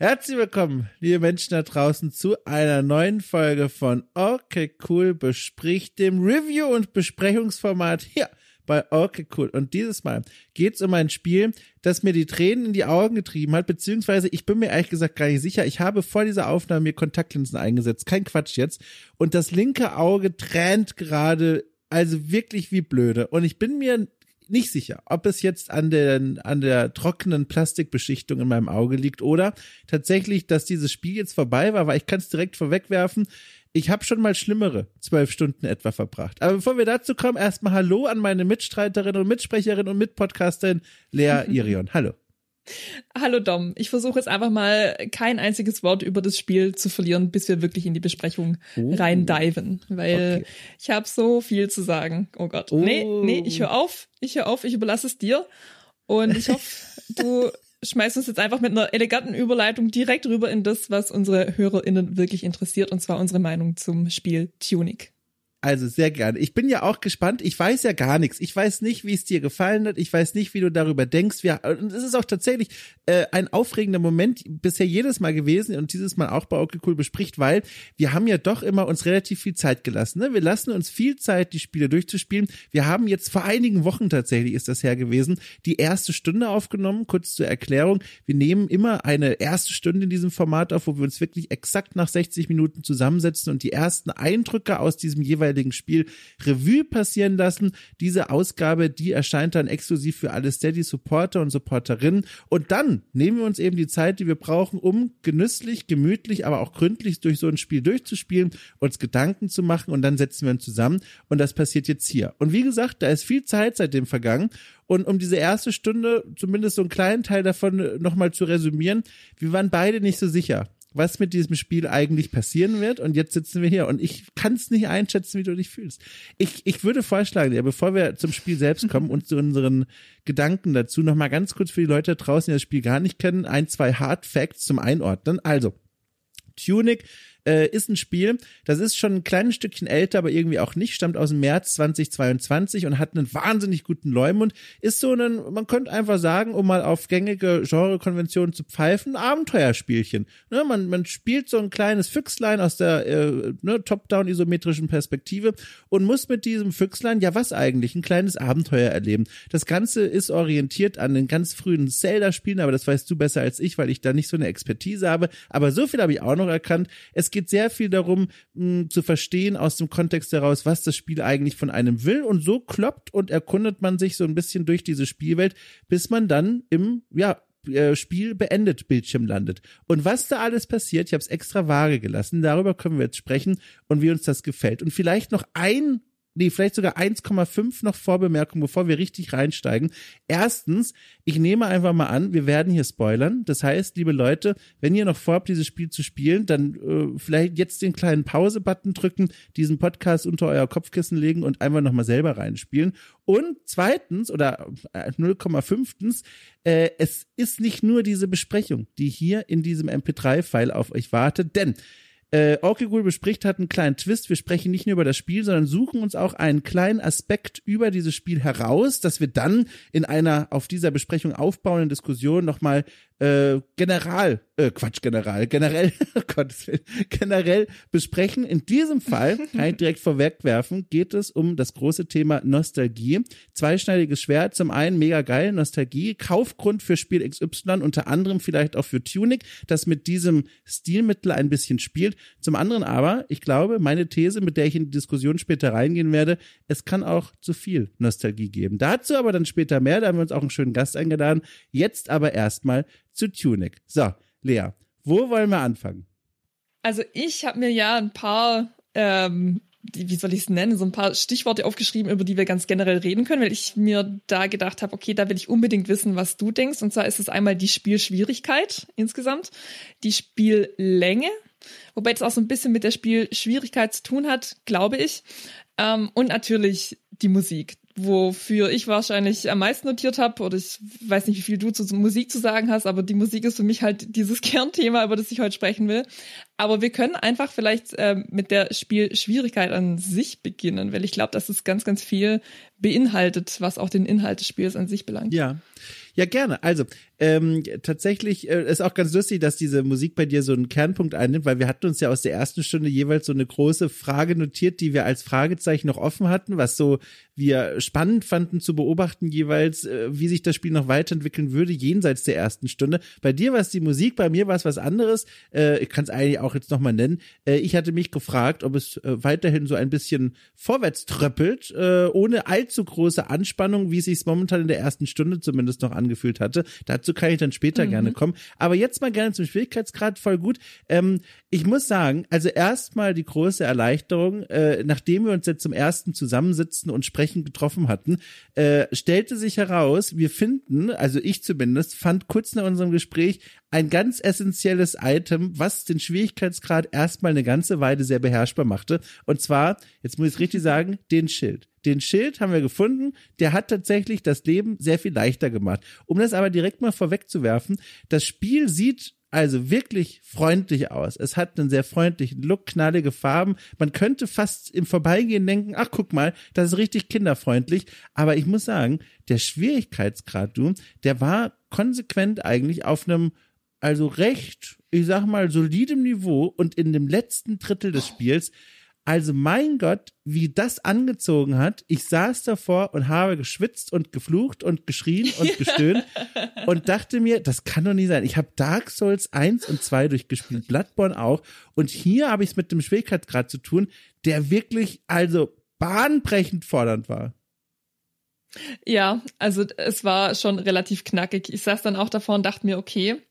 Herzlich willkommen, liebe Menschen da draußen, zu einer neuen Folge von Okay Cool bespricht, dem Review- und Besprechungsformat hier bei Okay Cool. Und dieses Mal geht es um ein Spiel, das mir die Tränen in die Augen getrieben hat, beziehungsweise ich bin mir ehrlich gesagt gar nicht sicher. Ich habe vor dieser Aufnahme mir Kontaktlinsen eingesetzt, kein Quatsch jetzt. Und das linke Auge tränt gerade, also wirklich wie blöde. Und ich bin mir nicht sicher, ob es jetzt an der, an der trockenen Plastikbeschichtung in meinem Auge liegt oder tatsächlich, dass dieses Spiel jetzt vorbei war, weil ich kann es direkt vorwegwerfen. Ich habe schon mal schlimmere zwölf Stunden etwa verbracht. Aber bevor wir dazu kommen, erstmal Hallo an meine Mitstreiterin und Mitsprecherin und Mitpodcasterin Lea Irion. Hallo. Hallo Dom, ich versuche jetzt einfach mal kein einziges Wort über das Spiel zu verlieren, bis wir wirklich in die Besprechung oh. reindiven, weil okay. ich habe so viel zu sagen. Oh Gott. Oh. Nee, nee, ich höre auf, ich höre auf, ich überlasse es dir und ich hoffe, du schmeißt uns jetzt einfach mit einer eleganten Überleitung direkt rüber in das, was unsere HörerInnen wirklich interessiert, und zwar unsere Meinung zum Spiel Tunic. Also sehr gerne. Ich bin ja auch gespannt. Ich weiß ja gar nichts. Ich weiß nicht, wie es dir gefallen hat. Ich weiß nicht, wie du darüber denkst. Wir, und es ist auch tatsächlich äh, ein aufregender Moment bisher jedes Mal gewesen und dieses Mal auch bei Okay Cool bespricht, weil wir haben ja doch immer uns relativ viel Zeit gelassen. Ne? Wir lassen uns viel Zeit, die Spiele durchzuspielen. Wir haben jetzt vor einigen Wochen tatsächlich ist das her gewesen, die erste Stunde aufgenommen. Kurz zur Erklärung. Wir nehmen immer eine erste Stunde in diesem Format auf, wo wir uns wirklich exakt nach 60 Minuten zusammensetzen und die ersten Eindrücke aus diesem jeweiligen jeweiligen Spiel Revue passieren lassen. Diese Ausgabe, die erscheint dann exklusiv für alle Steady-Supporter und Supporterinnen. Und dann nehmen wir uns eben die Zeit, die wir brauchen, um genüsslich, gemütlich, aber auch gründlich durch so ein Spiel durchzuspielen, uns Gedanken zu machen und dann setzen wir uns zusammen. Und das passiert jetzt hier. Und wie gesagt, da ist viel Zeit seitdem vergangen. Und um diese erste Stunde, zumindest so einen kleinen Teil davon nochmal zu resümieren, wir waren beide nicht so sicher was mit diesem Spiel eigentlich passieren wird. Und jetzt sitzen wir hier und ich kann es nicht einschätzen, wie du dich fühlst. Ich, ich würde vorschlagen, ja, bevor wir zum Spiel selbst kommen und zu unseren Gedanken dazu, noch mal ganz kurz für die Leute draußen, die das Spiel gar nicht kennen, ein, zwei Hard Facts zum Einordnen. Also, Tunic äh, ist ein Spiel, das ist schon ein kleines Stückchen älter, aber irgendwie auch nicht, stammt aus dem März 2022 und hat einen wahnsinnig guten Leumund. Ist so ein, man könnte einfach sagen, um mal auf gängige Genrekonventionen zu pfeifen, Abenteuerspielchen. Ne, man, man spielt so ein kleines Füchslein aus der äh, ne, top-down isometrischen Perspektive und muss mit diesem Füchslein, ja was eigentlich, ein kleines Abenteuer erleben. Das Ganze ist orientiert an den ganz frühen Zelda-Spielen, aber das weißt du besser als ich, weil ich da nicht so eine Expertise habe. Aber so viel habe ich auch noch erkannt. Es geht geht sehr viel darum, mh, zu verstehen aus dem Kontext heraus, was das Spiel eigentlich von einem will. Und so kloppt und erkundet man sich so ein bisschen durch diese Spielwelt, bis man dann im, ja, äh, Spiel beendet Bildschirm landet. Und was da alles passiert, ich habe es extra vage gelassen, darüber können wir jetzt sprechen und wie uns das gefällt. Und vielleicht noch ein nee, vielleicht sogar 1,5 noch Vorbemerkung, bevor wir richtig reinsteigen. Erstens, ich nehme einfach mal an, wir werden hier spoilern. Das heißt, liebe Leute, wenn ihr noch vorhabt, dieses Spiel zu spielen, dann äh, vielleicht jetzt den kleinen Pause-Button drücken, diesen Podcast unter euer Kopfkissen legen und einfach nochmal selber reinspielen. Und zweitens oder 0,5. Äh, äh, es ist nicht nur diese Besprechung, die hier in diesem MP3-File auf euch wartet, denn äh, Orkigul bespricht hat einen kleinen Twist. Wir sprechen nicht nur über das Spiel, sondern suchen uns auch einen kleinen Aspekt über dieses Spiel heraus, dass wir dann in einer auf dieser Besprechung aufbauenden Diskussion nochmal äh, general, äh, Quatsch, general, generell, oh Gottes Willen, generell besprechen. In diesem Fall, kann ich direkt vorwegwerfen, geht es um das große Thema Nostalgie. Zweischneidiges Schwert, zum einen mega geil, Nostalgie, Kaufgrund für Spiel XY, unter anderem vielleicht auch für Tunic, das mit diesem Stilmittel ein bisschen spielt. Zum anderen aber, ich glaube, meine These, mit der ich in die Diskussion später reingehen werde, es kann auch zu viel Nostalgie geben. Dazu aber dann später mehr, da haben wir uns auch einen schönen Gast eingeladen. Jetzt aber erstmal zu Tunic. So, Lea, wo wollen wir anfangen? Also ich habe mir ja ein paar, ähm, wie soll ich es nennen, so ein paar Stichworte aufgeschrieben, über die wir ganz generell reden können, weil ich mir da gedacht habe, okay, da will ich unbedingt wissen, was du denkst. Und zwar ist es einmal die Spielschwierigkeit insgesamt, die Spiellänge, wobei das auch so ein bisschen mit der Spielschwierigkeit zu tun hat, glaube ich. Ähm, und natürlich die Musik wofür ich wahrscheinlich am meisten notiert habe, oder ich weiß nicht, wie viel du zu Musik zu sagen hast, aber die Musik ist für mich halt dieses Kernthema, über das ich heute sprechen will. Aber wir können einfach vielleicht äh, mit der Spielschwierigkeit an sich beginnen, weil ich glaube, dass es ganz, ganz viel beinhaltet, was auch den Inhalt des Spiels an sich belangt. Ja. Ja, gerne. Also, ähm, tatsächlich äh, ist auch ganz lustig, dass diese Musik bei dir so einen Kernpunkt einnimmt, weil wir hatten uns ja aus der ersten Stunde jeweils so eine große Frage notiert, die wir als Fragezeichen noch offen hatten, was so wir spannend fanden zu beobachten jeweils, äh, wie sich das Spiel noch weiterentwickeln würde, jenseits der ersten Stunde. Bei dir war es die Musik, bei mir war es was anderes. Äh, ich kann es eigentlich auch jetzt nochmal nennen. Äh, ich hatte mich gefragt, ob es äh, weiterhin so ein bisschen vorwärts tröppelt, äh, ohne allzu große Anspannung, wie es sich momentan in der ersten Stunde zumindest noch angefühlt hatte. Dazu kann ich dann später mhm. gerne kommen. Aber jetzt mal gerne zum Schwierigkeitsgrad, voll gut. Ähm, ich muss sagen, also erstmal die große Erleichterung, äh, nachdem wir uns jetzt zum ersten zusammensitzen und sprechen getroffen hatten, äh, stellte sich heraus, wir finden, also ich zumindest, fand kurz nach unserem Gespräch ein ganz essentielles Item, was den Schwierigkeitsgrad erstmal eine ganze Weile sehr beherrschbar machte. Und zwar, jetzt muss ich es richtig sagen, den Schild. Den Schild haben wir gefunden, der hat tatsächlich das Leben sehr viel leichter gemacht. Um das aber direkt mal vorwegzuwerfen, das Spiel sieht also wirklich freundlich aus. Es hat einen sehr freundlichen Look, knallige Farben. Man könnte fast im Vorbeigehen denken, ach guck mal, das ist richtig kinderfreundlich. Aber ich muss sagen, der Schwierigkeitsgrad, du, der war konsequent eigentlich auf einem, also recht, ich sag mal, solidem Niveau und in dem letzten Drittel des Spiels also mein Gott, wie das angezogen hat. Ich saß davor und habe geschwitzt und geflucht und geschrien und gestöhnt und dachte mir, das kann doch nicht sein. Ich habe Dark Souls 1 und 2 durchgespielt, Bloodborne auch. Und hier habe ich es mit dem Schwierigkeitsgrad zu tun, der wirklich also bahnbrechend fordernd war. Ja, also es war schon relativ knackig. Ich saß dann auch davor und dachte mir, okay,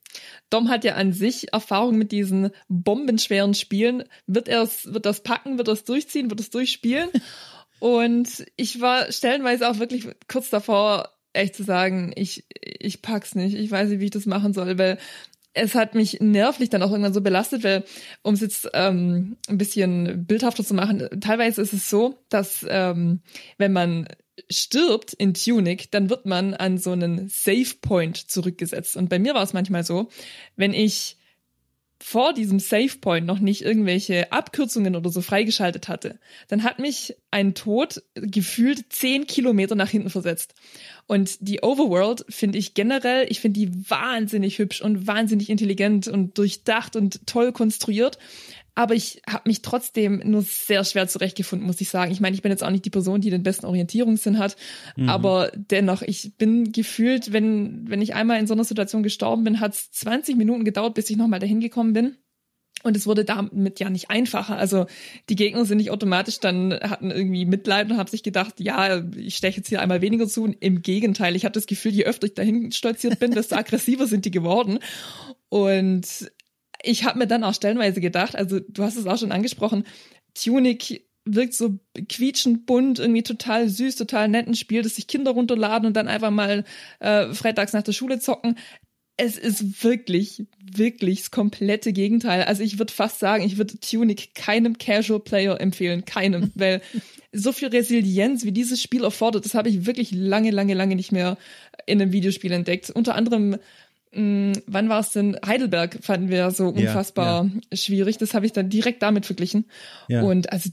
Dom hat ja an sich Erfahrung mit diesen bombenschweren Spielen. Wird er es, wird das packen, wird das durchziehen, wird es durchspielen? Und ich war stellenweise auch wirklich kurz davor, echt zu sagen, ich, ich pack's nicht. Ich weiß nicht, wie ich das machen soll, weil es hat mich nervlich dann auch irgendwann so belastet, weil, um es jetzt ähm, ein bisschen bildhafter zu machen, teilweise ist es so, dass ähm, wenn man stirbt in Tunic, dann wird man an so einen Save Point zurückgesetzt. Und bei mir war es manchmal so, wenn ich vor diesem Save Point noch nicht irgendwelche Abkürzungen oder so freigeschaltet hatte, dann hat mich ein Tod gefühlt zehn Kilometer nach hinten versetzt. Und die Overworld finde ich generell, ich finde die wahnsinnig hübsch und wahnsinnig intelligent und durchdacht und toll konstruiert. Aber ich habe mich trotzdem nur sehr schwer zurechtgefunden, muss ich sagen. Ich meine, ich bin jetzt auch nicht die Person, die den besten Orientierungssinn hat, mhm. aber dennoch, ich bin gefühlt, wenn, wenn ich einmal in so einer Situation gestorben bin, hat es 20 Minuten gedauert, bis ich nochmal dahin gekommen bin. Und es wurde damit ja nicht einfacher. Also die Gegner sind nicht automatisch dann, hatten irgendwie Mitleid und haben sich gedacht, ja, ich steche jetzt hier einmal weniger zu. Im Gegenteil, ich hatte das Gefühl, je öfter ich dahin stolziert bin, desto aggressiver sind die geworden. Und ich habe mir dann auch stellenweise gedacht, also du hast es auch schon angesprochen, Tunic wirkt so quietschend bunt, irgendwie total süß, total nett ein Spiel, das sich Kinder runterladen und dann einfach mal äh, freitags nach der Schule zocken. Es ist wirklich, wirklich das komplette Gegenteil. Also ich würde fast sagen, ich würde Tunic keinem Casual Player empfehlen, keinem, weil so viel Resilienz, wie dieses Spiel erfordert, das habe ich wirklich lange, lange, lange nicht mehr in einem Videospiel entdeckt. Unter anderem mh, mm, wann war es denn? Heidelberg fanden wir so unfassbar ja, ja. schwierig. Das habe ich dann direkt damit verglichen. Ja. Und also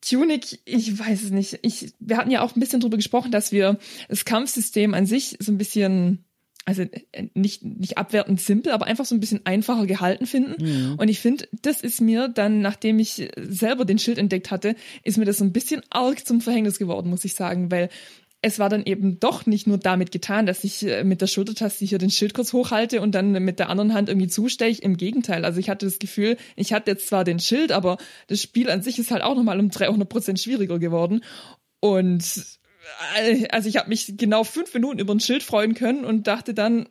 Tunic, ich weiß es nicht. Ich, wir hatten ja auch ein bisschen drüber gesprochen, dass wir das Kampfsystem an sich so ein bisschen also äh, nicht, nicht abwertend simpel, aber einfach so ein bisschen einfacher gehalten finden. Mhm. Und ich finde, das ist mir dann, nachdem ich selber den Schild entdeckt hatte, ist mir das so ein bisschen arg zum Verhängnis geworden, muss ich sagen, weil es war dann eben doch nicht nur damit getan, dass ich äh, mit der Schultertaste hier den Schild kurz hochhalte und dann mit der anderen Hand irgendwie zusteche. Im Gegenteil. Also ich hatte das Gefühl, ich hatte jetzt zwar den Schild, aber das Spiel an sich ist halt auch nochmal um 300 Prozent schwieriger geworden. Und äh, also ich habe mich genau fünf Minuten über ein Schild freuen können und dachte dann,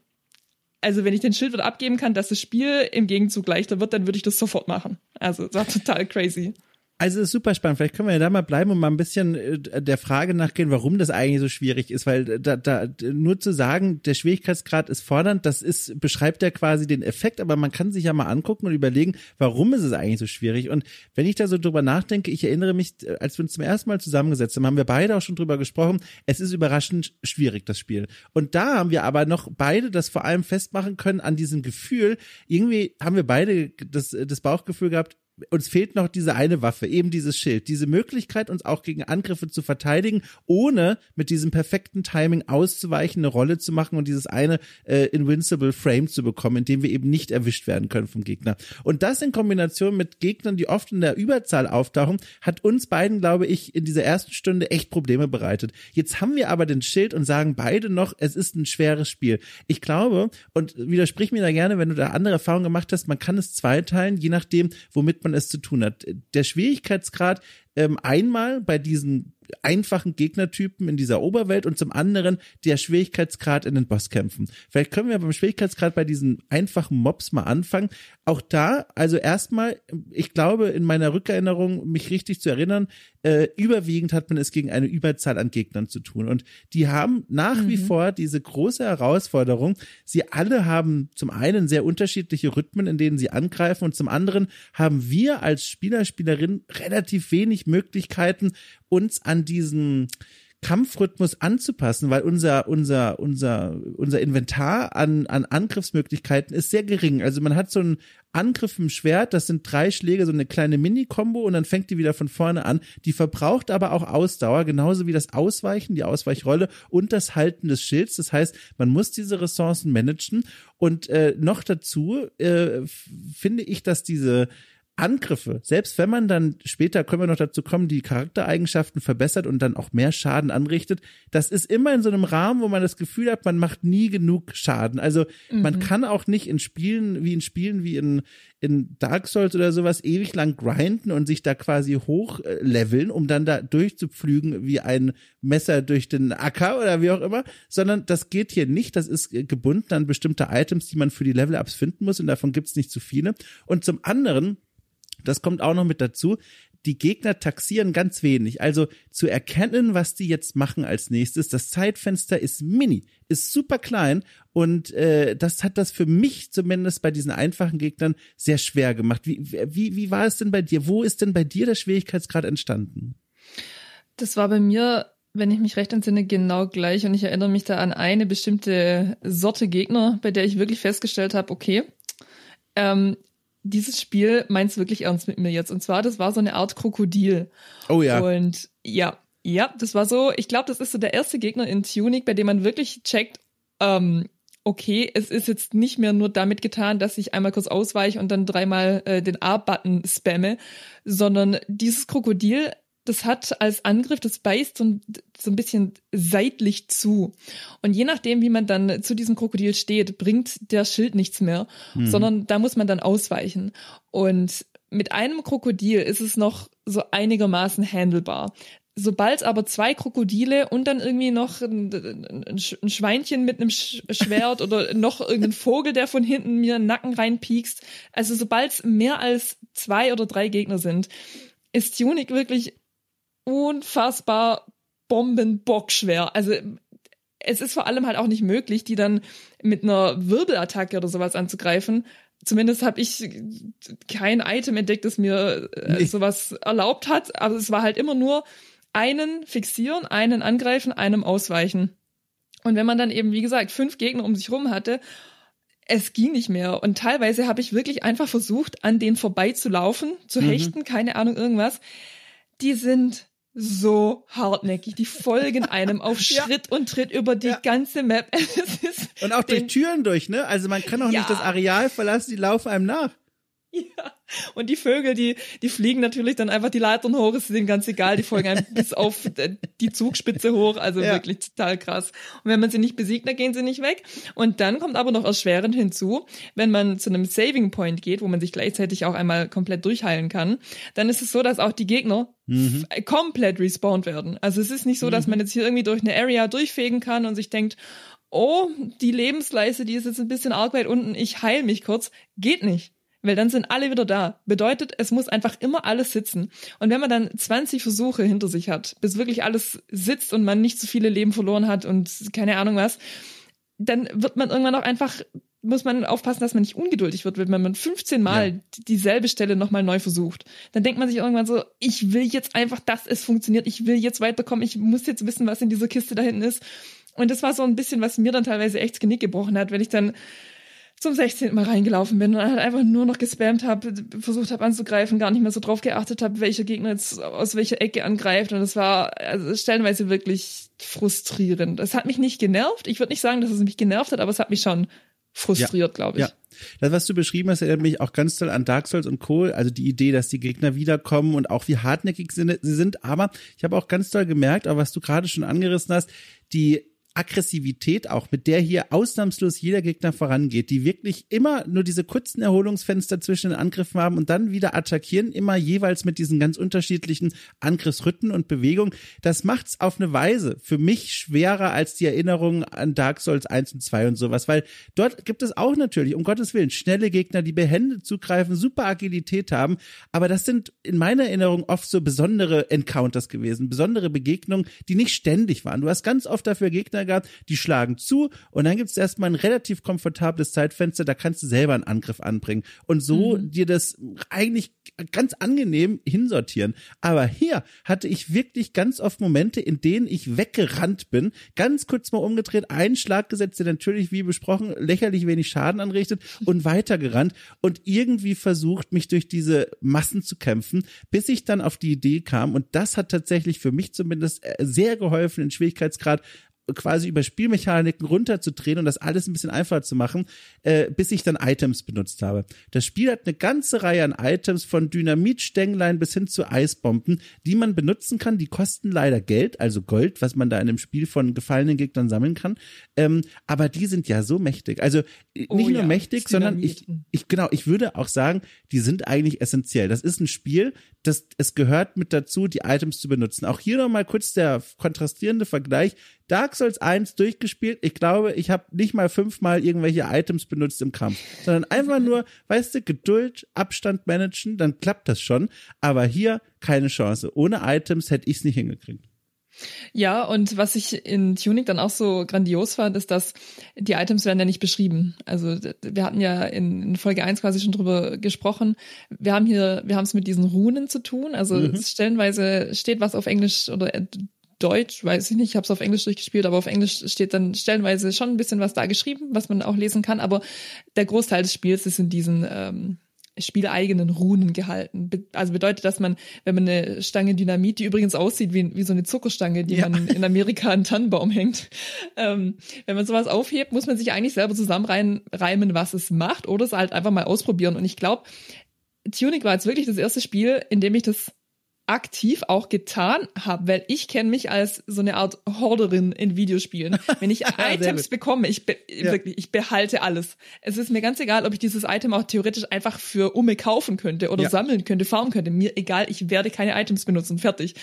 also wenn ich den Schild wieder abgeben kann, dass das Spiel im Gegenzug leichter wird, dann würde ich das sofort machen. Also das war total crazy. Also ist super spannend. Vielleicht können wir ja da mal bleiben und mal ein bisschen äh, der Frage nachgehen, warum das eigentlich so schwierig ist, weil da, da nur zu sagen, der Schwierigkeitsgrad ist fordernd, das ist beschreibt ja quasi den Effekt, aber man kann sich ja mal angucken und überlegen, warum ist es eigentlich so schwierig? Und wenn ich da so drüber nachdenke, ich erinnere mich, als wir uns zum ersten Mal zusammengesetzt haben, haben wir beide auch schon drüber gesprochen. Es ist überraschend schwierig das Spiel. Und da haben wir aber noch beide das vor allem festmachen können an diesem Gefühl. Irgendwie haben wir beide das, das Bauchgefühl gehabt, uns fehlt noch diese eine Waffe, eben dieses Schild, diese Möglichkeit, uns auch gegen Angriffe zu verteidigen, ohne mit diesem perfekten Timing auszuweichen, eine Rolle zu machen und dieses eine äh, Invincible Frame zu bekommen, in dem wir eben nicht erwischt werden können vom Gegner. Und das in Kombination mit Gegnern, die oft in der Überzahl auftauchen, hat uns beiden, glaube ich, in dieser ersten Stunde echt Probleme bereitet. Jetzt haben wir aber den Schild und sagen beide noch, es ist ein schweres Spiel. Ich glaube, und widersprich mir da gerne, wenn du da andere Erfahrungen gemacht hast, man kann es zweiteilen, je nachdem, womit man es zu tun hat. Der Schwierigkeitsgrad ähm, einmal bei diesen einfachen Gegnertypen in dieser Oberwelt und zum anderen der Schwierigkeitsgrad in den Bosskämpfen. Vielleicht können wir beim Schwierigkeitsgrad bei diesen einfachen Mobs mal anfangen. Auch da, also erstmal, ich glaube, in meiner Rückerinnerung, mich richtig zu erinnern, äh, überwiegend hat man es gegen eine Überzahl an Gegnern zu tun. Und die haben nach mhm. wie vor diese große Herausforderung. Sie alle haben zum einen sehr unterschiedliche Rhythmen, in denen sie angreifen und zum anderen haben wir als Spieler, Spielerin relativ wenig Möglichkeiten, uns an diesen Kampfrhythmus anzupassen, weil unser, unser, unser, unser Inventar an, an Angriffsmöglichkeiten ist sehr gering. Also man hat so einen Angriff im Schwert, das sind drei Schläge, so eine kleine Mini-Kombo und dann fängt die wieder von vorne an. Die verbraucht aber auch Ausdauer, genauso wie das Ausweichen, die Ausweichrolle und das Halten des Schilds. Das heißt, man muss diese Ressourcen managen und äh, noch dazu äh, finde ich, dass diese Angriffe, selbst wenn man dann später können wir noch dazu kommen, die Charaktereigenschaften verbessert und dann auch mehr Schaden anrichtet, das ist immer in so einem Rahmen, wo man das Gefühl hat, man macht nie genug Schaden. Also mhm. man kann auch nicht in Spielen wie in Spielen wie in in Dark Souls oder sowas ewig lang grinden und sich da quasi hochleveln, um dann da durchzupflügen wie ein Messer durch den Acker oder wie auch immer, sondern das geht hier nicht. Das ist gebunden an bestimmte Items, die man für die Level-Ups finden muss und davon gibt's nicht zu viele. Und zum anderen das kommt auch noch mit dazu. Die Gegner taxieren ganz wenig. Also zu erkennen, was die jetzt machen als nächstes, das Zeitfenster ist mini, ist super klein und äh, das hat das für mich zumindest bei diesen einfachen Gegnern sehr schwer gemacht. Wie, wie, wie war es denn bei dir? Wo ist denn bei dir der Schwierigkeitsgrad entstanden? Das war bei mir wenn ich mich recht entsinne, genau gleich. Und ich erinnere mich da an eine bestimmte Sorte Gegner, bei der ich wirklich festgestellt habe, okay, ähm, dieses Spiel meint's wirklich ernst mit mir jetzt. Und zwar, das war so eine Art Krokodil. Oh ja. Und ja, ja, das war so, ich glaube, das ist so der erste Gegner in Tunic, bei dem man wirklich checkt, ähm, okay, es ist jetzt nicht mehr nur damit getan, dass ich einmal kurz ausweiche und dann dreimal äh, den A-Button spamme, sondern dieses Krokodil das hat als Angriff, das beißt so, so ein bisschen seitlich zu. Und je nachdem, wie man dann zu diesem Krokodil steht, bringt der Schild nichts mehr, mhm. sondern da muss man dann ausweichen. Und mit einem Krokodil ist es noch so einigermaßen handelbar. Sobald aber zwei Krokodile und dann irgendwie noch ein, ein Schweinchen mit einem Schwert oder noch irgendein Vogel, der von hinten mir den Nacken reinpiekst, also sobald es mehr als zwei oder drei Gegner sind, ist Tunic wirklich unfassbar bombenbockschwer. Also es ist vor allem halt auch nicht möglich, die dann mit einer Wirbelattacke oder sowas anzugreifen. Zumindest habe ich kein Item entdeckt, das mir äh, nee. sowas erlaubt hat. Aber es war halt immer nur einen fixieren, einen angreifen, einem ausweichen. Und wenn man dann eben, wie gesagt, fünf Gegner um sich rum hatte, es ging nicht mehr. Und teilweise habe ich wirklich einfach versucht, an denen vorbeizulaufen, zu mhm. hechten, keine Ahnung, irgendwas. Die sind so hartnäckig. Die folgen einem auf Schritt ja. und Tritt über die ja. ganze Map. und auch durch Türen durch, ne? Also man kann auch ja. nicht das Areal verlassen, die laufen einem nach. Ja. Und die Vögel, die, die fliegen natürlich dann einfach die Leitern hoch, ist denen ganz egal, die folgen einem bis auf die Zugspitze hoch, also ja. wirklich total krass. Und wenn man sie nicht besiegt, dann gehen sie nicht weg. Und dann kommt aber noch erschwerend hinzu, wenn man zu einem Saving Point geht, wo man sich gleichzeitig auch einmal komplett durchheilen kann, dann ist es so, dass auch die Gegner mhm. komplett respawned werden. Also es ist nicht so, dass mhm. man jetzt hier irgendwie durch eine Area durchfegen kann und sich denkt, oh, die Lebensleiste, die ist jetzt ein bisschen arg weit unten, ich heil mich kurz. Geht nicht weil dann sind alle wieder da. Bedeutet, es muss einfach immer alles sitzen. Und wenn man dann 20 Versuche hinter sich hat, bis wirklich alles sitzt und man nicht so viele Leben verloren hat und keine Ahnung was, dann wird man irgendwann auch einfach muss man aufpassen, dass man nicht ungeduldig wird, wenn man 15 Mal ja. dieselbe Stelle nochmal neu versucht. Dann denkt man sich irgendwann so, ich will jetzt einfach, dass es funktioniert, ich will jetzt weiterkommen, ich muss jetzt wissen, was in dieser Kiste da hinten ist. Und das war so ein bisschen, was mir dann teilweise echt das Genick gebrochen hat, wenn ich dann zum 16. Mal reingelaufen bin und halt einfach nur noch gespammt habe, versucht habe anzugreifen, gar nicht mehr so drauf geachtet habe, welcher Gegner jetzt aus welcher Ecke angreift. Und es war also stellenweise wirklich frustrierend. Es hat mich nicht genervt. Ich würde nicht sagen, dass es mich genervt hat, aber es hat mich schon frustriert, ja, glaube ich. Ja. Das, was du beschrieben hast, erinnert mich auch ganz toll an Dark Souls und Co. Also die Idee, dass die Gegner wiederkommen und auch wie hartnäckig sie sind. Aber ich habe auch ganz toll gemerkt, auch was du gerade schon angerissen hast, die Aggressivität auch, mit der hier ausnahmslos jeder Gegner vorangeht, die wirklich immer nur diese kurzen Erholungsfenster zwischen den Angriffen haben und dann wieder attackieren, immer jeweils mit diesen ganz unterschiedlichen Angriffsrhythmen und Bewegungen. Das macht's auf eine Weise für mich schwerer als die Erinnerung an Dark Souls 1 und 2 und sowas, weil dort gibt es auch natürlich, um Gottes Willen, schnelle Gegner, die behende zugreifen, super Agilität haben, aber das sind in meiner Erinnerung oft so besondere Encounters gewesen, besondere Begegnungen, die nicht ständig waren. Du hast ganz oft dafür Gegner gehabt, die schlagen zu und dann gibt es erstmal ein relativ komfortables Zeitfenster, da kannst du selber einen Angriff anbringen und so mhm. dir das eigentlich ganz angenehm hinsortieren. Aber hier hatte ich wirklich ganz oft Momente, in denen ich weggerannt bin, ganz kurz mal umgedreht, einen Schlag gesetzt, der natürlich, wie besprochen, lächerlich wenig Schaden anrichtet und weitergerannt und irgendwie versucht, mich durch diese Massen zu kämpfen, bis ich dann auf die Idee kam und das hat tatsächlich für mich zumindest äh, sehr geholfen, den Schwierigkeitsgrad quasi über Spielmechaniken runterzudrehen und das alles ein bisschen einfacher zu machen, äh, bis ich dann Items benutzt habe. Das Spiel hat eine ganze Reihe an Items von Dynamitstänglein bis hin zu Eisbomben, die man benutzen kann. Die kosten leider Geld, also Gold, was man da in einem Spiel von gefallenen Gegnern sammeln kann. Ähm, aber die sind ja so mächtig. Also äh, oh, nicht nur ja, mächtig, sondern ich, ich genau, ich würde auch sagen, die sind eigentlich essentiell. Das ist ein Spiel, das es gehört mit dazu, die Items zu benutzen. Auch hier nochmal kurz der kontrastierende Vergleich. Dark Souls 1 durchgespielt. Ich glaube, ich habe nicht mal fünfmal irgendwelche Items benutzt im Kampf, sondern einfach nur, weißt du, Geduld, Abstand managen, dann klappt das schon. Aber hier keine Chance. Ohne Items hätte ich es nicht hingekriegt. Ja, und was ich in Tunic dann auch so grandios fand, ist, dass die Items werden ja nicht beschrieben. Also wir hatten ja in, Folge 1 quasi schon drüber gesprochen. Wir haben hier, wir haben es mit diesen Runen zu tun. Also mhm. stellenweise steht was auf Englisch oder Deutsch, weiß ich nicht, ich habe es auf Englisch durchgespielt, aber auf Englisch steht dann stellenweise schon ein bisschen was da geschrieben, was man auch lesen kann. Aber der Großteil des Spiels ist in diesen ähm, spieleigenen Runen gehalten. Be also bedeutet, dass man, wenn man eine Stange Dynamit, die übrigens aussieht wie, wie so eine Zuckerstange, die ja. man in Amerika an Tannenbaum hängt, ähm, wenn man sowas aufhebt, muss man sich eigentlich selber zusammenreimen, was es macht, oder es halt einfach mal ausprobieren. Und ich glaube, Tunic war jetzt wirklich das erste Spiel, in dem ich das aktiv auch getan habe, weil ich kenne mich als so eine Art Horderin in Videospielen. Wenn ich Items bekomme, ich be ja. wirklich, ich behalte alles. Es ist mir ganz egal, ob ich dieses Item auch theoretisch einfach für Umme kaufen könnte oder ja. sammeln könnte, farmen könnte. Mir egal, ich werde keine Items benutzen. Fertig.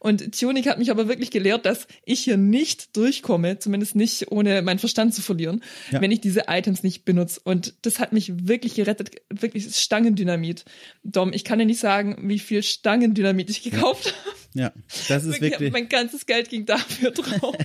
Und Tunic hat mich aber wirklich gelehrt, dass ich hier nicht durchkomme, zumindest nicht ohne meinen Verstand zu verlieren, ja. wenn ich diese Items nicht benutze. Und das hat mich wirklich gerettet. Wirklich Stangendynamit. Dom, ich kann dir nicht sagen, wie viel Stangendynamit ich gekauft habe. Ja, das ist wirklich. Mein ganzes Geld ging dafür drauf.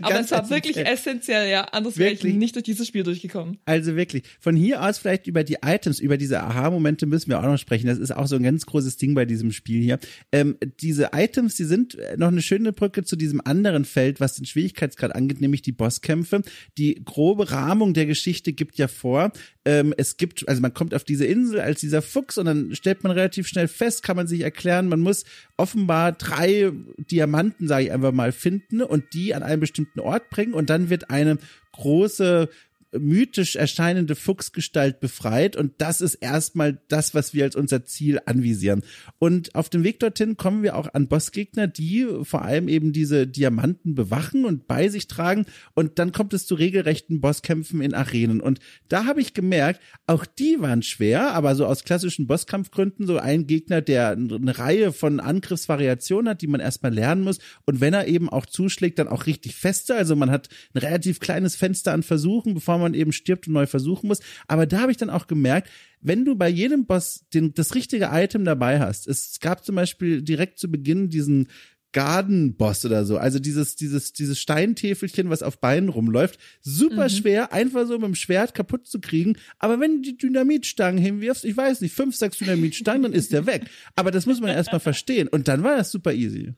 Aber es war wirklich essentiell, ja. Anders wäre ich nicht durch dieses Spiel durchgekommen. Also wirklich. Von hier aus vielleicht über die Items, über diese Aha-Momente müssen wir auch noch sprechen. Das ist auch so ein ganz großes Ding bei diesem Spiel hier. Ähm, diese Items, die sind noch eine schöne Brücke zu diesem anderen Feld, was den Schwierigkeitsgrad angeht, nämlich die Bosskämpfe. Die grobe Rahmung der Geschichte gibt ja vor, ähm, es gibt, also man kommt auf diese Insel als dieser Fuchs und dann stellt man relativ schnell fest, kann man sich erklären, man muss offenbar drei Diamanten, sage ich einfach mal, finden und die an einen bestimmten Ort bringen und dann wird eine große mythisch erscheinende Fuchsgestalt befreit. Und das ist erstmal das, was wir als unser Ziel anvisieren. Und auf dem Weg dorthin kommen wir auch an Bossgegner, die vor allem eben diese Diamanten bewachen und bei sich tragen. Und dann kommt es zu regelrechten Bosskämpfen in Arenen. Und da habe ich gemerkt, auch die waren schwer, aber so aus klassischen Bosskampfgründen so ein Gegner, der eine Reihe von Angriffsvariationen hat, die man erstmal lernen muss. Und wenn er eben auch zuschlägt, dann auch richtig feste, also man hat ein relativ kleines Fenster an Versuchen, bevor man man eben stirbt und neu versuchen muss. Aber da habe ich dann auch gemerkt, wenn du bei jedem Boss den, das richtige Item dabei hast, es gab zum Beispiel direkt zu Beginn diesen Garden-Boss oder so. Also dieses, dieses, dieses Steintäfelchen, was auf Beinen rumläuft. Super mhm. schwer, einfach so mit dem Schwert kaputt zu kriegen. Aber wenn du die Dynamitstangen hinwirfst, ich weiß nicht, fünf, sechs Dynamitstangen, dann ist der weg. Aber das muss man erstmal verstehen. Und dann war das super easy.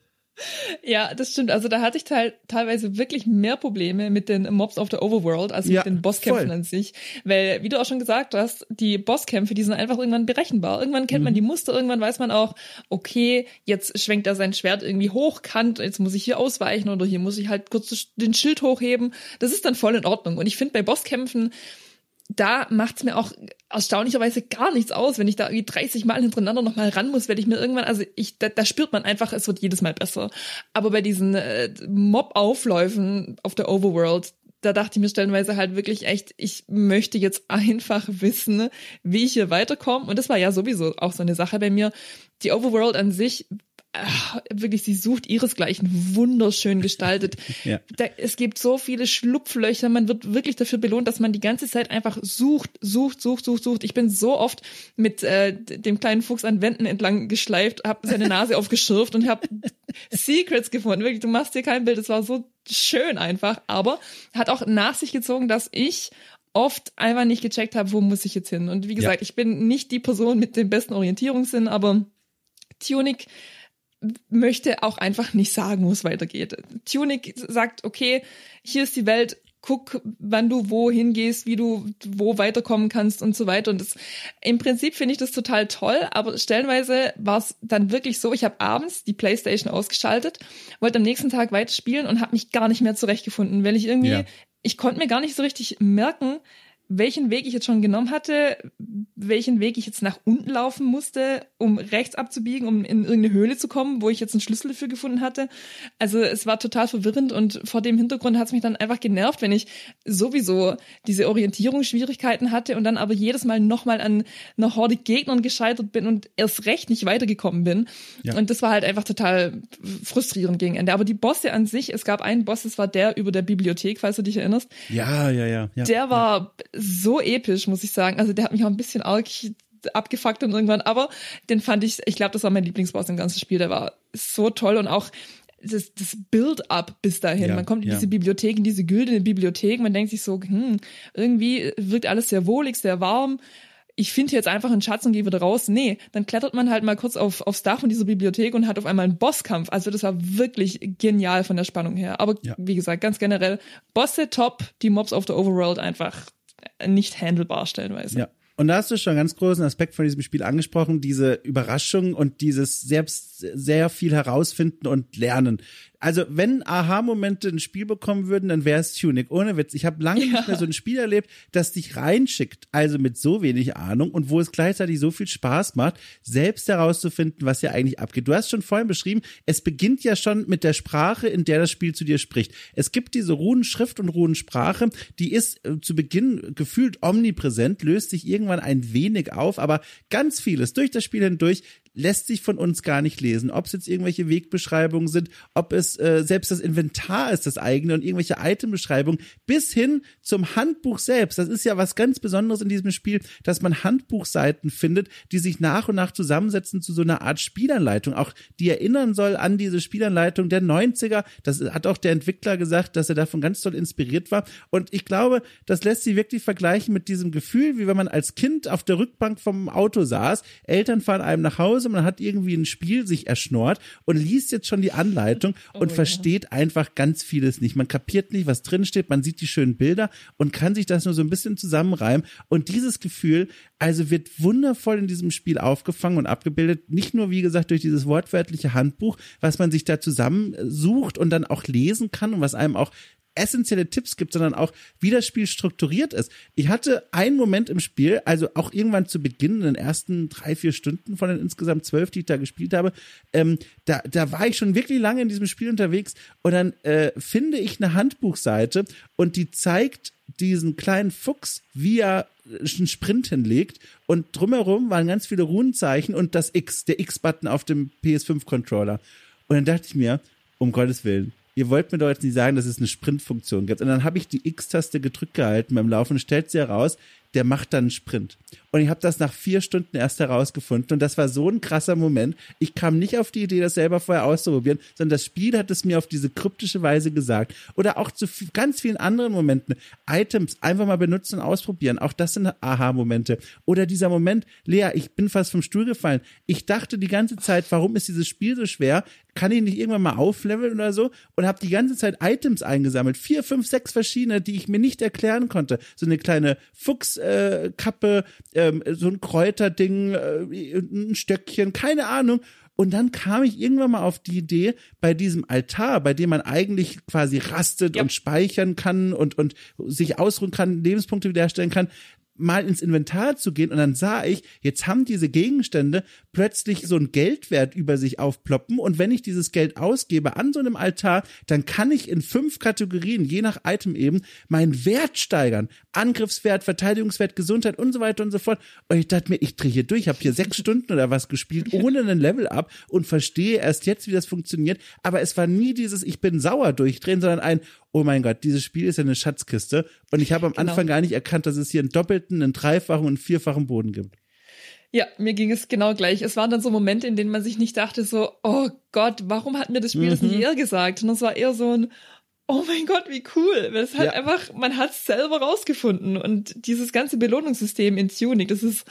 Ja, das stimmt. Also da hatte ich teil teilweise wirklich mehr Probleme mit den Mobs auf der Overworld als ja, mit den Bosskämpfen voll. an sich. Weil, wie du auch schon gesagt hast, die Bosskämpfe, die sind einfach irgendwann berechenbar. Irgendwann kennt mhm. man die Muster, irgendwann weiß man auch, okay, jetzt schwenkt er sein Schwert irgendwie hochkant, jetzt muss ich hier ausweichen oder hier muss ich halt kurz den Schild hochheben. Das ist dann voll in Ordnung. Und ich finde bei Bosskämpfen, da macht's mir auch erstaunlicherweise gar nichts aus, wenn ich da irgendwie 30 Mal hintereinander nochmal ran muss, weil ich mir irgendwann, also ich, da, da spürt man einfach, es wird jedes Mal besser. Aber bei diesen äh, Mob-Aufläufen auf der Overworld, da dachte ich mir stellenweise halt wirklich echt, ich möchte jetzt einfach wissen, wie ich hier weiterkomme. Und das war ja sowieso auch so eine Sache bei mir. Die Overworld an sich wirklich, sie sucht ihresgleichen wunderschön gestaltet. ja. da, es gibt so viele Schlupflöcher, man wird wirklich dafür belohnt, dass man die ganze Zeit einfach sucht, sucht, sucht, sucht, sucht. Ich bin so oft mit äh, dem kleinen Fuchs an Wänden entlang geschleift, habe seine Nase aufgeschürft und habe Secrets gefunden. Wirklich, du machst dir kein Bild, es war so schön einfach, aber hat auch nach sich gezogen, dass ich oft einfach nicht gecheckt habe, wo muss ich jetzt hin. Und wie gesagt, ja. ich bin nicht die Person mit dem besten Orientierungssinn, aber Tunic möchte auch einfach nicht sagen, wo es weitergeht. Tunic sagt, okay, hier ist die Welt, guck, wann du wo hingehst, wie du wo weiterkommen kannst und so weiter. Und das, im Prinzip finde ich das total toll, aber stellenweise war es dann wirklich so, ich habe abends die Playstation ausgeschaltet, wollte am nächsten Tag weiterspielen und habe mich gar nicht mehr zurechtgefunden, weil ich irgendwie, ja. ich konnte mir gar nicht so richtig merken, welchen Weg ich jetzt schon genommen hatte, welchen Weg ich jetzt nach unten laufen musste, um rechts abzubiegen, um in irgendeine Höhle zu kommen, wo ich jetzt einen Schlüssel dafür gefunden hatte. Also es war total verwirrend und vor dem Hintergrund hat es mich dann einfach genervt, wenn ich sowieso diese Orientierungsschwierigkeiten hatte und dann aber jedes Mal nochmal an einer Horde Gegnern gescheitert bin und erst recht nicht weitergekommen bin. Ja. Und das war halt einfach total frustrierend gegen Ende. Aber die Bosse an sich, es gab einen Boss, das war der über der Bibliothek, falls du dich erinnerst. Ja, ja, ja. ja der war ja so episch, muss ich sagen. Also der hat mich auch ein bisschen arg abgefuckt und irgendwann, aber den fand ich, ich glaube, das war mein Lieblingsboss im ganzen Spiel. Der war so toll und auch das, das Build-up bis dahin. Ja, man kommt in ja. diese Bibliothek, in diese güldene Bibliothek, man denkt sich so, hm, irgendwie wirkt alles sehr wohlig, sehr warm ich finde jetzt einfach einen Schatz und gehe wieder raus. Nee, dann klettert man halt mal kurz auf, aufs Dach von dieser Bibliothek und hat auf einmal einen Bosskampf. Also das war wirklich genial von der Spannung her. Aber ja. wie gesagt, ganz generell, Bosse top, die Mobs auf der Overworld einfach nicht handelbar stellenweise. Ja. Und da hast du schon einen ganz großen Aspekt von diesem Spiel angesprochen, diese Überraschung und dieses selbst sehr viel herausfinden und lernen. Also, wenn Aha-Momente ein Spiel bekommen würden, dann wäre es Tunic. Ohne Witz. Ich habe lange ja. nicht mehr so ein Spiel erlebt, das dich reinschickt, also mit so wenig Ahnung und wo es gleichzeitig so viel Spaß macht, selbst herauszufinden, was hier eigentlich abgeht. Du hast schon vorhin beschrieben, es beginnt ja schon mit der Sprache, in der das Spiel zu dir spricht. Es gibt diese Runenschrift und Runensprache, die ist äh, zu Beginn gefühlt omnipräsent, löst sich irgendwann ein wenig auf, aber ganz vieles durch das Spiel hindurch lässt sich von uns gar nicht lesen. Ob es jetzt irgendwelche Wegbeschreibungen sind, ob es äh, selbst das Inventar ist, das eigene und irgendwelche Itembeschreibungen, bis hin zum Handbuch selbst. Das ist ja was ganz Besonderes in diesem Spiel, dass man Handbuchseiten findet, die sich nach und nach zusammensetzen zu so einer Art Spielanleitung, auch die erinnern soll an diese Spielanleitung der 90er. Das hat auch der Entwickler gesagt, dass er davon ganz toll inspiriert war. Und ich glaube, das lässt sich wirklich vergleichen mit diesem Gefühl, wie wenn man als Kind auf der Rückbank vom Auto saß, Eltern fahren einem nach Hause, Hause, man hat irgendwie ein Spiel sich erschnort und liest jetzt schon die Anleitung oh, und versteht ja. einfach ganz vieles nicht. Man kapiert nicht, was drin steht, man sieht die schönen Bilder und kann sich das nur so ein bisschen zusammenreimen. Und dieses Gefühl, also wird wundervoll in diesem Spiel aufgefangen und abgebildet. Nicht nur, wie gesagt, durch dieses wortwörtliche Handbuch, was man sich da zusammensucht und dann auch lesen kann und was einem auch essentielle Tipps gibt, sondern auch, wie das Spiel strukturiert ist. Ich hatte einen Moment im Spiel, also auch irgendwann zu Beginn, in den ersten drei, vier Stunden von den insgesamt zwölf, die ich da gespielt habe, ähm, da, da war ich schon wirklich lange in diesem Spiel unterwegs und dann äh, finde ich eine Handbuchseite und die zeigt diesen kleinen Fuchs, wie er einen Sprint hinlegt und drumherum waren ganz viele Runenzeichen und das X, der X-Button auf dem PS5-Controller. Und dann dachte ich mir, um Gottes Willen, ihr wollt mir doch jetzt nicht sagen, dass es eine Sprintfunktion gibt. Und dann habe ich die X-Taste gedrückt gehalten beim Laufen, stellt sie heraus, der macht dann einen Sprint. Und ich habe das nach vier Stunden erst herausgefunden. Und das war so ein krasser Moment. Ich kam nicht auf die Idee, das selber vorher auszuprobieren, sondern das Spiel hat es mir auf diese kryptische Weise gesagt. Oder auch zu ganz vielen anderen Momenten. Items einfach mal benutzen und ausprobieren. Auch das sind Aha-Momente. Oder dieser Moment, Lea, ich bin fast vom Stuhl gefallen. Ich dachte die ganze Zeit, warum ist dieses Spiel so schwer? Kann ich nicht irgendwann mal aufleveln oder so? Und habe die ganze Zeit Items eingesammelt. Vier, fünf, sechs verschiedene, die ich mir nicht erklären konnte. So eine kleine Fuchskappe, äh, ähm, so ein Kräuterding, äh, ein Stöckchen, keine Ahnung. Und dann kam ich irgendwann mal auf die Idee, bei diesem Altar, bei dem man eigentlich quasi rastet ja. und speichern kann und, und sich ausruhen kann, Lebenspunkte wiederherstellen kann, mal ins Inventar zu gehen und dann sah ich, jetzt haben diese Gegenstände plötzlich so ein Geldwert über sich aufploppen und wenn ich dieses Geld ausgebe an so einem Altar, dann kann ich in fünf Kategorien, je nach Item eben, meinen Wert steigern. Angriffswert, Verteidigungswert, Gesundheit und so weiter und so fort. Und ich dachte mir, ich drehe hier durch, ich habe hier sechs Stunden oder was gespielt, ohne einen Level up und verstehe erst jetzt, wie das funktioniert. Aber es war nie dieses, ich bin sauer durchdrehen, sondern ein, oh mein Gott, dieses Spiel ist ja eine Schatzkiste. Und ich habe am genau. Anfang gar nicht erkannt, dass es hier einen doppelten, einen dreifachen und einen vierfachen Boden gibt. Ja, mir ging es genau gleich. Es waren dann so Momente, in denen man sich nicht dachte so, oh Gott, warum hat mir das Spiel mhm. das nicht eher gesagt? Und es war eher so ein, oh mein Gott, wie cool. Es halt ja. einfach, man hat es selber rausgefunden. Und dieses ganze Belohnungssystem in Tunic, das ist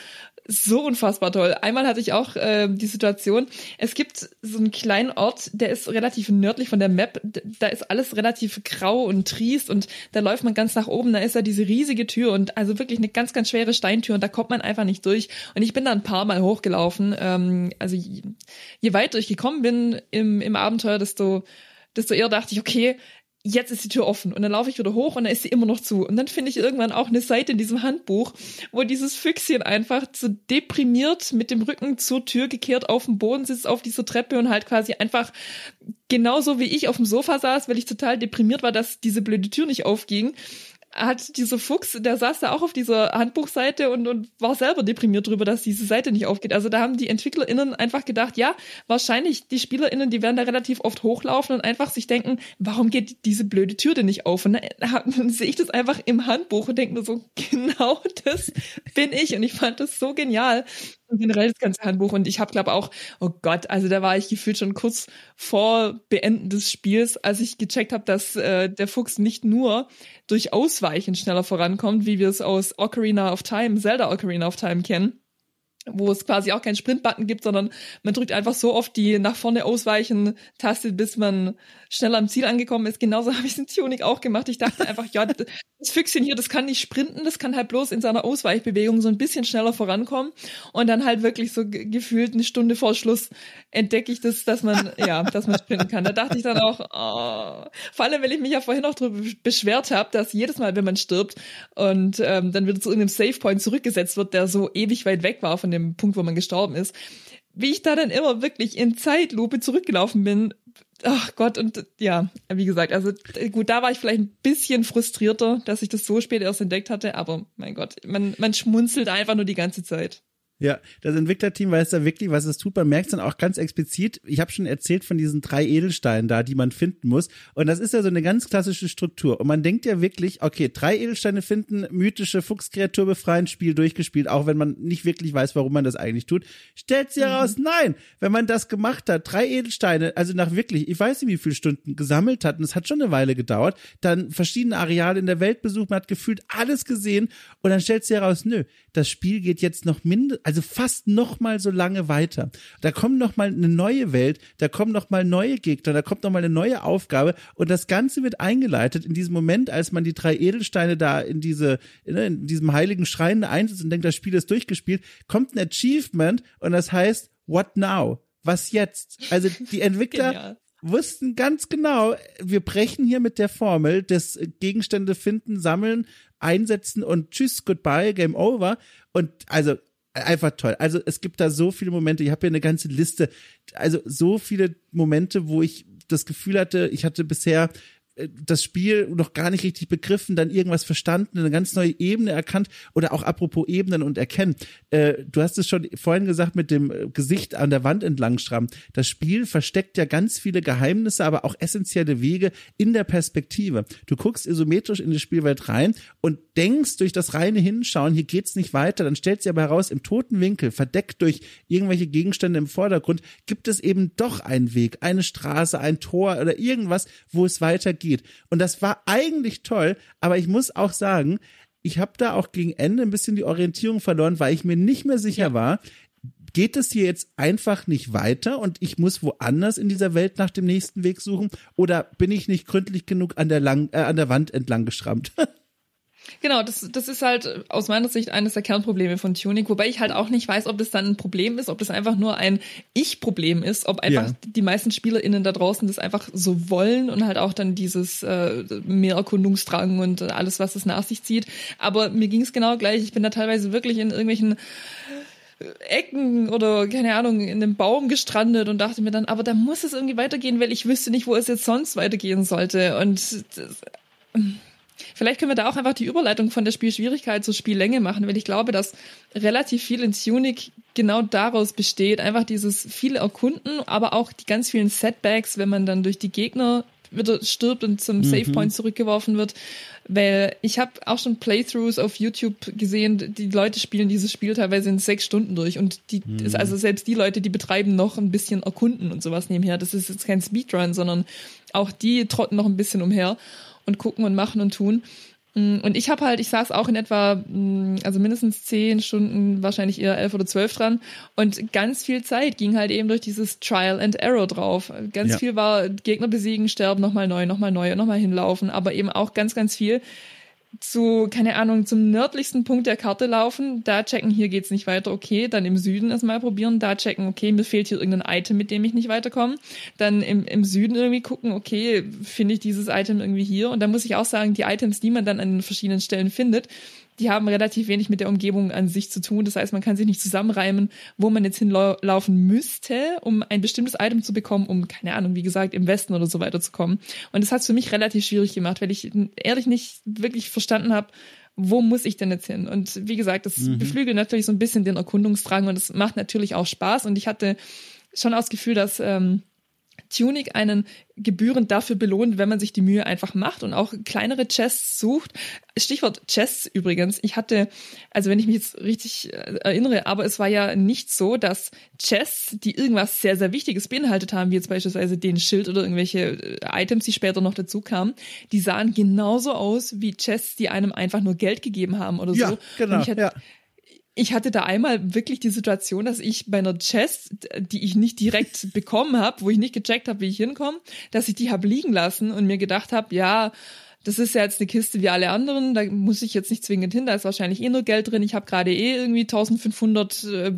so unfassbar toll. Einmal hatte ich auch äh, die Situation, es gibt so einen kleinen Ort, der ist relativ nördlich von der Map. Da ist alles relativ grau und triest und da läuft man ganz nach oben. Da ist ja diese riesige Tür und also wirklich eine ganz, ganz schwere Steintür und da kommt man einfach nicht durch. Und ich bin da ein paar Mal hochgelaufen. Ähm, also je, je weiter ich gekommen bin im, im Abenteuer, desto desto eher dachte ich, okay, jetzt ist die Tür offen und dann laufe ich wieder hoch und dann ist sie immer noch zu. Und dann finde ich irgendwann auch eine Seite in diesem Handbuch, wo dieses Füchschen einfach so deprimiert mit dem Rücken zur Tür gekehrt auf dem Boden sitzt auf dieser Treppe und halt quasi einfach genauso wie ich auf dem Sofa saß, weil ich total deprimiert war, dass diese blöde Tür nicht aufging hat dieser Fuchs, der saß da auch auf dieser Handbuchseite und, und war selber deprimiert darüber, dass diese Seite nicht aufgeht. Also da haben die EntwicklerInnen einfach gedacht, ja, wahrscheinlich die SpielerInnen, die werden da relativ oft hochlaufen und einfach sich denken, warum geht diese blöde Tür denn nicht auf? Und dann, dann sehe ich das einfach im Handbuch und denke mir so, genau das bin ich. Und ich fand das so genial, generell das ganze Handbuch. Und ich habe glaube auch, oh Gott, also da war ich gefühlt schon kurz vor Beenden des Spiels, als ich gecheckt habe, dass äh, der Fuchs nicht nur durch Ausweichen schneller vorankommt, wie wir es aus Ocarina of Time, Zelda Ocarina of Time kennen, wo es quasi auch keinen Sprint-Button gibt, sondern man drückt einfach so oft die nach vorne ausweichen Taste, bis man schneller am Ziel angekommen ist. Genauso habe ich es in Tunic auch gemacht. Ich dachte einfach, ja, das Füchschen hier, das kann nicht sprinten, das kann halt bloß in seiner Ausweichbewegung so ein bisschen schneller vorankommen. Und dann halt wirklich so gefühlt eine Stunde vor Schluss entdecke ich das, dass man, ja, dass man sprinten kann. Da dachte ich dann auch, oh, vor allem, weil ich mich ja vorhin auch darüber beschwert habe, dass jedes Mal, wenn man stirbt und ähm, dann wieder zu irgendeinem Save Point zurückgesetzt wird, der so ewig weit weg war von dem Punkt, wo man gestorben ist, wie ich da dann immer wirklich in Zeitlupe zurückgelaufen bin. Ach Gott, und ja, wie gesagt, also gut, da war ich vielleicht ein bisschen frustrierter, dass ich das so spät erst entdeckt hatte, aber mein Gott, man, man schmunzelt einfach nur die ganze Zeit. Ja, das Entwicklerteam weiß da wirklich, was es tut. Man merkt es dann auch ganz explizit. Ich habe schon erzählt von diesen drei Edelsteinen da, die man finden muss. Und das ist ja so eine ganz klassische Struktur. Und man denkt ja wirklich, okay, drei Edelsteine finden, mythische Fuchskreatur befreien, Spiel durchgespielt, auch wenn man nicht wirklich weiß, warum man das eigentlich tut. Stellt sich heraus, mhm. nein, wenn man das gemacht hat, drei Edelsteine, also nach wirklich, ich weiß nicht, wie viele Stunden gesammelt hat, und es hat schon eine Weile gedauert, dann verschiedene Areale in der Welt besucht, man hat gefühlt alles gesehen und dann stellt sich heraus, nö, das Spiel geht jetzt noch mindestens also fast noch mal so lange weiter. Da kommt noch mal eine neue Welt, da kommen noch mal neue Gegner, da kommt noch mal eine neue Aufgabe und das Ganze wird eingeleitet in diesem Moment, als man die drei Edelsteine da in diese, in diesem heiligen Schrein einsetzt und denkt, das Spiel ist durchgespielt, kommt ein Achievement und das heißt, what now? Was jetzt? Also die Entwickler wussten ganz genau, wir brechen hier mit der Formel des Gegenstände finden, sammeln, einsetzen und tschüss, goodbye, game over. Und also einfach toll. Also es gibt da so viele Momente. Ich habe hier eine ganze Liste. Also so viele Momente, wo ich das Gefühl hatte, ich hatte bisher das Spiel noch gar nicht richtig begriffen, dann irgendwas verstanden, eine ganz neue Ebene erkannt oder auch apropos Ebenen und erkennen. Äh, du hast es schon vorhin gesagt mit dem äh, Gesicht an der Wand entlang strammen. Das Spiel versteckt ja ganz viele Geheimnisse, aber auch essentielle Wege in der Perspektive. Du guckst isometrisch in die Spielwelt rein und denkst durch das reine Hinschauen, hier geht's nicht weiter, dann stellt sich aber heraus, im toten Winkel, verdeckt durch irgendwelche Gegenstände im Vordergrund, gibt es eben doch einen Weg, eine Straße, ein Tor oder irgendwas, wo es weitergeht. Und das war eigentlich toll, aber ich muss auch sagen, ich habe da auch gegen Ende ein bisschen die Orientierung verloren, weil ich mir nicht mehr sicher ja. war, geht es hier jetzt einfach nicht weiter und ich muss woanders in dieser Welt nach dem nächsten Weg suchen oder bin ich nicht gründlich genug an der, lang, äh, an der Wand entlang geschrammt? Genau, das, das ist halt aus meiner Sicht eines der Kernprobleme von Tuning, wobei ich halt auch nicht weiß, ob das dann ein Problem ist, ob das einfach nur ein Ich-Problem ist, ob einfach ja. die meisten SpielerInnen da draußen das einfach so wollen und halt auch dann dieses äh, Mehrerkundungsdrang und alles, was es nach sich zieht. Aber mir ging es genau gleich. Ich bin da teilweise wirklich in irgendwelchen Ecken oder keine Ahnung in einem Baum gestrandet und dachte mir dann, aber da muss es irgendwie weitergehen, weil ich wüsste nicht, wo es jetzt sonst weitergehen sollte. Und das, Vielleicht können wir da auch einfach die Überleitung von der Spielschwierigkeit zur Spiellänge machen, weil ich glaube, dass relativ viel in Tunic genau daraus besteht. Einfach dieses viele Erkunden, aber auch die ganz vielen Setbacks, wenn man dann durch die Gegner wieder stirbt und zum mhm. Save Point zurückgeworfen wird. Weil ich habe auch schon Playthroughs auf YouTube gesehen, die Leute spielen dieses Spiel teilweise in sechs Stunden durch und die, mhm. also selbst die Leute, die betreiben noch ein bisschen Erkunden und sowas nebenher. Das ist jetzt kein Speedrun, sondern auch die trotten noch ein bisschen umher und gucken und machen und tun. Mm, und ich habe halt, ich saß auch in etwa, mm, also mindestens zehn Stunden, wahrscheinlich eher elf oder zwölf dran. Und ganz viel Zeit ging halt eben durch dieses Trial and Error drauf. Ganz ja. viel war Gegner besiegen, sterben, nochmal neu, nochmal neu, nochmal hinlaufen. Aber eben auch ganz, ganz viel zu, keine Ahnung, zum nördlichsten Punkt der Karte laufen, da checken, hier geht's nicht weiter, okay, dann im Süden erstmal probieren, da checken, okay, mir fehlt hier irgendein Item, mit dem ich nicht weiterkomme, dann im, im Süden irgendwie gucken, okay, finde ich dieses Item irgendwie hier? Und da muss ich auch sagen, die Items, die man dann an den verschiedenen Stellen findet, die haben relativ wenig mit der Umgebung an sich zu tun. Das heißt, man kann sich nicht zusammenreimen, wo man jetzt hinlaufen müsste, um ein bestimmtes Item zu bekommen, um, keine Ahnung, wie gesagt, im Westen oder so weiter zu kommen. Und das hat es für mich relativ schwierig gemacht, weil ich ehrlich nicht wirklich verstanden habe, wo muss ich denn jetzt hin? Und wie gesagt, das mhm. beflügelt natürlich so ein bisschen den Erkundungsdrang und es macht natürlich auch Spaß. Und ich hatte schon auch das Gefühl, dass ähm, Tunic einen gebührend dafür belohnt, wenn man sich die Mühe einfach macht und auch kleinere Chests sucht. Stichwort Chests übrigens. Ich hatte, also wenn ich mich jetzt richtig äh, erinnere, aber es war ja nicht so, dass Chests, die irgendwas sehr, sehr Wichtiges beinhaltet haben, wie jetzt beispielsweise den Schild oder irgendwelche äh, Items, die später noch dazu kamen, die sahen genauso aus wie Chests, die einem einfach nur Geld gegeben haben oder so. Ja, genau. Hatte, ja ich hatte da einmal wirklich die Situation, dass ich bei einer Chest, die ich nicht direkt bekommen habe, wo ich nicht gecheckt habe, wie ich hinkomme, dass ich die habe liegen lassen und mir gedacht habe, ja, das ist ja jetzt eine Kiste wie alle anderen, da muss ich jetzt nicht zwingend hin, da ist wahrscheinlich eh nur Geld drin. Ich habe gerade eh irgendwie 1500 äh,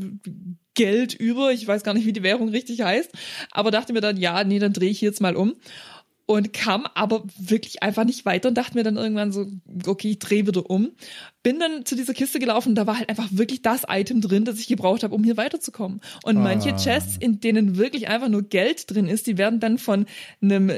Geld über, ich weiß gar nicht, wie die Währung richtig heißt, aber dachte mir dann, ja, nee, dann drehe ich jetzt mal um und kam aber wirklich einfach nicht weiter und dachte mir dann irgendwann so, okay, ich drehe wieder um. Bin dann zu dieser Kiste gelaufen und da war halt einfach wirklich das Item drin, das ich gebraucht habe, um hier weiterzukommen. Und ah. manche Chests, in denen wirklich einfach nur Geld drin ist, die werden dann von einem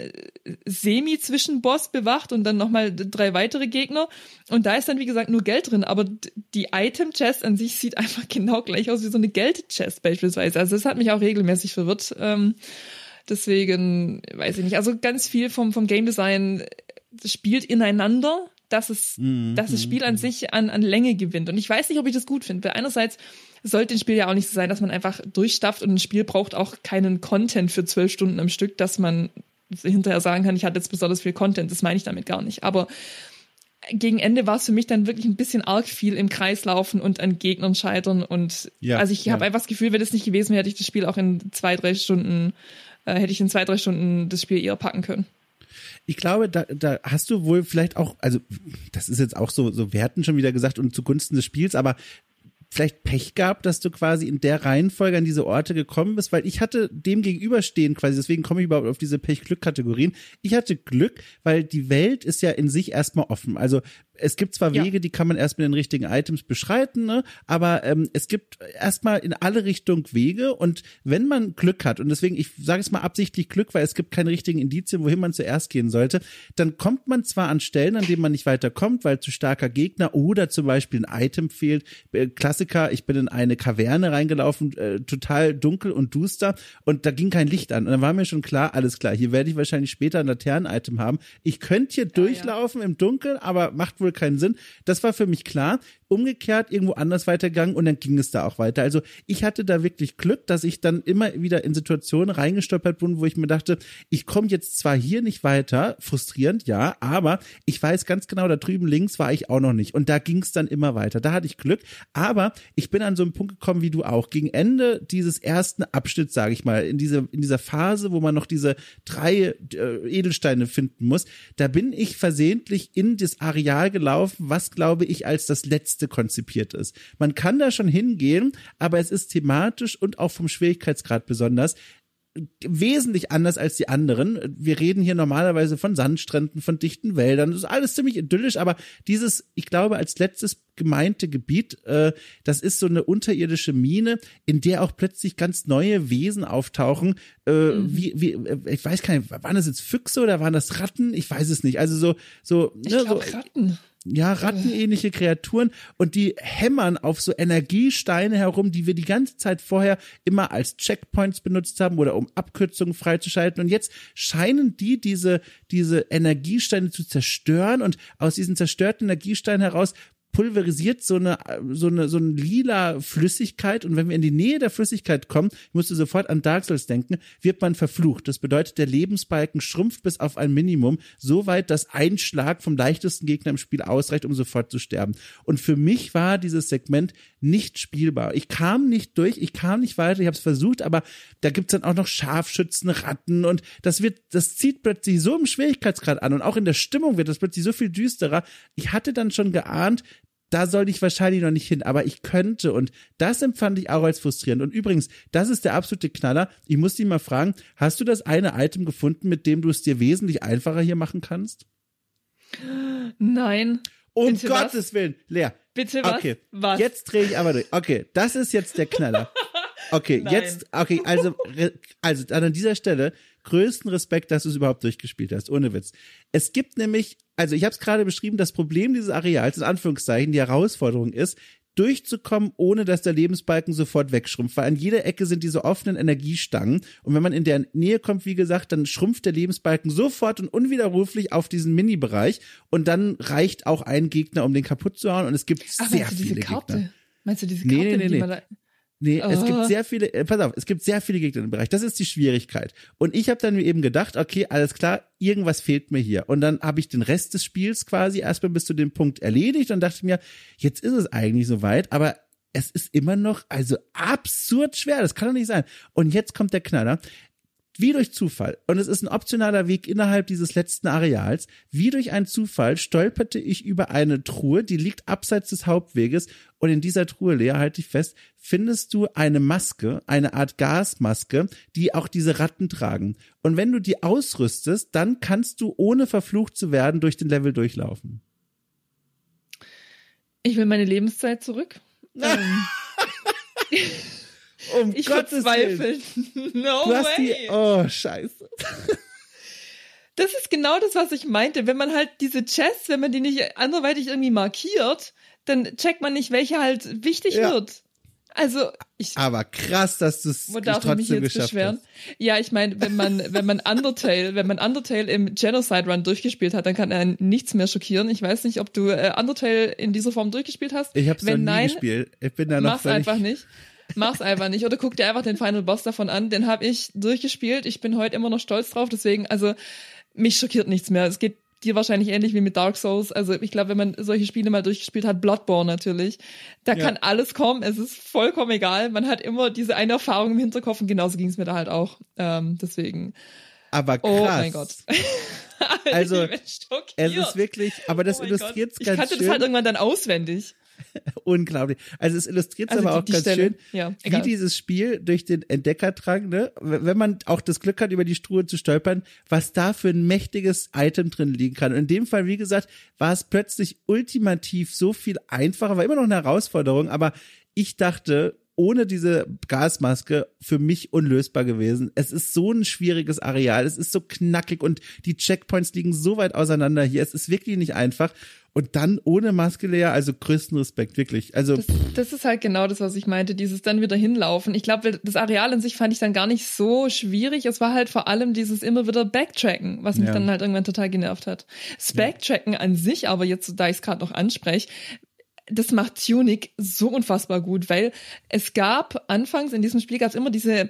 Semi-Zwischenboss bewacht und dann nochmal drei weitere Gegner. Und da ist dann, wie gesagt, nur Geld drin. Aber die Item-Chest an sich sieht einfach genau gleich aus wie so eine Geld-Chest beispielsweise. Also das hat mich auch regelmäßig verwirrt. Ähm, Deswegen, weiß ich nicht. Also ganz viel vom, vom Game Design spielt ineinander, dass es, mm, dass das Spiel an sich an, an Länge gewinnt. Und ich weiß nicht, ob ich das gut finde, weil einerseits sollte ein Spiel ja auch nicht so sein, dass man einfach durchstafft und ein Spiel braucht auch keinen Content für zwölf Stunden am Stück, dass man hinterher sagen kann, ich hatte jetzt besonders viel Content. Das meine ich damit gar nicht. Aber gegen Ende war es für mich dann wirklich ein bisschen arg viel im Kreis laufen und an Gegnern scheitern. Und ja, also ich ja. habe einfach das Gefühl, wenn das nicht gewesen wäre, hätte ich das Spiel auch in zwei, drei Stunden äh, hätte ich in zwei, drei Stunden das Spiel eher packen können. Ich glaube, da, da hast du wohl vielleicht auch, also das ist jetzt auch so, so Werten schon wieder gesagt und zugunsten des Spiels, aber vielleicht Pech gehabt, dass du quasi in der Reihenfolge an diese Orte gekommen bist, weil ich hatte dem gegenüberstehen quasi, deswegen komme ich überhaupt auf diese Pech-Glück-Kategorien. Ich hatte Glück, weil die Welt ist ja in sich erstmal offen. Also es gibt zwar Wege, ja. die kann man erst mit den richtigen Items beschreiten, ne? aber ähm, es gibt erstmal in alle Richtungen Wege und wenn man Glück hat, und deswegen, ich sage es mal absichtlich Glück, weil es gibt keine richtigen Indizien, wohin man zuerst gehen sollte, dann kommt man zwar an Stellen, an denen man nicht weiterkommt, weil zu starker Gegner oder zum Beispiel ein Item fehlt. Äh, Klassiker, ich bin in eine Kaverne reingelaufen, äh, total dunkel und duster und da ging kein Licht an. Und dann war mir schon klar, alles klar, hier werde ich wahrscheinlich später ein Laternen-Item haben. Ich könnte hier ja, durchlaufen ja. im Dunkeln, aber macht wohl keinen Sinn. Das war für mich klar umgekehrt irgendwo anders weitergegangen und dann ging es da auch weiter. Also ich hatte da wirklich Glück, dass ich dann immer wieder in Situationen reingestolpert bin, wo ich mir dachte, ich komme jetzt zwar hier nicht weiter, frustrierend, ja, aber ich weiß ganz genau, da drüben links war ich auch noch nicht und da ging es dann immer weiter. Da hatte ich Glück, aber ich bin an so einen Punkt gekommen wie du auch. Gegen Ende dieses ersten Abschnitts, sage ich mal, in dieser in dieser Phase, wo man noch diese drei äh, Edelsteine finden muss, da bin ich versehentlich in das Areal gelaufen, was glaube ich als das letzte Liste konzipiert ist. Man kann da schon hingehen, aber es ist thematisch und auch vom Schwierigkeitsgrad besonders wesentlich anders als die anderen. Wir reden hier normalerweise von Sandstränden, von dichten Wäldern. Das ist alles ziemlich idyllisch, aber dieses, ich glaube, als letztes gemeinte Gebiet, äh, das ist so eine unterirdische Mine, in der auch plötzlich ganz neue Wesen auftauchen. Äh, mhm. wie, wie, äh, ich weiß gar nicht, waren das jetzt Füchse oder waren das Ratten? Ich weiß es nicht. Also so, so, ne, ich glaub, so Ratten ja, rattenähnliche Kreaturen und die hämmern auf so Energiesteine herum, die wir die ganze Zeit vorher immer als Checkpoints benutzt haben oder um Abkürzungen freizuschalten. Und jetzt scheinen die diese, diese Energiesteine zu zerstören und aus diesen zerstörten Energiesteinen heraus pulverisiert so eine, so eine, so eine lila Flüssigkeit und wenn wir in die Nähe der Flüssigkeit kommen, ich musste sofort an Dark Souls denken, wird man verflucht. Das bedeutet, der Lebensbalken schrumpft bis auf ein Minimum, so weit, dass ein Schlag vom leichtesten Gegner im Spiel ausreicht, um sofort zu sterben. Und für mich war dieses Segment nicht spielbar. Ich kam nicht durch, ich kam nicht weiter, ich habe es versucht, aber da gibt's dann auch noch Scharfschützen, Ratten und das wird, das zieht plötzlich so im Schwierigkeitsgrad an und auch in der Stimmung wird das plötzlich so viel düsterer. Ich hatte dann schon geahnt, da sollte ich wahrscheinlich noch nicht hin, aber ich könnte und das empfand ich auch als frustrierend. Und übrigens, das ist der absolute Knaller. Ich muss dich mal fragen, hast du das eine Item gefunden, mit dem du es dir wesentlich einfacher hier machen kannst? Nein. Um Bitte Gottes was? Willen, Lea. Bitte was? Okay, was? jetzt drehe ich aber durch. Okay, das ist jetzt der Knaller. Okay, Nein. jetzt, okay, also, also an dieser Stelle größten Respekt, dass du es überhaupt durchgespielt hast, ohne Witz. Es gibt nämlich, also ich habe es gerade beschrieben, das Problem dieses Areals, in Anführungszeichen, die Herausforderung ist, durchzukommen, ohne dass der Lebensbalken sofort wegschrumpft. Weil an jeder Ecke sind diese offenen Energiestangen. Und wenn man in der Nähe kommt, wie gesagt, dann schrumpft der Lebensbalken sofort und unwiderruflich auf diesen Mini-Bereich. Und dann reicht auch ein Gegner, um den kaputt zu hauen. Und es gibt Ach, sehr viele Gegner. Meinst du diese Karte, nee, nee, nee, nee. die da Nee, oh. es gibt oh. sehr viele, äh, pass auf, es gibt sehr viele Gegner im Bereich. Das ist die Schwierigkeit. Und ich habe dann mir eben gedacht, okay, alles klar, irgendwas fehlt mir hier. Und dann habe ich den Rest des Spiels quasi erstmal bis zu dem Punkt erledigt und dachte mir, jetzt ist es eigentlich soweit, aber es ist immer noch, also absurd schwer, das kann doch nicht sein. Und jetzt kommt der Knaller wie durch Zufall, und es ist ein optionaler Weg innerhalb dieses letzten Areals, wie durch einen Zufall stolperte ich über eine Truhe, die liegt abseits des Hauptweges, und in dieser Truhe, Lea, halte ich fest, findest du eine Maske, eine Art Gasmaske, die auch diese Ratten tragen. Und wenn du die ausrüstest, dann kannst du, ohne verflucht zu werden, durch den Level durchlaufen. Ich will meine Lebenszeit zurück. ähm. Um ich Gottes Willen. No du way. Die, oh, scheiße. Das ist genau das, was ich meinte. Wenn man halt diese Chests, wenn man die nicht anderweitig irgendwie markiert, dann checkt man nicht, welche halt wichtig ja. wird. Also ich. Aber krass, dass du es trotzdem mich jetzt geschafft beschweren? hast. Ja, ich meine, wenn man wenn man Undertale, wenn man Undertale im Genocide Run durchgespielt hat, dann kann er nichts mehr schockieren. Ich weiß nicht, ob du äh, Undertale in dieser Form durchgespielt hast. Ich habe es noch nie nein, gespielt. Ich bin da noch mach's einfach nicht. Mach's einfach nicht. Oder guck dir einfach den Final Boss davon an. Den habe ich durchgespielt. Ich bin heute immer noch stolz drauf. Deswegen, also mich schockiert nichts mehr. Es geht dir wahrscheinlich ähnlich wie mit Dark Souls. Also ich glaube, wenn man solche Spiele mal durchgespielt hat, Bloodborne natürlich, da ja. kann alles kommen. Es ist vollkommen egal. Man hat immer diese eine Erfahrung im Hinterkopf und genauso ging es mir da halt auch. Ähm, deswegen. Aber krass. Oh mein Gott. also es ist wirklich, aber das oh illustriert ganz schön. Ich kannte das halt irgendwann dann auswendig. Unglaublich. Also es illustriert also aber auch ganz Stelle. schön, ja, wie dieses Spiel durch den Entdeckerdrang, ne, wenn man auch das Glück hat, über die Struhe zu stolpern, was da für ein mächtiges Item drin liegen kann. Und in dem Fall, wie gesagt, war es plötzlich ultimativ so viel einfacher, war immer noch eine Herausforderung, aber ich dachte, ohne diese Gasmaske für mich unlösbar gewesen. Es ist so ein schwieriges Areal, es ist so knackig und die Checkpoints liegen so weit auseinander hier. Es ist wirklich nicht einfach. Und dann ohne Maske leer, also größten Respekt, wirklich. Also das, das ist halt genau das, was ich meinte, dieses dann wieder hinlaufen. Ich glaube, das Areal an sich fand ich dann gar nicht so schwierig. Es war halt vor allem dieses immer wieder Backtracken, was mich ja. dann halt irgendwann total genervt hat. Das Backtracken ja. an sich, aber jetzt, da ich es gerade noch anspreche, das macht Tunic so unfassbar gut, weil es gab anfangs in diesem Spiel gab es immer diese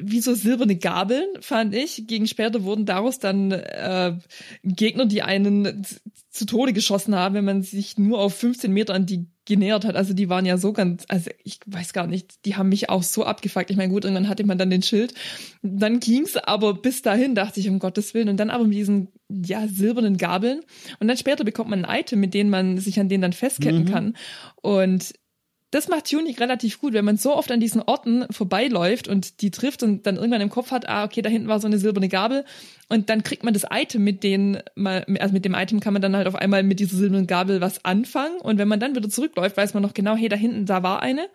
wie so silberne Gabeln, fand ich. Gegen später wurden daraus dann äh, Gegner, die einen zu Tode geschossen haben, wenn man sich nur auf 15 Meter an die genähert hat. Also die waren ja so ganz, also ich weiß gar nicht, die haben mich auch so abgefuckt. Ich meine, gut, irgendwann hatte man dann den Schild. Dann ging's aber bis dahin, dachte ich, um Gottes Willen. Und dann aber mit diesen, ja, silbernen Gabeln. Und dann später bekommt man ein Item, mit dem man sich an denen dann festketten mhm. kann. Und das macht Tunic relativ gut, wenn man so oft an diesen Orten vorbeiläuft und die trifft und dann irgendwann im Kopf hat, ah, okay, da hinten war so eine silberne Gabel und dann kriegt man das Item mit denen mal, also mit dem Item kann man dann halt auf einmal mit dieser silbernen Gabel was anfangen und wenn man dann wieder zurückläuft, weiß man noch genau, hey, da hinten, da war eine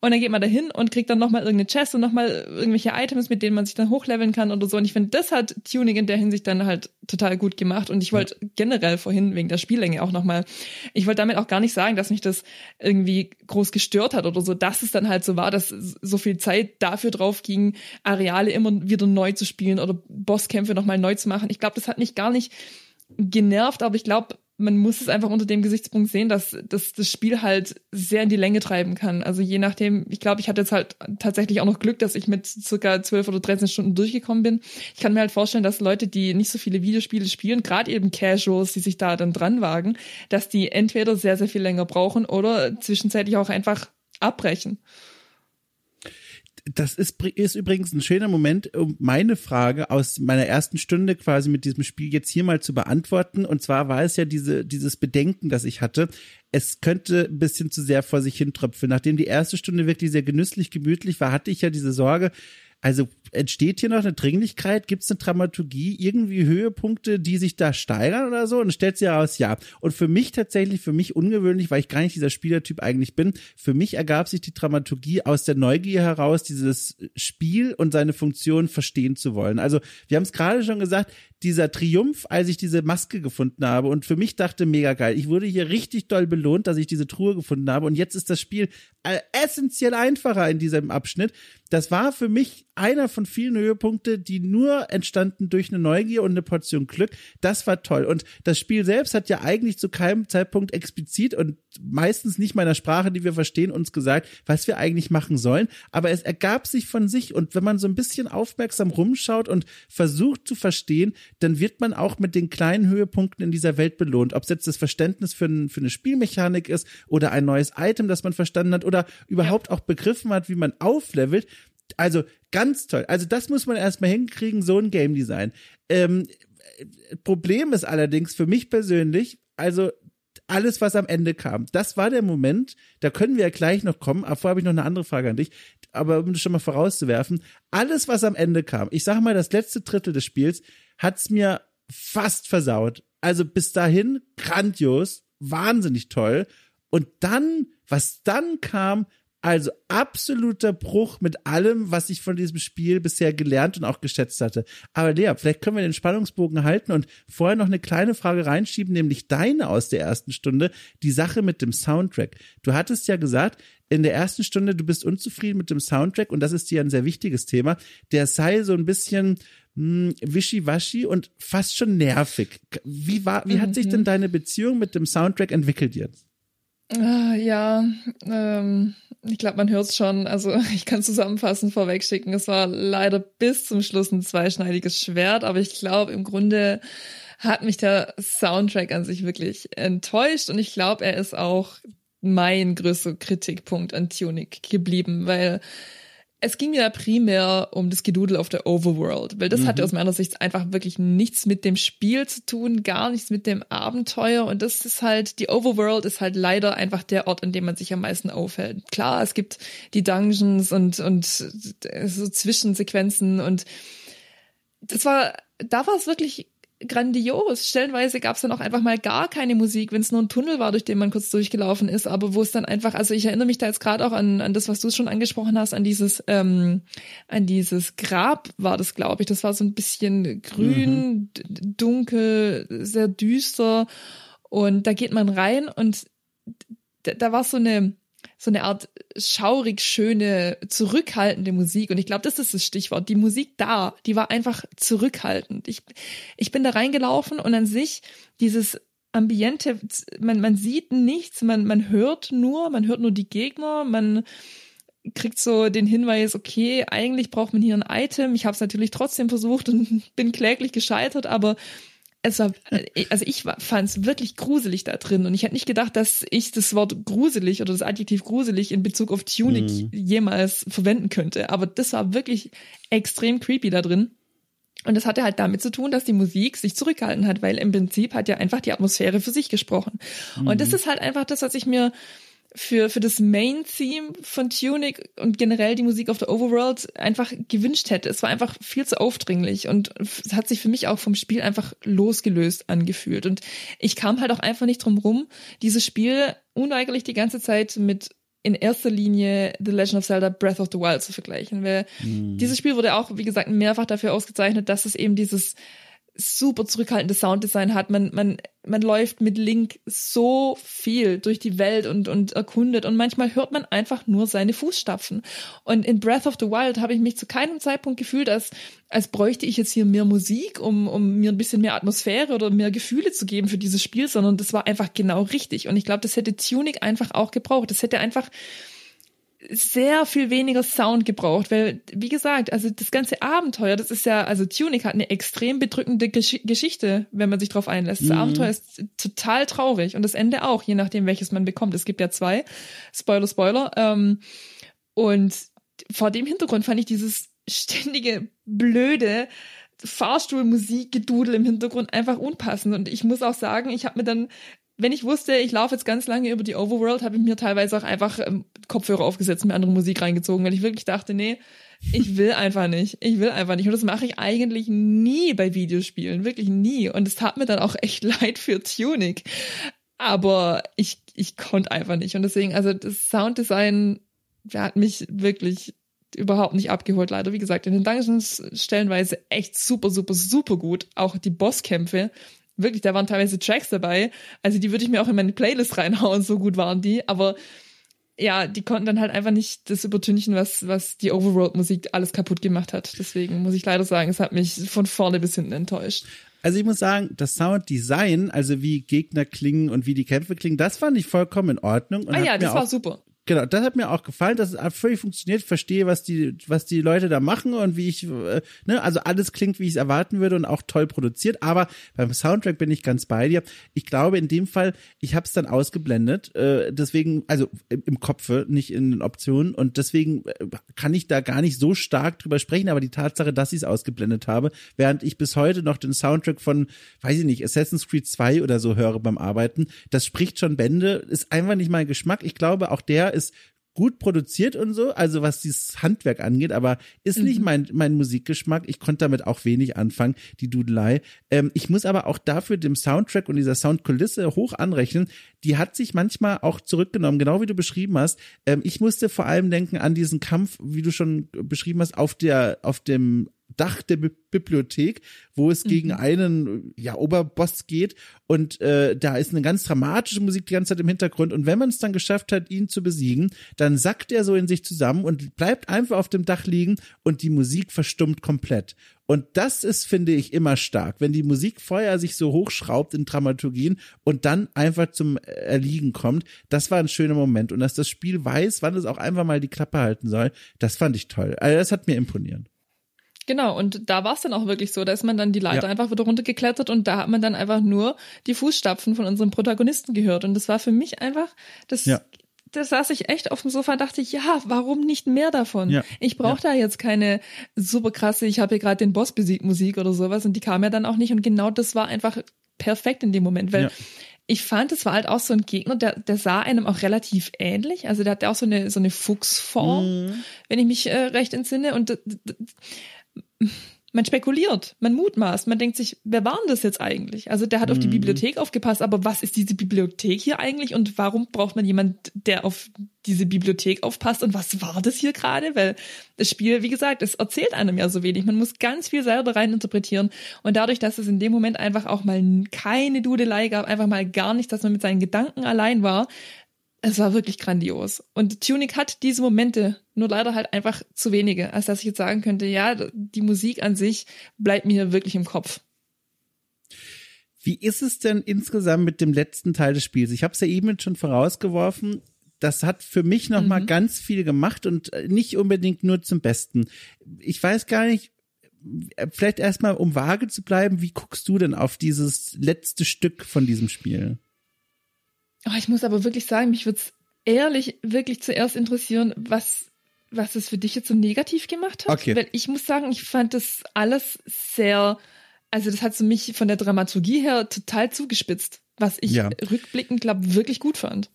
und dann geht man da hin und kriegt dann nochmal irgendeine Chest und nochmal irgendwelche Items, mit denen man sich dann hochleveln kann oder so. Und ich finde, das hat Tuning in der Hinsicht dann halt total gut gemacht. Und ich wollte generell vorhin wegen der Spiellänge auch nochmal, ich wollte damit auch gar nicht sagen, dass mich das irgendwie groß gestört hat oder so, dass es dann halt so war, dass so viel Zeit dafür drauf ging, Areale immer wieder neu zu spielen oder Bosskämpfe nochmal neu zu machen. Ich glaube, das hat mich gar nicht genervt, aber ich glaube, man muss es einfach unter dem Gesichtspunkt sehen, dass, dass das Spiel halt sehr in die Länge treiben kann. Also je nachdem, ich glaube, ich hatte jetzt halt tatsächlich auch noch Glück, dass ich mit circa 12 oder 13 Stunden durchgekommen bin. Ich kann mir halt vorstellen, dass Leute, die nicht so viele Videospiele spielen, gerade eben Casuals, die sich da dann dran wagen, dass die entweder sehr, sehr viel länger brauchen oder zwischenzeitlich auch einfach abbrechen das ist, ist übrigens ein schöner Moment, um meine Frage aus meiner ersten Stunde quasi mit diesem Spiel jetzt hier mal zu beantworten. Und zwar war es ja diese, dieses Bedenken, das ich hatte. Es könnte ein bisschen zu sehr vor sich hin tröpfeln. Nachdem die erste Stunde wirklich sehr genüsslich, gemütlich war, hatte ich ja diese Sorge, also entsteht hier noch eine Dringlichkeit? Gibt es eine Dramaturgie, irgendwie Höhepunkte, die sich da steigern oder so? Und stellt sich heraus, ja. Und für mich tatsächlich, für mich ungewöhnlich, weil ich gar nicht dieser Spielertyp eigentlich bin, für mich ergab sich die Dramaturgie aus der Neugier heraus, dieses Spiel und seine Funktion verstehen zu wollen. Also wir haben es gerade schon gesagt, dieser Triumph, als ich diese Maske gefunden habe und für mich dachte, mega geil. Ich wurde hier richtig doll belohnt, dass ich diese Truhe gefunden habe und jetzt ist das Spiel äh, essentiell einfacher in diesem Abschnitt. Das war für mich einer von vielen Höhepunkte, die nur entstanden durch eine Neugier und eine Portion Glück. Das war toll. Und das Spiel selbst hat ja eigentlich zu keinem Zeitpunkt explizit und meistens nicht meiner Sprache, die wir verstehen, uns gesagt, was wir eigentlich machen sollen. Aber es ergab sich von sich. Und wenn man so ein bisschen aufmerksam rumschaut und versucht zu verstehen, dann wird man auch mit den kleinen Höhepunkten in dieser Welt belohnt. Ob es jetzt das Verständnis für, ein, für eine Spielmechanik ist oder ein neues Item, das man verstanden hat oder überhaupt auch begriffen hat, wie man auflevelt. Also ganz toll. Also das muss man erstmal hinkriegen, so ein Game Design. Ähm, Problem ist allerdings für mich persönlich, also alles, was am Ende kam. Das war der Moment, da können wir ja gleich noch kommen, aber vorher habe ich noch eine andere Frage an dich, aber um das schon mal vorauszuwerfen, alles, was am Ende kam, ich sage mal, das letzte Drittel des Spiels, hat's mir fast versaut. Also bis dahin grandios, wahnsinnig toll. Und dann, was dann kam, also absoluter Bruch mit allem, was ich von diesem Spiel bisher gelernt und auch geschätzt hatte. Aber Lea, vielleicht können wir den Spannungsbogen halten und vorher noch eine kleine Frage reinschieben, nämlich deine aus der ersten Stunde, die Sache mit dem Soundtrack. Du hattest ja gesagt, in der ersten Stunde, du bist unzufrieden mit dem Soundtrack und das ist dir ein sehr wichtiges Thema. Der sei so ein bisschen mh, hm, wischiwaschi und fast schon nervig. Wie war, wie mhm. hat sich denn mhm. deine Beziehung mit dem Soundtrack entwickelt jetzt? Ah, ja, ähm, ich glaube, man hört es schon. Also ich kann zusammenfassend vorwegschicken. Es war leider bis zum Schluss ein zweischneidiges Schwert, aber ich glaube, im Grunde hat mich der Soundtrack an sich wirklich enttäuscht und ich glaube, er ist auch mein größter Kritikpunkt an Tunic geblieben, weil es ging mir ja primär um das Gedudel auf der Overworld, weil das mhm. hatte aus meiner Sicht einfach wirklich nichts mit dem Spiel zu tun, gar nichts mit dem Abenteuer und das ist halt, die Overworld ist halt leider einfach der Ort, an dem man sich am meisten aufhält. Klar, es gibt die Dungeons und, und so Zwischensequenzen und das war, da war es wirklich grandios. Stellenweise gab es dann auch einfach mal gar keine Musik, wenn es nur ein Tunnel war, durch den man kurz durchgelaufen ist, aber wo es dann einfach, also ich erinnere mich da jetzt gerade auch an, an das, was du schon angesprochen hast, an dieses, ähm, an dieses Grab war das, glaube ich. Das war so ein bisschen grün, mhm. dunkel, sehr düster. Und da geht man rein und da, da war so eine, so eine Art schaurig schöne, zurückhaltende Musik. Und ich glaube, das ist das Stichwort. Die Musik da, die war einfach zurückhaltend. Ich, ich bin da reingelaufen und an sich dieses Ambiente, man, man sieht nichts, man, man hört nur, man hört nur die Gegner, man kriegt so den Hinweis, okay, eigentlich braucht man hier ein Item. Ich habe es natürlich trotzdem versucht und bin kläglich gescheitert, aber es war, äh, also ich fand es wirklich gruselig da drin und ich hätte nicht gedacht, dass ich das Wort gruselig oder das Adjektiv gruselig in Bezug auf Tunic mhm. jemals verwenden könnte. Aber das war wirklich extrem creepy da drin. Und das hatte halt damit zu tun, dass die Musik sich zurückgehalten hat, weil im Prinzip hat ja einfach die Atmosphäre für sich gesprochen. Mhm. Und das ist halt einfach das, was ich mir für, für das Main-Theme von Tunic und generell die Musik auf der Overworld einfach gewünscht hätte. Es war einfach viel zu aufdringlich und es hat sich für mich auch vom Spiel einfach losgelöst angefühlt. Und ich kam halt auch einfach nicht drum rum, dieses Spiel unweigerlich die ganze Zeit mit in erster Linie The Legend of Zelda Breath of the Wild zu vergleichen. Weil mhm. dieses Spiel wurde auch, wie gesagt, mehrfach dafür ausgezeichnet, dass es eben dieses super zurückhaltendes Sounddesign hat. Man, man, man läuft mit Link so viel durch die Welt und, und erkundet und manchmal hört man einfach nur seine Fußstapfen. Und in Breath of the Wild habe ich mich zu keinem Zeitpunkt gefühlt, als, als bräuchte ich jetzt hier mehr Musik, um, um mir ein bisschen mehr Atmosphäre oder mehr Gefühle zu geben für dieses Spiel, sondern das war einfach genau richtig. Und ich glaube, das hätte Tunic einfach auch gebraucht. Das hätte einfach sehr viel weniger Sound gebraucht, weil, wie gesagt, also das ganze Abenteuer, das ist ja, also Tunic hat eine extrem bedrückende Gesch Geschichte, wenn man sich drauf einlässt. Das mhm. Abenteuer ist total traurig und das Ende auch, je nachdem, welches man bekommt. Es gibt ja zwei. Spoiler, Spoiler. Ähm, und vor dem Hintergrund fand ich dieses ständige, blöde Fahrstuhlmusik-Gedudel im Hintergrund einfach unpassend. Und ich muss auch sagen, ich habe mir dann wenn ich wusste, ich laufe jetzt ganz lange über die Overworld, habe ich mir teilweise auch einfach ähm, Kopfhörer aufgesetzt mir andere Musik reingezogen, weil ich wirklich dachte, nee, ich will einfach nicht. Ich will einfach nicht. Und das mache ich eigentlich nie bei Videospielen. Wirklich nie. Und es tat mir dann auch echt leid für Tunic. Aber ich, ich konnte einfach nicht. Und deswegen, also das Sounddesign hat mich wirklich überhaupt nicht abgeholt, leider. Wie gesagt, in den Dungeons stellenweise echt super, super, super gut. Auch die Bosskämpfe wirklich, da waren teilweise Tracks dabei. Also die würde ich mir auch in meine Playlist reinhauen, so gut waren die. Aber ja, die konnten dann halt einfach nicht das übertünchen, was, was die Overworld-Musik alles kaputt gemacht hat. Deswegen muss ich leider sagen, es hat mich von vorne bis hinten enttäuscht. Also ich muss sagen, das Sounddesign, also wie Gegner klingen und wie die Kämpfe klingen, das fand ich vollkommen in Ordnung. Und ah ja, das war super. Genau, das hat mir auch gefallen, dass es völlig funktioniert. Verstehe, was die, was die Leute da machen und wie ich, äh, ne, also alles klingt, wie ich es erwarten würde und auch toll produziert. Aber beim Soundtrack bin ich ganz bei dir. Ich glaube, in dem Fall, ich habe es dann ausgeblendet, äh, deswegen, also im Kopfe, nicht in den Optionen. Und deswegen äh, kann ich da gar nicht so stark drüber sprechen. Aber die Tatsache, dass ich es ausgeblendet habe, während ich bis heute noch den Soundtrack von, weiß ich nicht, Assassin's Creed 2 oder so höre beim Arbeiten, das spricht schon Bände, ist einfach nicht mein Geschmack. Ich glaube, auch der ist gut produziert und so, also was dieses Handwerk angeht, aber ist nicht mhm. mein, mein Musikgeschmack. Ich konnte damit auch wenig anfangen, die Dudelei. Ähm, ich muss aber auch dafür dem Soundtrack und dieser Soundkulisse hoch anrechnen. Die hat sich manchmal auch zurückgenommen, genau wie du beschrieben hast. Ähm, ich musste vor allem denken an diesen Kampf, wie du schon beschrieben hast, auf der, auf dem Dach der Bi Bibliothek, wo es mhm. gegen einen ja Oberboss geht und äh, da ist eine ganz dramatische Musik die ganze Zeit im Hintergrund und wenn man es dann geschafft hat, ihn zu besiegen, dann sackt er so in sich zusammen und bleibt einfach auf dem Dach liegen und die Musik verstummt komplett. Und das ist, finde ich, immer stark, wenn die Musik vorher sich so hochschraubt in Dramaturgien und dann einfach zum Erliegen kommt. Das war ein schöner Moment. Und dass das Spiel weiß, wann es auch einfach mal die Klappe halten soll, das fand ich toll. Also das hat mir imponiert. Genau, und da war es dann auch wirklich so. Da ist man dann die Leiter ja. einfach wieder runtergeklettert und da hat man dann einfach nur die Fußstapfen von unserem Protagonisten gehört. Und das war für mich einfach das, ja. da saß ich echt auf dem Sofa und dachte, ja, warum nicht mehr davon? Ja. Ich brauche da jetzt keine super krasse, ich habe hier gerade den Boss besiegt Musik oder sowas und die kam ja dann auch nicht und genau das war einfach perfekt in dem Moment, weil ich fand, es war halt auch so ein Gegner, der, der sah einem auch relativ ähnlich. Also der hatte auch so eine, so eine Fuchsform, Mhm. wenn ich mich äh, recht entsinne. Und man spekuliert, man mutmaßt, man denkt sich, wer war denn das jetzt eigentlich? Also der hat auf die Mhm. Bibliothek aufgepasst, aber was ist diese Bibliothek hier eigentlich und warum braucht man jemand, der auf diese Bibliothek aufpasst und was war das hier gerade? Weil das Spiel, wie gesagt, es erzählt einem ja so wenig. Man muss ganz viel selber rein interpretieren und dadurch, dass es in dem Moment einfach auch mal keine Dudelei gab, einfach mal gar nicht, dass man mit seinen Gedanken allein war, es war wirklich grandios. Und Tunic hat diese Momente, nur leider halt einfach zu wenige, als dass ich jetzt sagen könnte, ja, die Musik an sich bleibt mir wirklich im Kopf. Wie ist es denn insgesamt mit dem letzten Teil des Spiels? Ich habe es ja eben schon vorausgeworfen. Das hat für mich noch mal ganz viel gemacht und äh, nicht unbedingt nur zum Besten. Ich weiß gar nicht, äh, vielleicht erstmal, um vage zu bleiben, wie guckst du denn auf dieses letzte Stück von diesem Spiel? Oh, ich muss aber wirklich sagen, mich würde es ehrlich wirklich zuerst interessieren, was, was es für dich jetzt so negativ gemacht hat. Okay. Weil ich muss sagen, ich fand das alles sehr, also das hat so mich von der Dramaturgie her total zugespitzt, was ich Ja. rückblickend, glaube wirklich gut fand.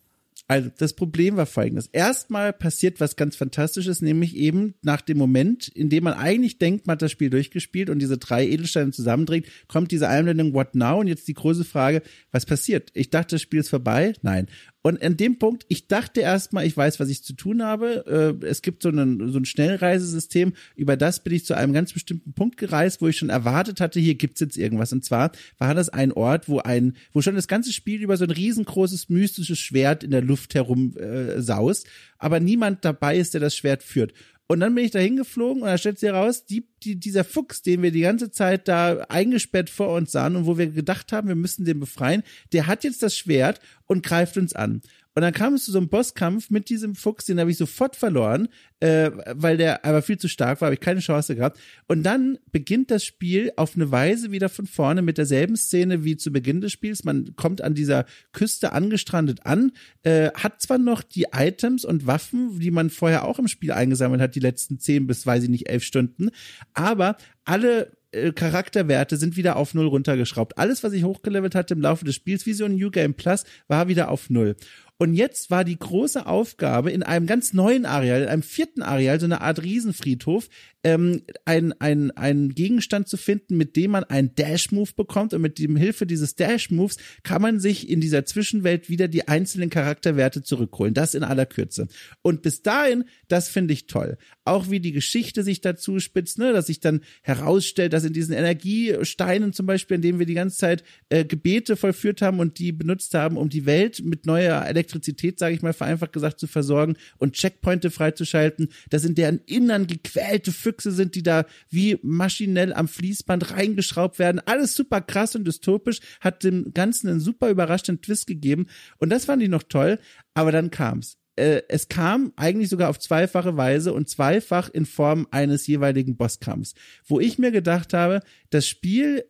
Also das Problem war folgendes. Erstmal passiert was ganz Fantastisches, nämlich eben nach dem Moment, in dem man eigentlich denkt, man hat das Spiel durchgespielt und diese drei Edelsteine zusammendreht, kommt diese Einblendung What Now? Und jetzt die große Frage, was passiert? Ich dachte, das Spiel ist vorbei. Nein. Und an dem Punkt, ich dachte erstmal, ich weiß, was ich zu tun habe. Äh, Es gibt so, einen, so ein Schnellreisesystem. Über das bin ich zu einem ganz bestimmten Punkt gereist, wo ich schon erwartet hatte, hier gibt's jetzt irgendwas. Und zwar war das ein Ort, wo ein, wo schon das ganze Spiel über so ein riesengroßes mystisches Schwert in der Luft herum äh, saust, aber niemand dabei ist, der das Schwert führt. Und dann bin ich da hingeflogen und da stellt sich heraus, die, die, dieser Fuchs, den wir die ganze Zeit da eingesperrt vor uns sahen und wo wir gedacht haben, wir müssen den befreien, der hat jetzt das Schwert und greift uns an. Und dann kam es zu so einem Bosskampf mit diesem Fuchs, den habe ich sofort verloren, äh, weil der aber viel zu stark war, habe ich keine Chance gehabt. Und dann beginnt das Spiel auf eine Weise wieder von vorne mit derselben Szene wie zu Beginn des Spiels. Man kommt an dieser Küste angestrandet an, äh, hat zwar noch die Items und Waffen, die man vorher auch im Spiel eingesammelt hat, die letzten zehn bis, weiß ich nicht, elf Stunden, aber alle äh, Charakterwerte sind wieder auf null runtergeschraubt. Alles, was ich hochgelevelt hatte im Laufe des Spiels, wie so ein New Game Plus, war wieder auf null. Und jetzt war die große Aufgabe, in einem ganz neuen Areal, in einem vierten Areal, so eine Art Riesenfriedhof, ähm, ein, ein, ein Gegenstand zu finden, mit dem man einen Dash-Move bekommt. Und mit dem Hilfe dieses Dash-Moves kann man sich in dieser Zwischenwelt wieder die einzelnen Charakterwerte zurückholen. Das in aller Kürze. Und bis dahin, das finde ich toll. Auch wie die Geschichte sich dazu spitzt, ne, dass sich dann herausstellt, dass in diesen Energiesteinen zum Beispiel, in denen wir die ganze Zeit äh, Gebete vollführt haben und die benutzt haben, um die Welt mit neuer Elektrizität, sage ich mal, vereinfacht gesagt, zu versorgen und Checkpointe freizuschalten, dass in deren Innern gequälte sind, die da wie maschinell am Fließband reingeschraubt werden. Alles super krass und dystopisch, hat dem Ganzen einen super überraschenden Twist gegeben. Und das fand ich noch toll, aber dann kam's äh, es kam eigentlich sogar auf zweifache Weise und zweifach in Form eines jeweiligen Bosskampfs, wo ich mir gedacht habe, das Spiel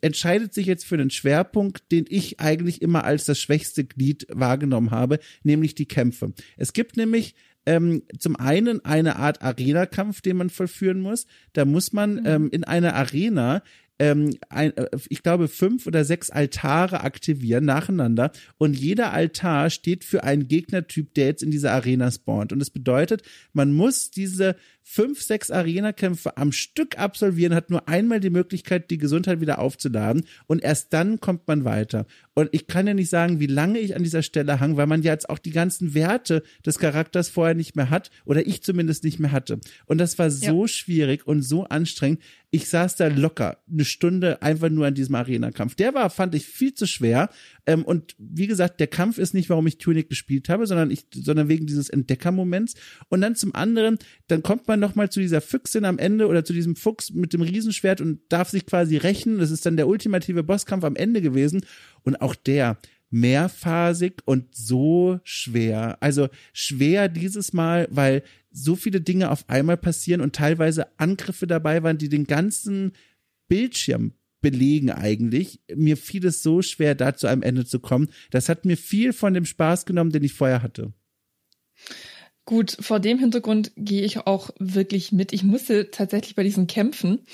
entscheidet sich jetzt für den Schwerpunkt, den ich eigentlich immer als das schwächste Glied wahrgenommen habe, nämlich die Kämpfe. Es gibt nämlich ähm, zum einen eine Art Arena-Kampf, den man vollführen muss. Da muss man ähm, in einer Arena ähm, ein, äh, ich glaube, fünf oder sechs Altare aktivieren nacheinander und jeder Altar steht für einen Gegnertyp, der jetzt in dieser Arena spawnt. Und das bedeutet, man muss diese fünf, sechs Arena-Kämpfe am Stück absolvieren, hat nur einmal die Möglichkeit, die Gesundheit wieder aufzuladen und erst dann kommt man weiter. Und ich kann ja nicht sagen, wie lange ich an dieser Stelle hang, weil man ja jetzt auch die ganzen Werte des Charakters vorher nicht mehr hat oder ich zumindest nicht mehr hatte. Und das war so schwierig und so anstrengend. Ich saß da locker eine Stunde einfach nur an diesem Arena-Kampf. Der war, fand ich, viel zu schwer. Ähm, und wie gesagt, der Kampf ist nicht, warum ich Tunic gespielt habe, sondern ich, sondern wegen dieses Entdeckermoments. Und dann zum anderen, dann kommt man noch mal zu dieser Füchsin am Ende oder zu diesem Fuchs mit dem Riesenschwert und darf sich quasi rächen. Das ist dann der ultimative Bosskampf am Ende gewesen. Und auch der, mehrphasig und so schwer. Also schwer dieses Mal, weil so viele Dinge auf einmal passieren und teilweise Angriffe dabei waren, die den ganzen Bildschirm belegen eigentlich. Mir fiel es so schwer, da zu einem Ende zu kommen. Das hat mir viel von dem Spaß genommen, den ich vorher hatte. Gut, vor dem Hintergrund gehe ich auch wirklich mit. Ich musste tatsächlich bei diesen Kämpfen,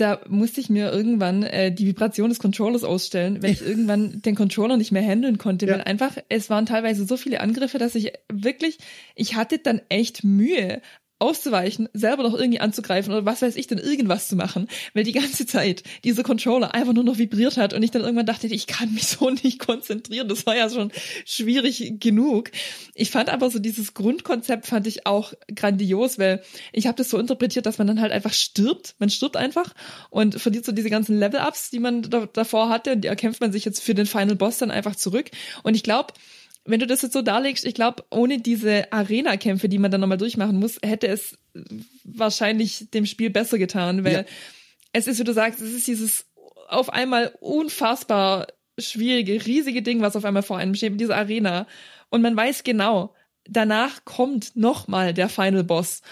da musste ich mir irgendwann äh, die Vibration des Controllers ausstellen, wenn ich irgendwann den Controller nicht mehr handeln konnte, ja. weil einfach es waren teilweise so viele Angriffe, dass ich wirklich ich hatte dann echt Mühe auszuweichen, selber noch irgendwie anzugreifen oder was weiß ich denn, irgendwas zu machen, weil die ganze Zeit dieser Controller einfach nur noch vibriert hat und ich dann irgendwann dachte, ich kann mich so nicht konzentrieren. Das war ja schon schwierig genug. Ich fand aber so dieses Grundkonzept fand ich auch grandios, weil ich habe das so interpretiert, dass man dann halt einfach stirbt. Man stirbt einfach und verliert so diese ganzen Level-Ups, die man da, davor hatte und die erkämpft man sich jetzt für den Final Boss dann einfach zurück. Und ich glaube, wenn du das jetzt so darlegst, ich glaube, ohne diese Arena-Kämpfe, die man dann nochmal durchmachen muss, hätte es wahrscheinlich dem Spiel besser getan, weil ja. es ist, wie du sagst, es ist dieses auf einmal unfassbar schwierige, riesige Ding, was auf einmal vor einem steht, mit dieser Arena. Und man weiß genau, danach kommt nochmal der Final Boss.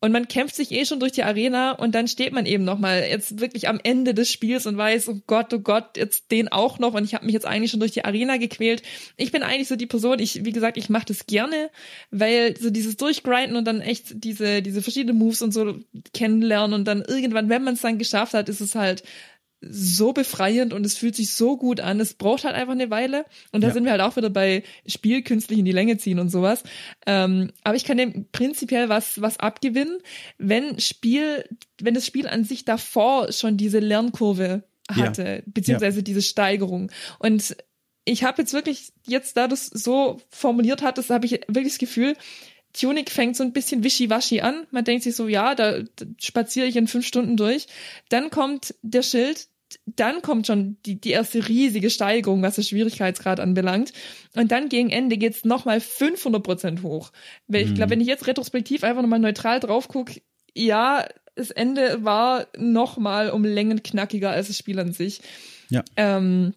Und man kämpft sich eh schon durch die Arena und dann steht man eben nochmal jetzt wirklich am Ende des Spiels und weiß, oh Gott, oh Gott, jetzt den auch noch und ich habe mich jetzt eigentlich schon durch die Arena gequält. Ich bin eigentlich so die Person, ich, wie gesagt, ich mache das gerne, weil so dieses Durchgrinden und dann echt diese, diese verschiedenen Moves und so kennenlernen und dann irgendwann, wenn man es dann geschafft hat, ist es halt so befreiend und es fühlt sich so gut an. Es braucht halt einfach eine Weile. Und da ja. sind wir halt auch wieder bei Spiel künstlich in die Länge ziehen und sowas. Ähm, aber ich kann dem prinzipiell was, was abgewinnen, wenn Spiel, wenn das Spiel an sich davor schon diese Lernkurve hatte, ja. beziehungsweise ja. diese Steigerung. Und ich habe jetzt wirklich, jetzt da du es so formuliert hattest, habe ich wirklich das Gefühl, Tunic fängt so ein bisschen wischiwaschi an. Man denkt sich so, ja, da, da spaziere ich in fünf Stunden durch. Dann kommt der Schild, dann kommt schon die, die erste riesige Steigerung, was den Schwierigkeitsgrad anbelangt. Und dann gegen Ende geht's nochmal 500 Prozent hoch. Weil ich glaube, mhm. wenn ich jetzt retrospektiv einfach nochmal neutral drauf gucke, ja, das Ende war nochmal um Längen knackiger als das Spiel an sich. Ja. Ähm,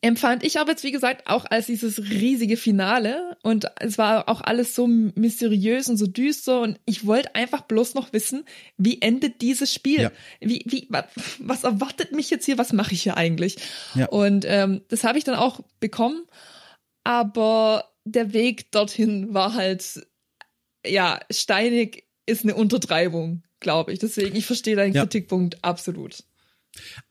empfand ich aber jetzt, wie gesagt, auch als dieses riesige Finale und es war auch alles so mysteriös und so düster und ich wollte einfach bloß noch wissen, wie endet dieses Spiel? Ja. Wie, wie, was erwartet mich jetzt hier? Was mache ich hier eigentlich? Ja. Und ähm, das habe ich dann auch bekommen, aber der Weg dorthin war halt, ja, steinig ist eine Untertreibung, glaube ich. Deswegen, ich verstehe deinen ja. Kritikpunkt absolut.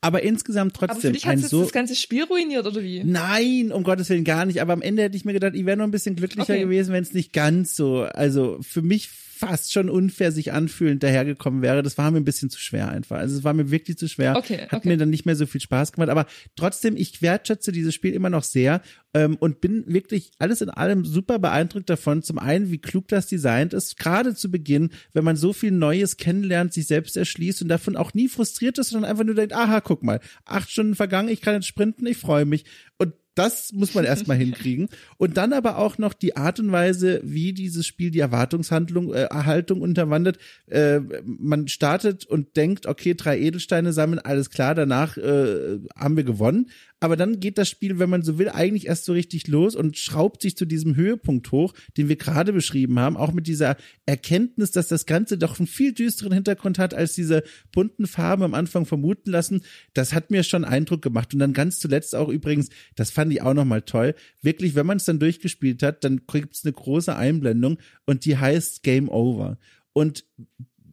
Aber insgesamt trotzdem. Aber für dich hat so das ganze Spiel ruiniert, oder wie? Nein, um Gottes Willen gar nicht. Aber am Ende hätte ich mir gedacht, ich wäre noch ein bisschen glücklicher okay. gewesen, wenn es nicht ganz so, also für mich fast schon unfair sich anfühlend dahergekommen wäre. Das war mir ein bisschen zu schwer einfach. Also es war mir wirklich zu schwer. Okay, Hat mir dann nicht mehr so viel Spaß gemacht. Aber trotzdem, ich wertschätze dieses Spiel immer noch sehr ähm, und bin wirklich alles in allem super beeindruckt davon. Zum einen, wie klug das designt ist, gerade zu Beginn, wenn man so viel Neues kennenlernt, sich selbst erschließt und davon auch nie frustriert ist, sondern einfach nur denkt, aha, guck mal, acht Stunden vergangen, ich kann jetzt sprinten, ich freue mich. Und das muss man erstmal hinkriegen. Und dann aber auch noch die Art und Weise, wie dieses Spiel die Erwartungshandlung, äh, Erhaltung unterwandert. Äh, man startet und denkt, okay, drei Edelsteine sammeln, alles klar, danach äh, haben wir gewonnen. Aber dann geht das Spiel, wenn man so will, eigentlich erst so richtig los und schraubt sich zu diesem Höhepunkt hoch, den wir gerade beschrieben haben, auch mit dieser Erkenntnis, dass das Ganze doch einen viel düsteren Hintergrund hat, als diese bunten Farben am Anfang vermuten lassen. Das hat mir schon Eindruck gemacht. Und dann ganz zuletzt auch übrigens, das fand ich auch nochmal toll, wirklich, wenn man es dann durchgespielt hat, dann gibt es eine große Einblendung und die heißt Game Over. Und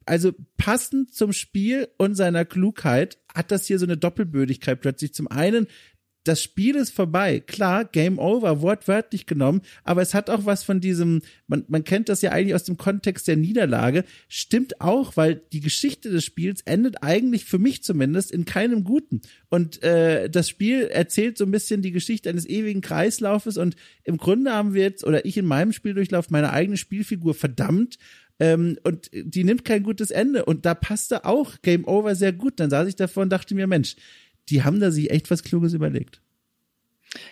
also passend zum Spiel und seiner Klugheit hat das hier so eine Doppelbödigkeit plötzlich. Zum einen das Spiel ist vorbei. Klar, Game Over, wortwörtlich genommen, aber es hat auch was von diesem, man, man kennt das ja eigentlich aus dem Kontext der Niederlage, stimmt auch, weil die Geschichte des Spiels endet eigentlich für mich zumindest in keinem Guten. Und äh, das Spiel erzählt so ein bisschen die Geschichte eines ewigen Kreislaufes und im Grunde haben wir jetzt, oder ich in meinem Spieldurchlauf, meine eigene Spielfigur verdammt ähm, und die nimmt kein gutes Ende. Und da passte auch Game Over sehr gut. Dann saß ich davor und dachte mir, Mensch, die haben da sich echt was Kluges überlegt.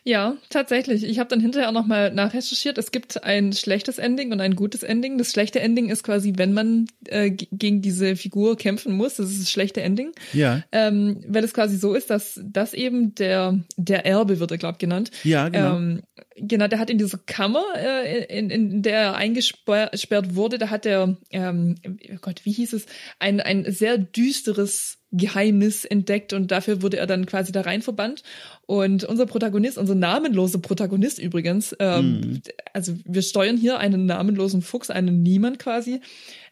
Ja, tatsächlich. Ich habe dann hinterher auch nochmal nachrecherchiert. Es gibt ein schlechtes Ending und ein gutes Ending. Das schlechte Ending ist quasi, wenn man äh, gegen diese Figur kämpfen muss. Das ist das schlechte Ending. Ja. Ähm, weil es quasi so ist, dass das eben der der Erbe wird er glaube genannt. Ja, genau. Ähm, genau, der hat in dieser Kammer, äh, in, in der er eingesperrt wurde, da hat er, ähm, oh Gott, wie hieß es, ein ein sehr düsteres Geheimnis entdeckt und dafür wurde er dann quasi da rein verbannt. Und unser Protagonist, unser namenloser Protagonist übrigens, ähm, mm. also wir steuern hier einen namenlosen Fuchs, einen Niemand quasi,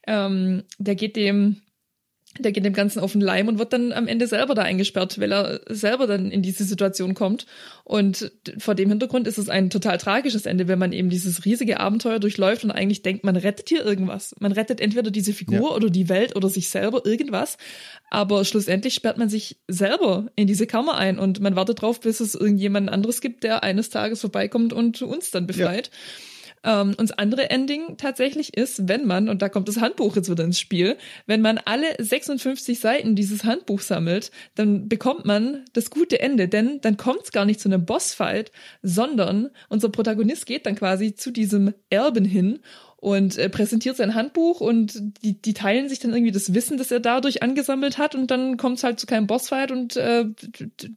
ähm, der geht dem der geht dem Ganzen auf den Leim und wird dann am Ende selber da eingesperrt, weil er selber dann in diese Situation kommt. Und vor dem Hintergrund ist es ein total tragisches Ende, wenn man eben dieses riesige Abenteuer durchläuft und eigentlich denkt, man rettet hier irgendwas. Man rettet entweder diese Figur ja. oder die Welt oder sich selber, irgendwas. Aber schlussendlich sperrt man sich selber in diese Kammer ein und man wartet drauf, bis es irgendjemand anderes gibt, der eines Tages vorbeikommt und uns dann befreit. Ja. Ähm, und das andere Ending tatsächlich ist, wenn man, und da kommt das Handbuch jetzt wieder ins Spiel, wenn man alle 56 Seiten dieses Handbuch sammelt, dann bekommt man das gute Ende, denn dann kommt es gar nicht zu einem Bossfight, sondern unser Protagonist geht dann quasi zu diesem Erben hin und äh, präsentiert sein Handbuch und die, die teilen sich dann irgendwie das Wissen, das er dadurch angesammelt hat und dann kommt es halt zu keinem Bossfight und äh,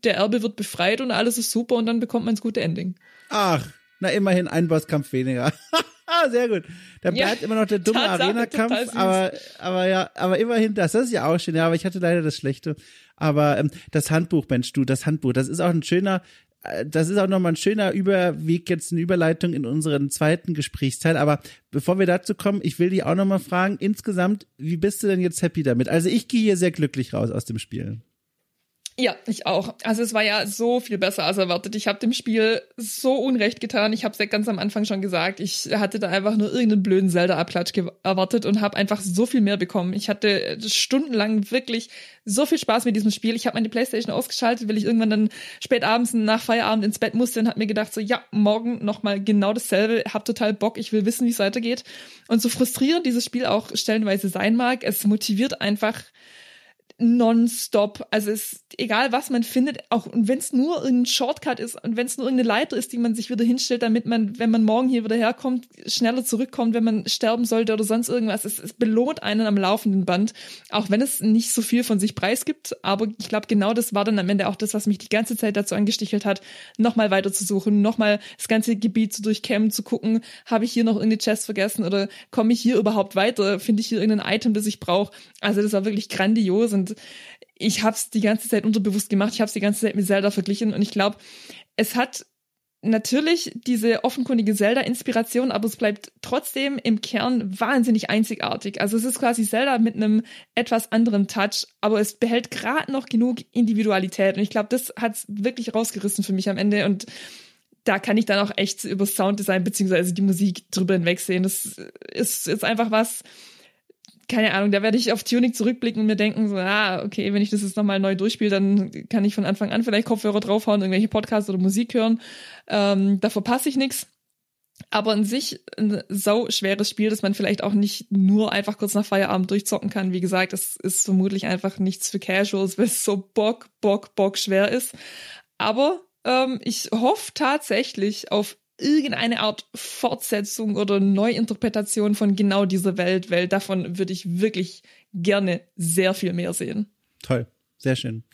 der Erbe wird befreit und alles ist super und dann bekommt man das gute Ending. Ach, na, immerhin ein Bosskampf weniger. Sehr gut. Da bleibt ja, immer noch der dumme Arena-Kampf, aber, aber ja, aber immerhin das. Das ist ja auch schön. Ja, aber ich hatte leider das Schlechte. Aber ähm, das Handbuch, Mensch, du, das Handbuch, das ist auch ein schöner, äh, das ist auch nochmal ein schöner Überweg, jetzt eine Überleitung in unseren zweiten Gesprächsteil. Aber bevor wir dazu kommen, ich will dich auch nochmal fragen, insgesamt, wie bist du denn jetzt happy damit? Also ich gehe hier sehr glücklich raus aus dem Spiel. Ja, ich auch. Also es war ja so viel besser als erwartet. Ich habe dem Spiel so Unrecht getan. Ich habe es ja ganz am Anfang schon gesagt. Ich hatte da einfach nur irgendeinen blöden Zelda-Abklatsch erwartet und habe einfach so viel mehr bekommen. Ich hatte stundenlang wirklich so viel Spaß mit diesem Spiel. Ich habe meine Playstation ausgeschaltet, weil ich irgendwann dann spät abends nach Feierabend ins Bett musste und habe mir gedacht, so ja, morgen nochmal genau dasselbe. Hab total Bock. Ich will wissen, wie es weitergeht. Und so frustrierend dieses Spiel auch stellenweise sein mag, es motiviert einfach nonstop. Also es ist egal, was man findet, auch und wenn es nur ein Shortcut ist und wenn es nur irgendeine Leiter ist, die man sich wieder hinstellt, damit man, wenn man morgen hier wieder herkommt, schneller zurückkommt, wenn man sterben sollte oder sonst irgendwas. Es, es belohnt einen am laufenden Band, auch wenn es nicht so viel von sich preisgibt. Aber ich glaube, genau das war dann am Ende auch das, was mich die ganze Zeit dazu angestichelt hat, nochmal weiter zu suchen, nochmal das ganze Gebiet zu durchkämmen, zu gucken, habe ich hier noch irgendeine Chest vergessen oder komme ich hier überhaupt weiter? Finde ich hier irgendein Item, das ich brauche? Also das war wirklich grandios und und ich habe es die ganze Zeit unterbewusst gemacht. Ich habe es die ganze Zeit mit Zelda verglichen und ich glaube, es hat natürlich diese offenkundige Zelda-Inspiration, aber es bleibt trotzdem im Kern wahnsinnig einzigartig. Also es ist quasi Zelda mit einem etwas anderen Touch, aber es behält gerade noch genug Individualität. Und ich glaube, das hat's wirklich rausgerissen für mich am Ende. Und da kann ich dann auch echt über Sounddesign beziehungsweise die Musik drüber hinwegsehen. Das ist, ist einfach was, keine Ahnung, da werde ich auf Tunic zurückblicken und mir denken, so, ah, okay, wenn ich das jetzt nochmal neu durchspiele, dann kann ich von Anfang an vielleicht Kopfhörer draufhauen, irgendwelche Podcasts oder Musik hören. Ähm, da verpasse ich nichts. Aber an sich ein sau schweres Spiel, das man vielleicht auch nicht nur einfach kurz nach Feierabend durchzocken kann. Wie gesagt, es ist vermutlich einfach nichts für Casuals, weil es so bock, bock, bock schwer ist. Aber ähm, ich hoffe tatsächlich auf irgendeine Art Fortsetzung oder Neuinterpretation von genau dieser Welt, weil davon würde ich wirklich gerne sehr viel mehr sehen. Toll, sehr schön.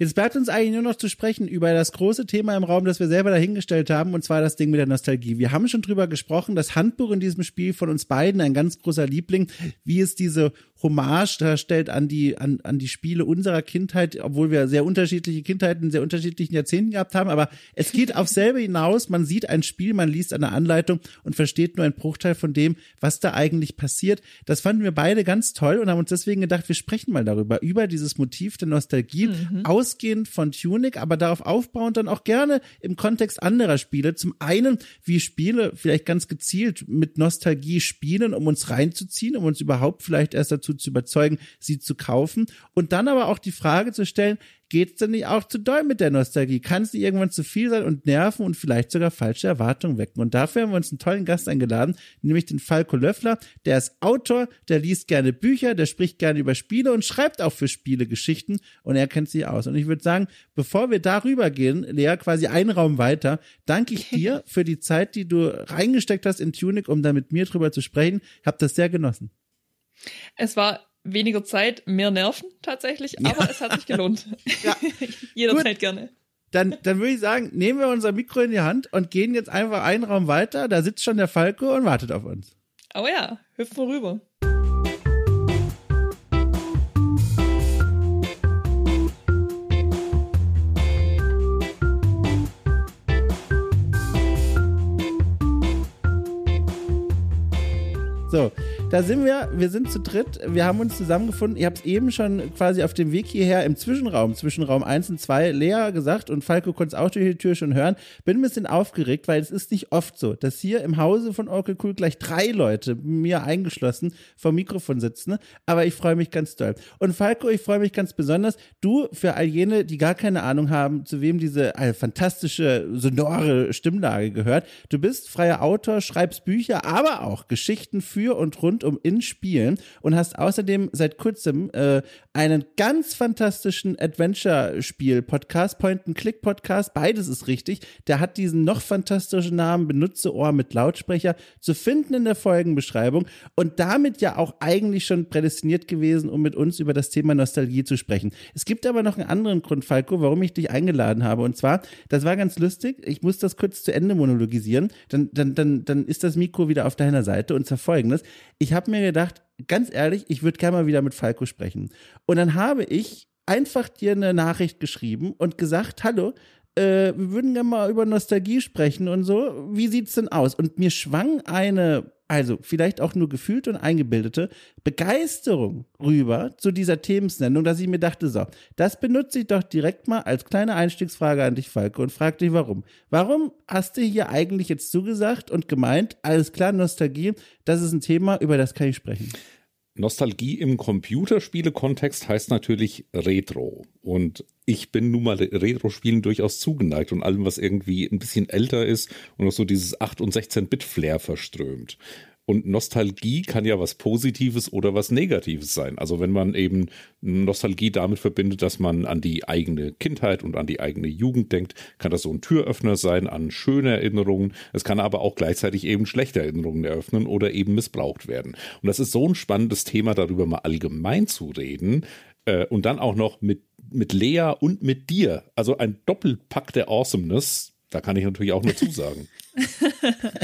Jetzt bleibt uns eigentlich nur noch zu sprechen über das große Thema im Raum, das wir selber dahingestellt haben, und zwar das Ding mit der Nostalgie. Wir haben schon drüber gesprochen, das Handbuch in diesem Spiel von uns beiden, ein ganz großer Liebling, wie es diese Hommage darstellt an die, an, an die Spiele unserer Kindheit, obwohl wir sehr unterschiedliche Kindheiten in sehr unterschiedlichen Jahrzehnten gehabt haben. Aber es geht auf selbe hinaus. Man sieht ein Spiel, man liest eine Anleitung und versteht nur einen Bruchteil von dem, was da eigentlich passiert. Das fanden wir beide ganz toll und haben uns deswegen gedacht, wir sprechen mal darüber, über dieses Motiv der Nostalgie, mhm. ausgehend von Tunic, aber darauf aufbauend dann auch gerne im Kontext anderer Spiele. Zum einen, wie Spiele vielleicht ganz gezielt mit Nostalgie spielen, um uns reinzuziehen, um uns überhaupt vielleicht erst dazu dazu zu überzeugen, sie zu kaufen. Und dann aber auch die Frage zu stellen, geht es denn nicht auch zu doll mit der Nostalgie? Kann es nicht irgendwann zu viel sein und nerven und vielleicht sogar falsche Erwartungen wecken? Und dafür haben wir uns einen tollen Gast eingeladen, nämlich den Falco Löffler. Der ist Autor, der liest gerne Bücher, der spricht gerne über Spiele und schreibt auch für Spiele Geschichten und er kennt sich aus. Und ich würde sagen, bevor wir darüber gehen, Lea, quasi einen Raum weiter, danke ich dir für die Zeit, die du reingesteckt hast in Tunic, um da mit mir drüber zu sprechen. Ich habe das sehr genossen. Es war weniger Zeit, mehr Nerven tatsächlich, aber es hat sich gelohnt. Ja. Jederzeit gerne. Dann, dann würde ich sagen, nehmen wir unser Mikro in die Hand und gehen jetzt einfach einen Raum weiter. Da sitzt schon der Falco und wartet auf uns. Oh ja, hüpfen wir rüber. So, da sind wir, wir sind zu dritt, wir haben uns zusammengefunden. Ihr habt es eben schon quasi auf dem Weg hierher im Zwischenraum, zwischen Raum 1 und 2, Lea gesagt und Falco konnte es auch durch die Tür schon hören. Bin ein bisschen aufgeregt, weil es ist nicht oft so, dass hier im Hause von Oracle Cool gleich drei Leute, mir eingeschlossen, vor Mikrofon sitzen. Aber ich freue mich ganz doll. Und Falco, ich freue mich ganz besonders. Du, für all jene, die gar keine Ahnung haben, zu wem diese äh, fantastische, sonore Stimmlage gehört. Du bist freier Autor, schreibst Bücher, aber auch Geschichten für und rund um in Spielen und hast außerdem seit kurzem äh, einen ganz fantastischen Adventure-Spiel-Podcast, Point-and-Click-Podcast, beides ist richtig. Der hat diesen noch fantastischen Namen Benutze Ohr mit Lautsprecher zu finden in der Folgenbeschreibung und damit ja auch eigentlich schon prädestiniert gewesen, um mit uns über das Thema Nostalgie zu sprechen. Es gibt aber noch einen anderen Grund, Falco, warum ich dich eingeladen habe und zwar, das war ganz lustig, ich muss das kurz zu Ende monologisieren, dann, dann, dann, dann ist das Mikro wieder auf deiner Seite und zwar folgendes. Ich habe mir gedacht, ganz ehrlich, ich würde gerne mal wieder mit Falco sprechen. Und dann habe ich einfach dir eine Nachricht geschrieben und gesagt, hallo, äh, wir würden gerne mal über Nostalgie sprechen und so. Wie sieht's denn aus? Und mir schwang eine, also vielleicht auch nur gefühlt und eingebildete Begeisterung rüber zu dieser Themensnennung, dass ich mir dachte, so, das benutze ich doch direkt mal als kleine Einstiegsfrage an dich, Falke, und frag dich, warum. Warum hast du hier eigentlich jetzt zugesagt und gemeint, alles klar, Nostalgie, das ist ein Thema, über das kann ich sprechen? Nostalgie im Computerspiele-Kontext heißt natürlich Retro. Und ich bin nun mal Retro-Spielen durchaus zugeneigt und allem, was irgendwie ein bisschen älter ist und auch so dieses 8- und 16-Bit-Flair verströmt. Und Nostalgie kann ja was Positives oder was Negatives sein. Also wenn man eben Nostalgie damit verbindet, dass man an die eigene Kindheit und an die eigene Jugend denkt, kann das so ein Türöffner sein an schöne Erinnerungen. Es kann aber auch gleichzeitig eben schlechte Erinnerungen eröffnen oder eben missbraucht werden. Und das ist so ein spannendes Thema, darüber mal allgemein zu reden. Äh, und dann auch noch mit, mit Lea und mit dir. Also ein Doppelpack der Awesomeness da kann ich natürlich auch nur zusagen.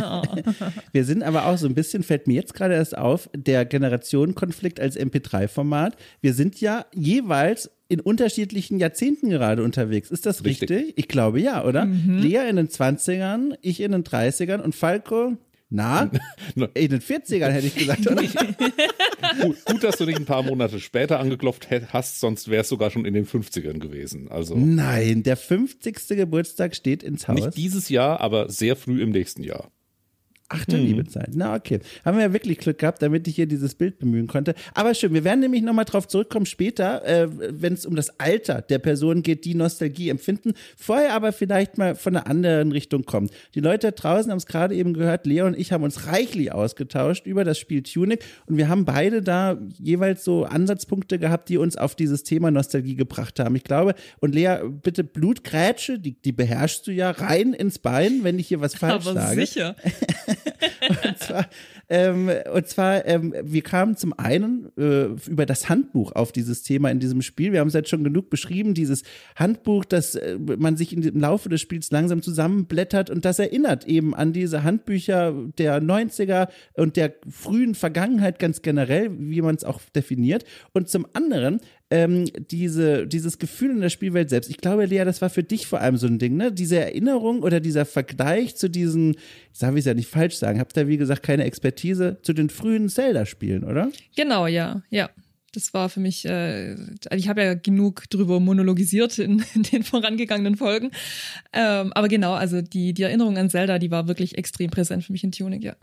Oh. Wir sind aber auch so ein bisschen, fällt mir jetzt gerade erst auf, der Generationenkonflikt als MP3-Format. Wir sind ja jeweils in unterschiedlichen Jahrzehnten gerade unterwegs. Ist das richtig? richtig? Ich glaube ja, oder? Mhm. Lea in den 20ern, ich in den 30ern und Falco na, in den 40ern hätte ich gesagt, oder? gut, gut, dass du nicht ein paar Monate später angeklopft hast, sonst wäre es sogar schon in den 50ern gewesen. Also Nein, der 50. Geburtstag steht ins Haus. Nicht dieses Jahr, aber sehr früh im nächsten Jahr. Ach du mhm. liebe Zeit. Na okay. Haben wir ja wirklich Glück gehabt, damit ich hier dieses Bild bemühen konnte. Aber schön, wir werden nämlich nochmal drauf zurückkommen später, äh, wenn es um das Alter der Person geht, die Nostalgie empfinden. Vorher aber vielleicht mal von einer anderen Richtung kommen. Die Leute draußen haben es gerade eben gehört, Lea und ich haben uns reichlich ausgetauscht über das Spiel Tunic und wir haben beide da jeweils so Ansatzpunkte gehabt, die uns auf dieses Thema Nostalgie gebracht haben. Ich glaube, und Lea, bitte Blutgrätsche, die, die beherrschst du ja rein ins Bein, wenn ich hier was falsch aber sage. Sicher. und zwar, ähm, und zwar ähm, wir kamen zum einen äh, über das Handbuch auf dieses Thema in diesem Spiel. Wir haben es jetzt schon genug beschrieben, dieses Handbuch, dass äh, man sich im Laufe des Spiels langsam zusammenblättert und das erinnert eben an diese Handbücher der 90er und der frühen Vergangenheit ganz generell, wie man es auch definiert. Und zum anderen ähm, diese, dieses Gefühl in der Spielwelt selbst. Ich glaube, Lea, das war für dich vor allem so ein Ding, ne? Diese Erinnerung oder dieser Vergleich zu diesen, darf ich es ja nicht falsch sagen, habt ihr, wie gesagt, keine Expertise, zu den frühen Zelda-Spielen, oder? Genau, ja, ja. Das war für mich, äh, ich habe ja genug drüber monologisiert in, in den vorangegangenen Folgen. Ähm, aber genau, also die, die Erinnerung an Zelda, die war wirklich extrem präsent für mich in Tunic, ja.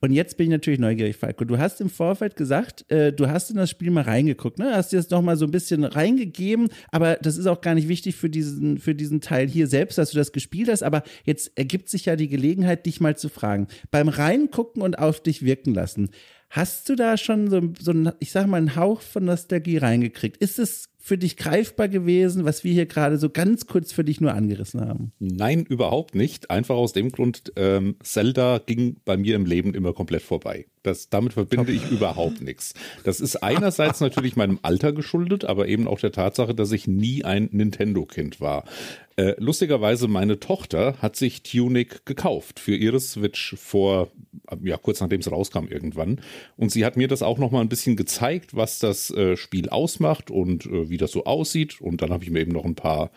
Und jetzt bin ich natürlich neugierig, Falco. Du hast im Vorfeld gesagt, äh, du hast in das Spiel mal reingeguckt, ne? Hast dir das nochmal so ein bisschen reingegeben, aber das ist auch gar nicht wichtig für diesen, für diesen Teil hier selbst, dass du das gespielt hast. Aber jetzt ergibt sich ja die Gelegenheit, dich mal zu fragen. Beim Reingucken und auf dich wirken lassen, hast du da schon so, so ein, ich sag mal, einen Hauch von Nostalgie reingekriegt? Ist es für dich greifbar gewesen, was wir hier gerade so ganz kurz für dich nur angerissen haben? Nein, überhaupt nicht. Einfach aus dem Grund, ähm, Zelda ging bei mir im Leben immer komplett vorbei. Das, damit verbinde ich überhaupt nichts. Das ist einerseits natürlich meinem Alter geschuldet, aber eben auch der Tatsache, dass ich nie ein Nintendo-Kind war. Äh, lustigerweise, meine Tochter hat sich Tunic gekauft für ihre Switch vor, ja, kurz nachdem es rauskam irgendwann. Und sie hat mir das auch noch mal ein bisschen gezeigt, was das äh, Spiel ausmacht und äh, wie das so aussieht. Und dann habe ich mir eben noch ein paar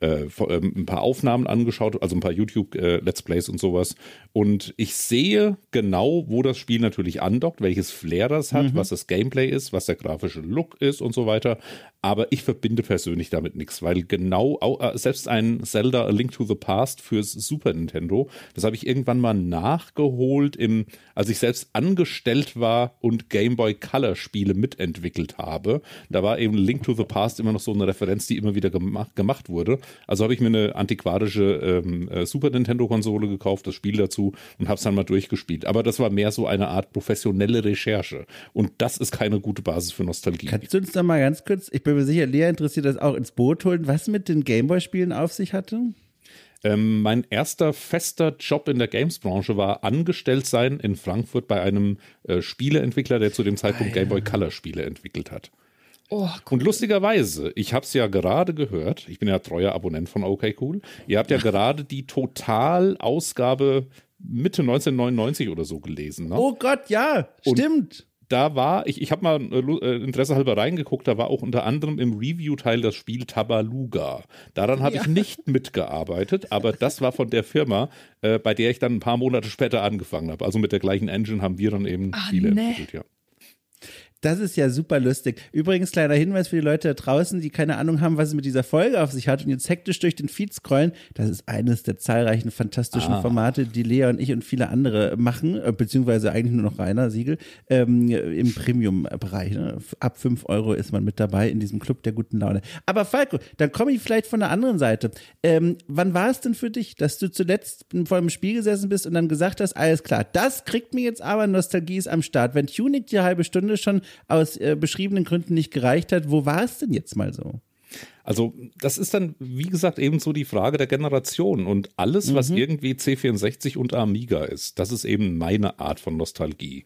äh, ähm, ein paar Aufnahmen angeschaut, also ein paar YouTube-Let's äh, Plays und sowas. Und ich sehe genau, wo das Spiel natürlich andockt, welches Flair das hat, mhm. was das Gameplay ist, was der grafische Look ist und so weiter. Aber ich verbinde persönlich damit nichts, weil genau, äh, selbst ein Zelda A Link to the Past fürs Super Nintendo, das habe ich irgendwann mal nachgeholt, im, als ich selbst angestellt war und Game Boy Color Spiele mitentwickelt habe. Da war eben Link to the Past immer noch so eine Referenz, die immer wieder gemacht, gemacht wurde. Also habe ich mir eine antiquarische ähm, äh, Super Nintendo-Konsole gekauft, das Spiel dazu und habe es dann mal durchgespielt. Aber das war mehr so eine Art professionelle Recherche. Und das ist keine gute Basis für Nostalgie. Kannst du uns da mal ganz kurz, ich bin mir sicher, Lea interessiert das auch ins Boot holen, was mit den Gameboy-Spielen auf sich hatte? Ähm, mein erster fester Job in der Games-Branche war angestellt sein in Frankfurt bei einem äh, Spieleentwickler, der zu dem Zeitpunkt ah, ja. Game Boy Color Spiele entwickelt hat. Oh, cool. Und lustigerweise, ich habe es ja gerade gehört, ich bin ja treuer Abonnent von OK Cool, ihr habt ja gerade die Totalausgabe Mitte 1999 oder so gelesen. Ne? Oh Gott, ja, Und stimmt. Da war, ich, ich habe mal äh, äh, Interesse halber reingeguckt, da war auch unter anderem im Review-Teil das Spiel Tabaluga. Daran habe ja. ich nicht mitgearbeitet, aber das war von der Firma, äh, bei der ich dann ein paar Monate später angefangen habe. Also mit der gleichen Engine haben wir dann eben Ach, Spiele nee. entwickelt, ja. Das ist ja super lustig. Übrigens, kleiner Hinweis für die Leute da draußen, die keine Ahnung haben, was es mit dieser Folge auf sich hat und jetzt hektisch durch den Feed scrollen. Das ist eines der zahlreichen fantastischen ah. Formate, die Lea und ich und viele andere machen, äh, beziehungsweise eigentlich nur noch Rainer Siegel, ähm, im Premium-Bereich. Ne? Ab 5 Euro ist man mit dabei in diesem Club der guten Laune. Aber Falco, dann komme ich vielleicht von der anderen Seite. Ähm, wann war es denn für dich, dass du zuletzt vor dem Spiel gesessen bist und dann gesagt hast, alles klar, das kriegt mir jetzt aber Nostalgie ist am Start. Wenn Tunic die halbe Stunde schon aus äh, beschriebenen Gründen nicht gereicht hat. Wo war es denn jetzt mal so? Also, das ist dann, wie gesagt, eben so die Frage der Generation. Und alles, was mhm. irgendwie C64 und Amiga ist, das ist eben meine Art von Nostalgie.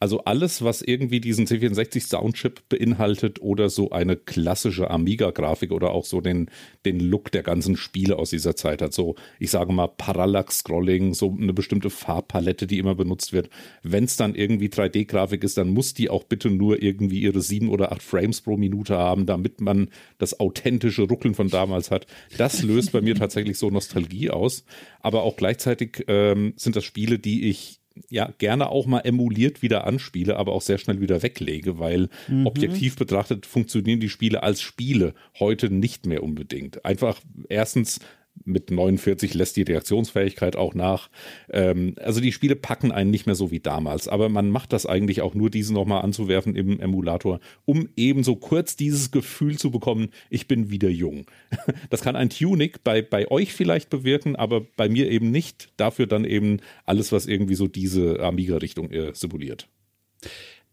Also alles, was irgendwie diesen C64 Soundchip beinhaltet oder so eine klassische Amiga-Grafik oder auch so den, den Look der ganzen Spiele aus dieser Zeit hat. So, ich sage mal, Parallax-Scrolling, so eine bestimmte Farbpalette, die immer benutzt wird. Wenn es dann irgendwie 3D-Grafik ist, dann muss die auch bitte nur irgendwie ihre sieben oder acht Frames pro Minute haben, damit man das authentische Ruckeln von damals hat. Das löst bei mir tatsächlich so Nostalgie aus. Aber auch gleichzeitig ähm, sind das Spiele, die ich ja gerne auch mal emuliert wieder anspiele, aber auch sehr schnell wieder weglege, weil mhm. objektiv betrachtet funktionieren die Spiele als Spiele heute nicht mehr unbedingt. Einfach erstens mit 49 lässt die Reaktionsfähigkeit auch nach. Ähm, also die Spiele packen einen nicht mehr so wie damals, aber man macht das eigentlich auch nur, diese nochmal anzuwerfen im Emulator, um eben so kurz dieses Gefühl zu bekommen, ich bin wieder jung. Das kann ein Tunic bei, bei euch vielleicht bewirken, aber bei mir eben nicht. Dafür dann eben alles, was irgendwie so diese Amiga-Richtung äh, simuliert.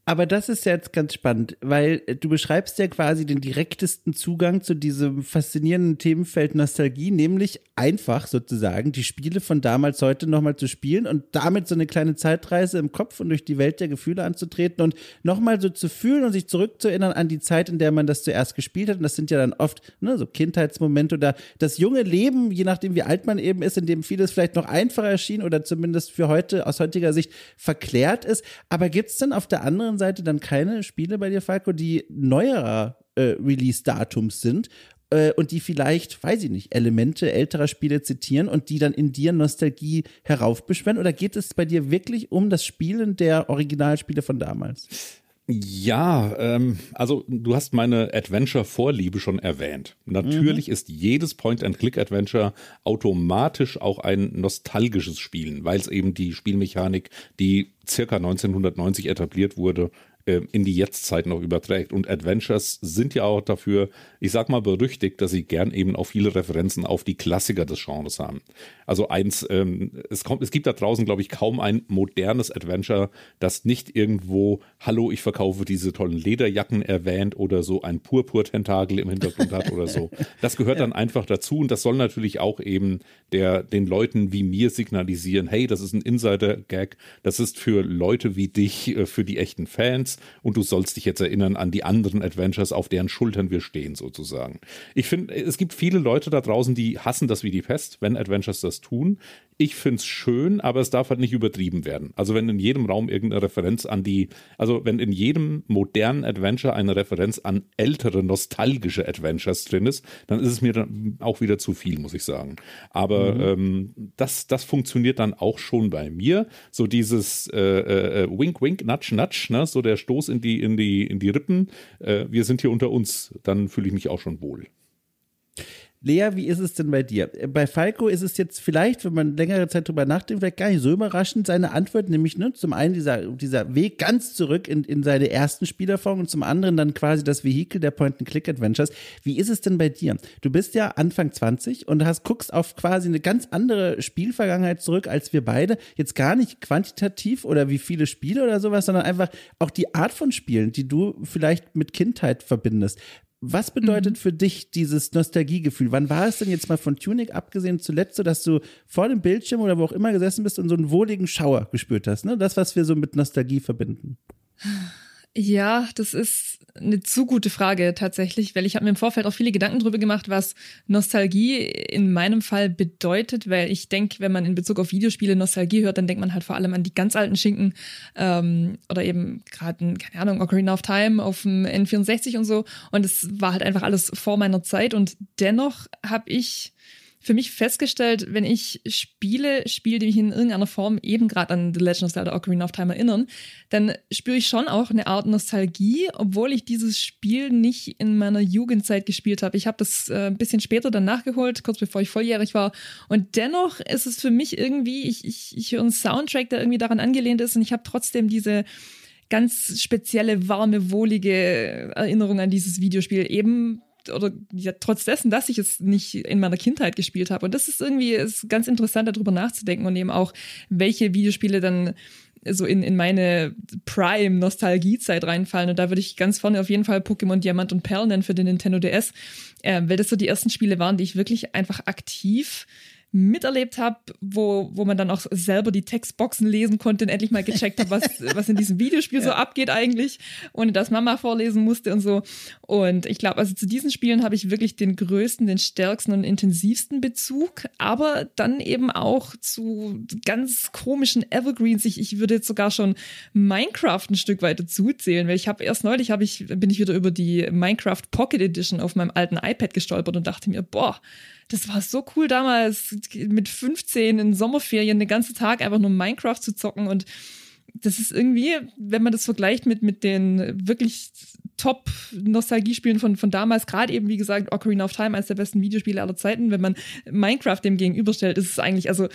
Aber das ist jetzt ganz spannend, weil äh, du beschreibst ja quasi den direktesten Zugang zu diesem faszinierenden Themenfeld Nostalgie, nämlich einfach sozusagen die Spiele von damals heute nochmal zu spielen und damit so eine kleine Zeitreise im Kopf und durch die Welt der Gefühle anzutreten und nochmal so zu fühlen und sich zurückzuerinnern an die Zeit, in der man das zuerst gespielt hat. Und das sind ja dann oft ne, so Kindheitsmomente oder das junge Leben, je nachdem wie alt man eben ist, in dem vieles vielleicht noch einfacher erschien oder zumindest für heute aus heutiger Sicht verklärt ist. Aber gibt es denn auf der anderen anderen Seite dann keine Spiele bei dir, Falco, die neuerer äh, Release-Datums sind äh, und die vielleicht, weiß ich nicht, Elemente älterer Spiele zitieren und die dann in dir Nostalgie heraufbeschwören? Oder geht es bei dir wirklich um das Spielen der Originalspiele von damals? Ja, ähm, also du hast meine Adventure-Vorliebe schon erwähnt. Natürlich mhm. ist jedes Point-and-Click-Adventure automatisch auch ein nostalgisches Spielen, weil es eben die Spielmechanik, die circa 1990 etabliert wurde, äh, in die Jetztzeit noch überträgt. Und Adventures sind ja auch dafür, ich sag mal, berüchtigt, dass sie gern eben auch viele Referenzen auf die Klassiker des Genres haben. Also eins, ähm, es kommt, es gibt da draußen, glaube ich, kaum ein modernes Adventure, das nicht irgendwo, hallo, ich verkaufe diese tollen Lederjacken erwähnt oder so ein Purpur-Tentakel im Hintergrund hat oder so. Das gehört ja. dann einfach dazu und das soll natürlich auch eben der, den Leuten wie mir signalisieren, hey, das ist ein Insider-Gag, das ist für Leute wie dich, äh, für die echten Fans und du sollst dich jetzt erinnern an die anderen Adventures, auf deren Schultern wir stehen, sozusagen. Ich finde, es gibt viele Leute da draußen, die hassen das wie die Pest, wenn Adventures das tun. Ich finde es schön, aber es darf halt nicht übertrieben werden. Also wenn in jedem Raum irgendeine Referenz an die, also wenn in jedem modernen Adventure eine Referenz an ältere, nostalgische Adventures drin ist, dann ist es mir dann auch wieder zu viel, muss ich sagen. Aber mhm. ähm, das, das funktioniert dann auch schon bei mir. So dieses äh, äh, Wink, Wink, Nudge, Nudge, ne? so der Stoß in die, in die, in die Rippen. Äh, wir sind hier unter uns, dann fühle ich mich auch schon wohl. Lea, wie ist es denn bei dir? Bei Falco ist es jetzt vielleicht, wenn man längere Zeit drüber nachdenkt, vielleicht gar nicht so überraschend, seine Antwort, nämlich ne, zum einen dieser, dieser Weg ganz zurück in, in seine ersten Spielerform und zum anderen dann quasi das Vehikel der Point-and-Click-Adventures. Wie ist es denn bei dir? Du bist ja Anfang 20 und hast, guckst auf quasi eine ganz andere Spielvergangenheit zurück als wir beide. Jetzt gar nicht quantitativ oder wie viele Spiele oder sowas, sondern einfach auch die Art von Spielen, die du vielleicht mit Kindheit verbindest. Was bedeutet mhm. für dich dieses Nostalgiegefühl? Wann war es denn jetzt mal von Tunic abgesehen zuletzt so, dass du vor dem Bildschirm oder wo auch immer gesessen bist und so einen wohligen Schauer gespürt hast? Ne? Das, was wir so mit Nostalgie verbinden. Ja, das ist eine zu gute Frage tatsächlich, weil ich habe mir im Vorfeld auch viele Gedanken darüber gemacht, was Nostalgie in meinem Fall bedeutet, weil ich denke, wenn man in Bezug auf Videospiele Nostalgie hört, dann denkt man halt vor allem an die ganz alten Schinken ähm, oder eben gerade, keine Ahnung, Ocarina of Time auf dem N64 und so. Und es war halt einfach alles vor meiner Zeit und dennoch habe ich für mich festgestellt, wenn ich Spiele spiele, die mich in irgendeiner Form eben gerade an The Legend of Zelda Ocarina of Time erinnern, dann spüre ich schon auch eine Art Nostalgie, obwohl ich dieses Spiel nicht in meiner Jugendzeit gespielt habe. Ich habe das äh, ein bisschen später dann nachgeholt, kurz bevor ich volljährig war. Und dennoch ist es für mich irgendwie, ich, ich, ich höre einen Soundtrack, der irgendwie daran angelehnt ist und ich habe trotzdem diese ganz spezielle, warme, wohlige Erinnerung an dieses Videospiel. Eben oder ja, trotz dessen, dass ich es nicht in meiner Kindheit gespielt habe. Und das ist irgendwie ist ganz interessant, darüber nachzudenken und eben auch, welche Videospiele dann so in, in meine Prime-Nostalgie-Zeit reinfallen. Und da würde ich ganz vorne auf jeden Fall Pokémon Diamant und Perl nennen für den Nintendo DS, äh, weil das so die ersten Spiele waren, die ich wirklich einfach aktiv miterlebt habe, wo, wo man dann auch selber die Textboxen lesen konnte und endlich mal gecheckt hat, was, was in diesem Videospiel ja. so abgeht eigentlich, ohne dass Mama vorlesen musste und so. Und ich glaube, also zu diesen Spielen habe ich wirklich den größten, den stärksten und intensivsten Bezug, aber dann eben auch zu ganz komischen Evergreens. Ich, ich würde jetzt sogar schon Minecraft ein Stück weit dazuzählen, weil ich habe erst neulich habe ich, bin ich wieder über die Minecraft Pocket Edition auf meinem alten iPad gestolpert und dachte mir, boah, das war so cool damals mit 15 in Sommerferien den ganzen Tag einfach nur Minecraft zu zocken und das ist irgendwie, wenn man das vergleicht mit, mit den wirklich Top-Nostalgiespielen von, von damals, gerade eben, wie gesagt, Ocarina of Time, eines der besten Videospiele aller Zeiten, wenn man Minecraft dem gegenüberstellt, ist es eigentlich, also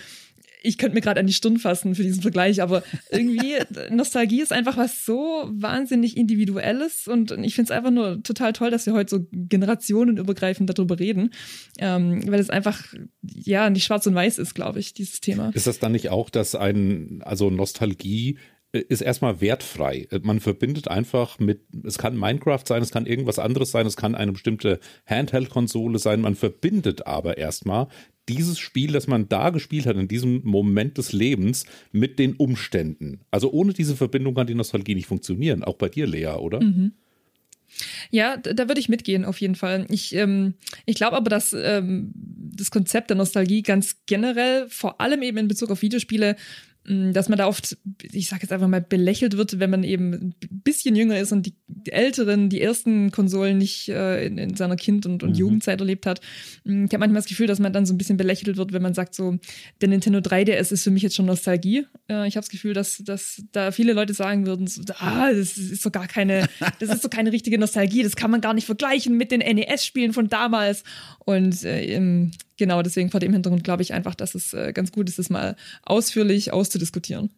ich könnte mir gerade an die Stirn fassen für diesen Vergleich, aber irgendwie Nostalgie ist einfach was so wahnsinnig individuelles und ich finde es einfach nur total toll, dass wir heute so generationenübergreifend darüber reden, ähm, weil es einfach ja nicht schwarz und weiß ist, glaube ich, dieses Thema. Ist das dann nicht auch, dass ein also Nostalgie ist erstmal wertfrei. Man verbindet einfach mit, es kann Minecraft sein, es kann irgendwas anderes sein, es kann eine bestimmte Handheld-Konsole sein. Man verbindet aber erstmal dieses Spiel, das man da gespielt hat, in diesem Moment des Lebens, mit den Umständen. Also ohne diese Verbindung kann die Nostalgie nicht funktionieren. Auch bei dir, Lea, oder? Mhm. Ja, da, würde ich mitgehen, auf jeden Fall. Ich, ähm, ich glaube aber, dass ähm, das Konzept der Nostalgie ganz generell, vor allem eben in Bezug auf Videospiele, dass man da oft, ich sage jetzt einfach mal, belächelt wird, wenn man eben ein bisschen jünger ist und die, älteren, die ersten Konsolen nicht äh, in, in, seiner Kind- und, und mhm. Jugendzeit erlebt hat. Ich habe manchmal das Gefühl, dass man dann so ein bisschen belächelt wird, wenn man sagt, so, der Nintendo 3DS ist für mich jetzt schon Nostalgie. Äh, ich habe das Gefühl, dass, dass da viele Leute sagen würden, so, ah, das ist so gar keine, das ist so keine richtige Nostalgie, das kann man gar nicht vergleichen mit den NES-Spielen von damals. Und äh, genau deswegen vor dem Hintergrund glaube ich einfach, dass es äh, ganz gut ist, das mal ausführlich auszudiskutieren.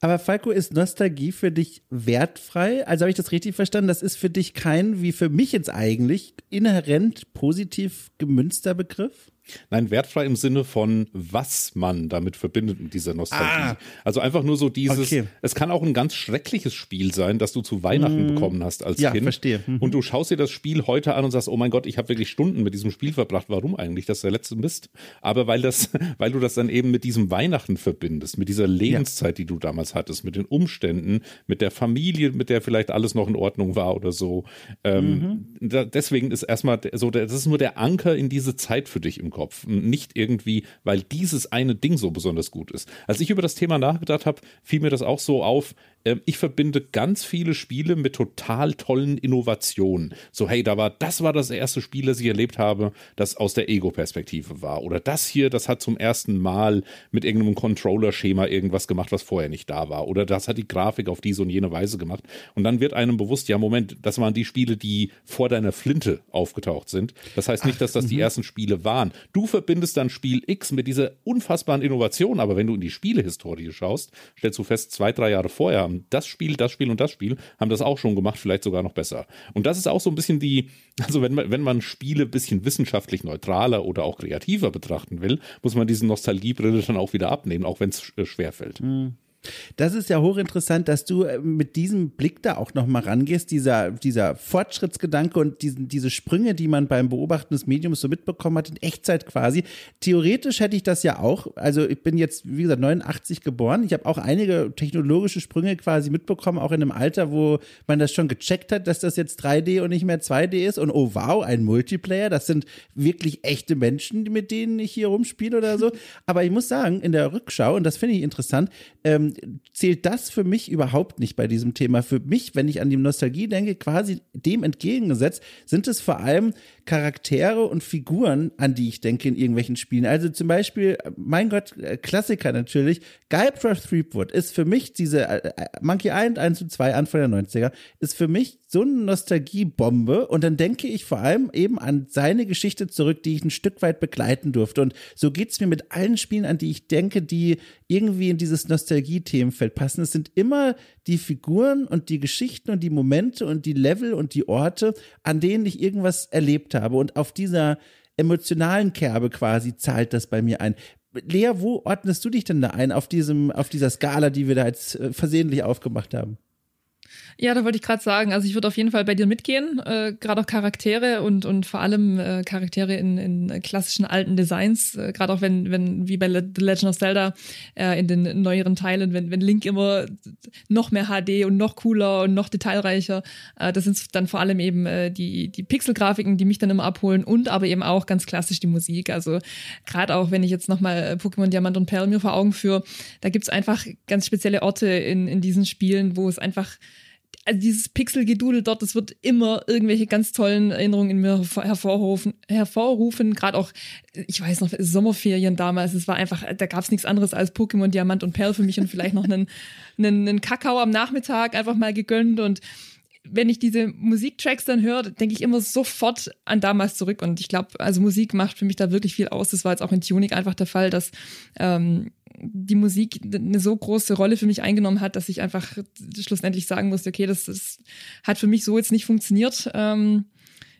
Aber Falco, ist Nostalgie für dich wertfrei? Also habe ich das richtig verstanden? Das ist für dich kein, wie für mich jetzt eigentlich, inhärent positiv gemünzter Begriff? Nein, wertfrei im Sinne von, was man damit verbindet mit dieser Nostalgie. Ah, also einfach nur so dieses, okay. es kann auch ein ganz schreckliches Spiel sein, das du zu Weihnachten mm, bekommen hast als ja, Kind. verstehe. Mhm. Und du schaust dir das Spiel heute an und sagst, oh mein Gott, ich habe wirklich Stunden mit diesem Spiel verbracht. Warum eigentlich? Das ist der letzte Mist. Aber weil das, weil du das dann eben mit diesem Weihnachten verbindest, mit dieser Lebenszeit, ja. die du damals hattest, mit den Umständen, mit der Familie, mit der vielleicht alles noch in Ordnung war oder so. Ähm, mhm. da, deswegen ist erstmal so, das ist nur der Anker in diese Zeit für dich im Kopf. Nicht irgendwie, weil dieses eine Ding so besonders gut ist. Als ich über das Thema nachgedacht habe, fiel mir das auch so auf, ähm, ich verbinde ganz viele Spiele mit total tollen Innovationen. So, hey, da war, das war das erste Spiel, das ich erlebt habe, das aus der Ego-Perspektive war. Oder das hier, das hat zum ersten Mal mit irgendeinem Controller-Schema irgendwas gemacht, was vorher nicht da war. Oder das hat die Grafik auf diese und jene Weise gemacht. Und dann wird einem bewusst, ja, Moment, das waren die Spiele, die vor deiner Flinte aufgetaucht sind. Das heißt nicht, dass das die mhm. ersten Spiele waren. Du verbindest dann Spiel X mit dieser unfassbaren Innovation, aber wenn du in die Spielehistorie schaust, stellst du fest, zwei, drei Jahre vorher haben das Spiel, das Spiel und das Spiel haben das auch schon gemacht, vielleicht sogar noch besser. Und das ist auch so ein bisschen die, also wenn man, wenn man Spiele ein bisschen wissenschaftlich neutraler oder auch kreativer betrachten will, muss man diese Nostalgiebrille dann auch wieder abnehmen, auch wenn es äh, schwerfällt. Mhm. Das ist ja hochinteressant, dass du äh, mit diesem Blick da auch nochmal rangehst, dieser, dieser Fortschrittsgedanke und diesen, diese Sprünge, die man beim Beobachten des Mediums so mitbekommen hat, in Echtzeit quasi. Theoretisch hätte ich das ja auch, also ich bin jetzt, wie gesagt, 89 geboren. Ich habe auch einige technologische Sprünge quasi mitbekommen, auch in einem Alter, wo man das schon gecheckt hat, dass das jetzt 3D und nicht mehr 2D ist. Und oh wow, ein Multiplayer, das sind wirklich echte Menschen, mit denen ich hier rumspiele oder so. Aber ich muss sagen, in der Rückschau, und das finde ich interessant, ähm, zählt das für mich überhaupt nicht bei diesem Thema. Für mich, wenn ich an die Nostalgie denke, quasi dem entgegengesetzt, sind es vor allem Charaktere und Figuren, an die ich denke in irgendwelchen Spielen. Also zum Beispiel, mein Gott, äh, Klassiker natürlich, Guybrush Threepwood ist für mich diese äh, äh Monkey Island 1 und 2 Anfang der 90er, ist für mich so eine Nostalgiebombe und dann denke ich vor allem eben an seine Geschichte zurück, die ich ein Stück weit begleiten durfte und so geht's mir mit allen Spielen, an die ich denke, die irgendwie in dieses Nostalgie-Themenfeld passen. Es sind immer die Figuren und die Geschichten und die Momente und die Level und die Orte, an denen ich irgendwas erlebt habe. Und auf dieser emotionalen Kerbe quasi zahlt das bei mir ein. Lea, wo ordnest du dich denn da ein auf diesem, auf dieser Skala, die wir da jetzt äh, versehentlich aufgemacht haben? Ja, da wollte ich gerade sagen, also ich würde auf jeden Fall bei dir mitgehen, äh, gerade auch Charaktere und, und vor allem äh, Charaktere in, in klassischen alten Designs, äh, gerade auch wenn, wenn, wie bei The Legend of Zelda äh, in den neueren Teilen, wenn, wenn Link immer noch mehr HD und noch cooler und noch detailreicher, äh, das sind dann vor allem eben äh, die, die Pixel-Grafiken, die mich dann immer abholen und aber eben auch ganz klassisch die Musik. Also gerade auch, wenn ich jetzt nochmal Pokémon Diamant und Perl mir vor Augen führe, da gibt's einfach ganz spezielle Orte in, in diesen Spielen, wo es einfach also dieses Pixelgedudel dort, das wird immer irgendwelche ganz tollen Erinnerungen in mir hervorrufen, hervorrufen. Gerade auch, ich weiß noch, Sommerferien damals, es war einfach, da gab es nichts anderes als Pokémon Diamant und Perl für mich und vielleicht noch einen, einen, einen Kakao am Nachmittag einfach mal gegönnt und wenn ich diese Musiktracks dann höre, denke ich immer sofort an damals zurück. Und ich glaube, also Musik macht für mich da wirklich viel aus. Das war jetzt auch in Tunic einfach der Fall, dass ähm, die Musik eine so große Rolle für mich eingenommen hat, dass ich einfach schlussendlich sagen musste, okay, das, das hat für mich so jetzt nicht funktioniert. Ähm,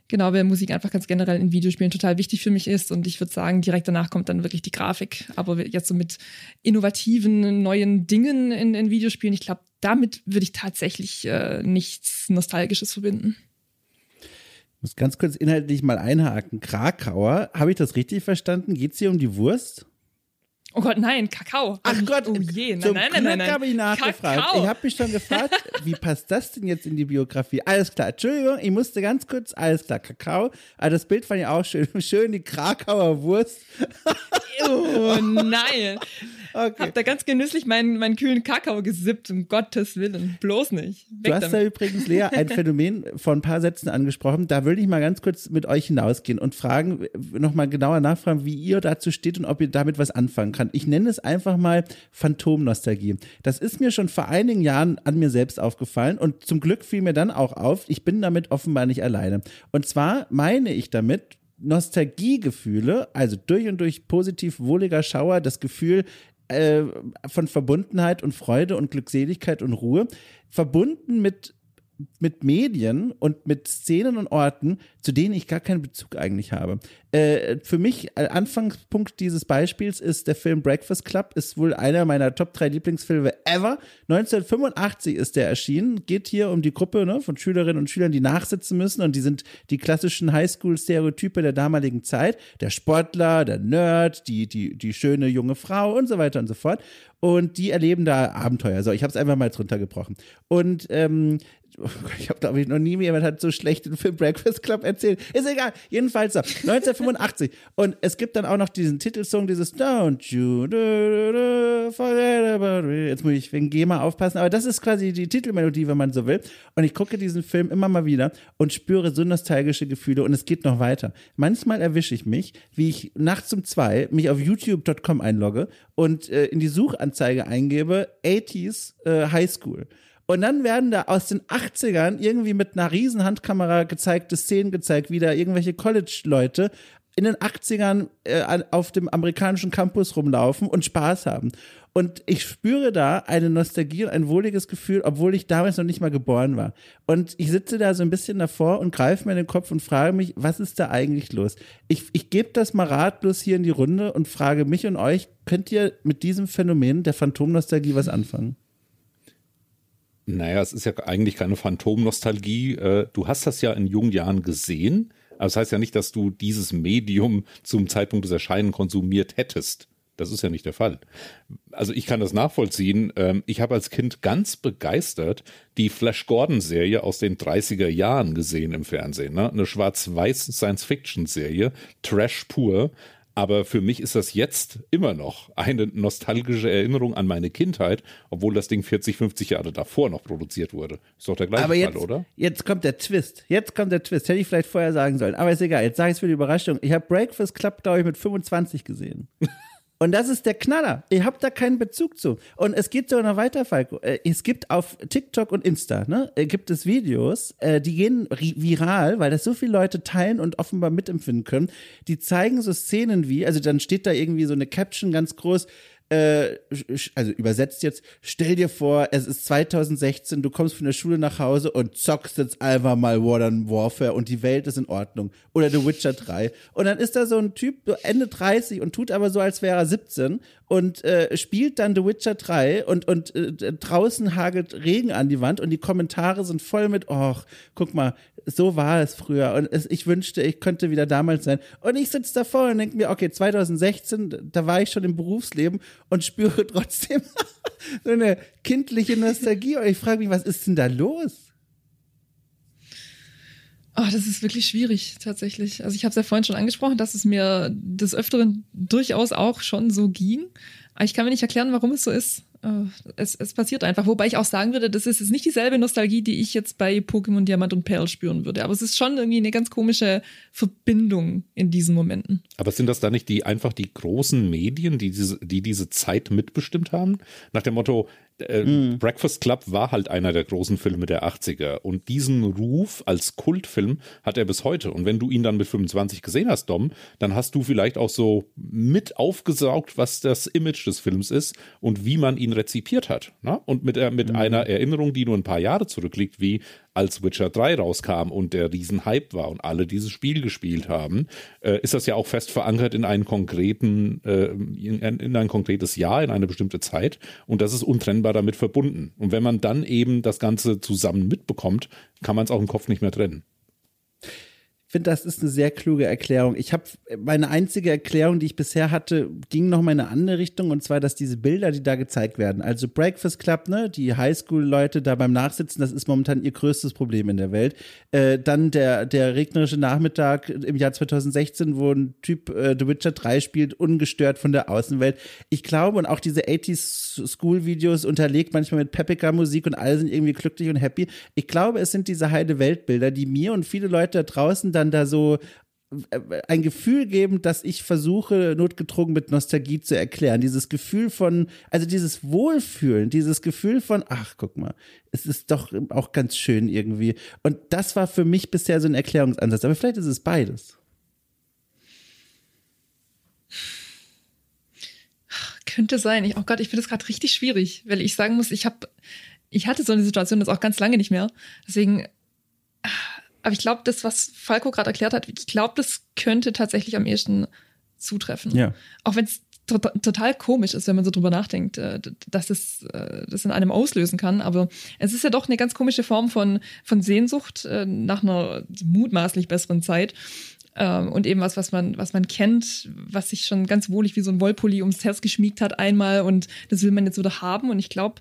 genau, weil Musik einfach ganz generell in Videospielen total wichtig für mich ist. Und ich würde sagen, direkt danach kommt dann wirklich die Grafik. Aber jetzt so mit innovativen, neuen Dingen in, in Videospielen, ich glaube, damit würde ich tatsächlich äh, nichts Nostalgisches verbinden. Ich muss ganz kurz inhaltlich mal einhaken. Krakauer, habe ich das richtig verstanden? Geht es hier um die Wurst? Oh Gott, nein, Kakao. Ach Gott, oh je, nein, zum nein, nein, nein, nein. habe ich nachgefragt. Kakao. Ich habe mich schon gefragt, wie passt das denn jetzt in die Biografie? Alles klar, Entschuldigung, ich musste ganz kurz, alles klar, Kakao. Aber ah, das Bild fand ich auch schön. Schön die Krakauer Wurst. oh nein. Okay. Hab da ganz genüsslich meinen, meinen kühlen Kakao gesippt, um Gottes Willen. Bloß nicht. Weg du hast damit. da übrigens, Lea, ein Phänomen von ein paar Sätzen angesprochen. Da würde ich mal ganz kurz mit euch hinausgehen und fragen, nochmal genauer nachfragen, wie ihr dazu steht und ob ihr damit was anfangen kann. Ich nenne es einfach mal Phantomnostalgie. Das ist mir schon vor einigen Jahren an mir selbst aufgefallen und zum Glück fiel mir dann auch auf, ich bin damit offenbar nicht alleine. Und zwar meine ich damit, Nostalgiegefühle, also durch und durch positiv wohliger Schauer, das Gefühl, äh, von Verbundenheit und Freude und Glückseligkeit und Ruhe, verbunden mit mit Medien und mit Szenen und Orten, zu denen ich gar keinen Bezug eigentlich habe. Äh, für mich, äh, Anfangspunkt dieses Beispiels ist der Film Breakfast Club, ist wohl einer meiner Top 3 Lieblingsfilme ever. 1985 ist der erschienen, geht hier um die Gruppe ne, von Schülerinnen und Schülern, die nachsitzen müssen und die sind die klassischen Highschool-Stereotype der damaligen Zeit. Der Sportler, der Nerd, die, die, die schöne junge Frau und so weiter und so fort. Und die erleben da Abenteuer. So, ich habe es einfach mal drunter gebrochen. Und ähm, ich habe, glaube ich, noch nie jemand hat so schlecht den Film Breakfast Club erzählt. Ist egal. Jedenfalls so. 1985. Und es gibt dann auch noch diesen Titelsong, dieses Don't you do, do, forget about me. Jetzt muss ich wegen GEMA aufpassen, aber das ist quasi die Titelmelodie, wenn man so will. Und ich gucke diesen Film immer mal wieder und spüre so nostalgische Gefühle und es geht noch weiter. Manchmal erwische ich mich, wie ich nachts um zwei mich auf youtube.com einlogge und äh, in die Suchanzeige eingebe 80s äh, High School. Und dann werden da aus den 80ern irgendwie mit einer riesen Handkamera gezeigte Szenen gezeigt, wie da irgendwelche College-Leute in den 80ern äh, auf dem amerikanischen Campus rumlaufen und Spaß haben. Und ich spüre da eine Nostalgie und ein wohliges Gefühl, obwohl ich damals noch nicht mal geboren war. Und ich sitze da so ein bisschen davor und greife mir in den Kopf und frage mich, was ist da eigentlich los? Ich, ich gebe das mal ratlos hier in die Runde und frage mich und euch, könnt ihr mit diesem Phänomen der Phantomnostalgie was anfangen? Naja, es ist ja eigentlich keine Phantomnostalgie. Äh, du hast das ja in jungen Jahren gesehen. Aber das heißt ja nicht, dass du dieses Medium zum Zeitpunkt des Erscheinen konsumiert hättest. Das ist ja nicht der Fall. Also ich kann das nachvollziehen. Ähm, ich habe als Kind ganz begeistert die Flash Gordon-Serie aus den 30er Jahren gesehen im Fernsehen. Ne? Eine schwarz-weiß Science-Fiction-Serie, Trash pur. Aber für mich ist das jetzt immer noch eine nostalgische Erinnerung an meine Kindheit, obwohl das Ding 40, 50 Jahre davor noch produziert wurde. Ist doch der gleiche Aber jetzt, Fall, oder? Jetzt kommt der Twist. Jetzt kommt der Twist. Hätte ich vielleicht vorher sagen sollen. Aber ist egal. Jetzt sage ich es für die Überraschung. Ich habe Breakfast Club, glaube ich, mit 25 gesehen. Und das ist der Knaller. Ihr habt da keinen Bezug zu. Und es geht sogar noch weiter, Falco. Äh, es gibt auf TikTok und Insta, ne, äh, gibt es Videos, äh, die gehen viral, weil das so viele Leute teilen und offenbar mitempfinden können. Die zeigen so Szenen wie, also dann steht da irgendwie so eine Caption ganz groß, äh, also übersetzt jetzt, stell dir vor, es ist 2016, du kommst von der Schule nach Hause und zockst jetzt einfach mal Modern Warfare und die Welt ist in Ordnung. Oder The Witcher 3. Und dann ist da so ein Typ, Ende 30 und tut aber so, als wäre er 17 und äh, spielt dann The Witcher 3 und, und äh, draußen hagelt Regen an die Wand und die Kommentare sind voll mit, ach, guck mal, so war es früher und es, ich wünschte, ich könnte wieder damals sein. Und ich sitze davor und denke mir, okay, 2016, da war ich schon im Berufsleben und spüre trotzdem so eine kindliche Nostalgie. Und ich frage mich, was ist denn da los? Oh, das ist wirklich schwierig tatsächlich. Also ich habe es ja vorhin schon angesprochen, dass es mir des Öfteren durchaus auch schon so ging. Aber ich kann mir nicht erklären, warum es so ist. Äh, es, es passiert einfach. Wobei ich auch sagen würde, das ist jetzt nicht dieselbe Nostalgie, die ich jetzt bei Pokémon Diamant und Perl spüren würde. Aber es ist schon irgendwie eine ganz komische Verbindung in diesen Momenten. Aber sind das da nicht die einfach die großen Medien, die diese, die diese Zeit mitbestimmt haben? Nach dem Motto, äh, mhm. Breakfast Club war halt einer der großen Filme der 80er und diesen Ruf als Kultfilm hat er bis heute. Und wenn du ihn dann mit 25 gesehen hast, Dom, dann hast du vielleicht auch so mit aufgesaugt, was das Image des Films ist und wie man ihn rezipiert hat. Ne? Und mit, äh, mit mhm. einer Erinnerung, die nur ein paar Jahre zurückliegt, wie als Witcher 3 rauskam und der Riesenhype war und alle dieses Spiel gespielt haben, äh, ist das ja auch fest verankert in einen konkreten, äh, in, in, ein konkretes Jahr, in eine bestimmte Zeit. Und das ist untrennbar damit verbunden. Und wenn man dann eben das Ganze zusammen mitbekommt, kann man es auch im Kopf nicht mehr trennen finde, das ist eine sehr kluge Erklärung. Ich habe meine einzige Erklärung, die ich bisher hatte, ging noch mal in eine andere Richtung und zwar, dass diese Bilder, die da gezeigt werden, also Breakfast Club, ne, die Highschool-Leute da beim Nachsitzen, das ist momentan ihr größtes Problem in der Welt. Äh, dann der der regnerische Nachmittag im Jahr 2016, wo ein Typ äh, The Witcher 3 spielt, ungestört von der Außenwelt. Ich glaube und auch diese 80s School-Videos unterlegt manchmal mit peppiger Musik und alle sind irgendwie glücklich und happy. Ich glaube, es sind diese heide Weltbilder, die mir und viele Leute da draußen dann da so äh, ein Gefühl geben, dass ich versuche, notgedrungen mit Nostalgie zu erklären. Dieses Gefühl von, also dieses Wohlfühlen, dieses Gefühl von, ach, guck mal, es ist doch auch ganz schön irgendwie. Und das war für mich bisher so ein Erklärungsansatz. Aber vielleicht ist es beides. Könnte sein. Ich, oh Gott, ich finde das gerade richtig schwierig, weil ich sagen muss, ich habe ich hatte so eine Situation jetzt auch ganz lange nicht mehr. Deswegen, aber ich glaube, das, was Falco gerade erklärt hat, ich glaube, das könnte tatsächlich am ehesten zutreffen. Ja. Auch wenn es to total komisch ist, wenn man so drüber nachdenkt, äh, dass es äh, das in einem auslösen kann. Aber es ist ja doch eine ganz komische Form von, von Sehnsucht äh, nach einer mutmaßlich besseren Zeit. Ähm, und eben was, was man, was man kennt, was sich schon ganz wohlig wie so ein Wollpulli ums Herz geschmiegt hat einmal und das will man jetzt wieder haben. Und ich glaube,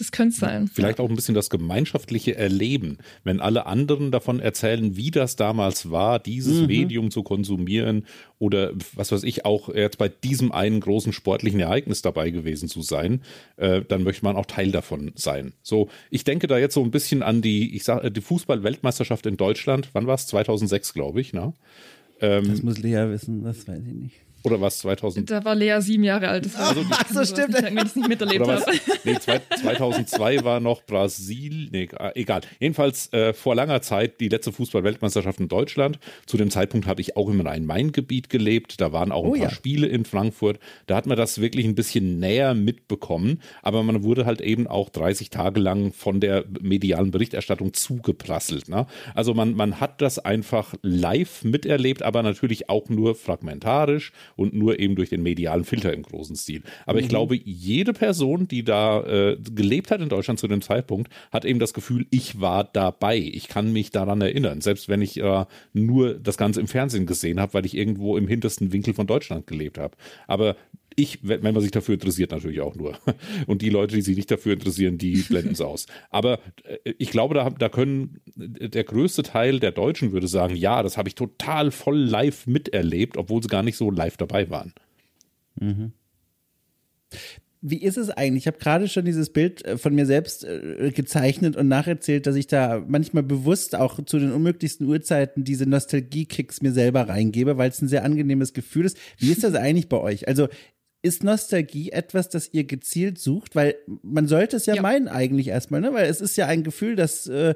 das könnte sein. Vielleicht auch ein bisschen das gemeinschaftliche Erleben, wenn alle anderen davon erzählen, wie das damals war, dieses mhm. Medium zu konsumieren oder was weiß ich, auch jetzt bei diesem einen großen sportlichen Ereignis dabei gewesen zu sein, äh, dann möchte man auch Teil davon sein. So, ich denke da jetzt so ein bisschen an die, ich sage, die Fußball-Weltmeisterschaft in Deutschland. Wann war es? 2006, glaube ich, ne? Ähm, das muss Lea wissen, das weiß ich nicht. Oder was, 2000? Da war Lea sieben Jahre alt. Das also, Ach, so stimmt. Wenn ich es nicht miterlebt habe. Nee, 2002 war noch Brasil, nee, ah, egal. Jedenfalls äh, vor langer Zeit die letzte Fußball-Weltmeisterschaft in Deutschland. Zu dem Zeitpunkt hatte ich auch im Rhein-Main-Gebiet gelebt. Da waren auch ein oh, paar ja. Spiele in Frankfurt. Da hat man das wirklich ein bisschen näher mitbekommen. Aber man wurde halt eben auch 30 Tage lang von der medialen Berichterstattung zugeprasselt. Ne? Also man, man hat das einfach live miterlebt, aber natürlich auch nur fragmentarisch und nur eben durch den medialen Filter im großen Stil. Aber mhm. ich glaube, jede Person, die da äh, gelebt hat in Deutschland zu dem Zeitpunkt, hat eben das Gefühl, ich war dabei. Ich kann mich daran erinnern, selbst wenn ich äh, nur das Ganze im Fernsehen gesehen habe, weil ich irgendwo im hintersten Winkel von Deutschland gelebt habe. Aber ich, wenn man sich dafür interessiert, natürlich auch nur. Und die Leute, die sich nicht dafür interessieren, die blenden es aus. Aber äh, ich glaube, da, da können der größte Teil der Deutschen würde sagen, ja, das habe ich total voll live miterlebt, obwohl sie gar nicht so live dabei waren. Mhm. Wie ist es eigentlich? Ich habe gerade schon dieses Bild äh, von mir selbst äh, gezeichnet und nacherzählt, dass ich da manchmal bewusst auch zu den unmöglichsten Uhrzeiten diese Nostalgie-Kicks mir selber reingebe, weil es ein sehr angenehmes Gefühl ist. Wie ist das eigentlich bei euch? Also ist Nostalgie etwas, das ihr gezielt sucht? Weil man sollte es ja, ja. meinen eigentlich erstmal, ne? Weil es ist ja ein Gefühl, das äh,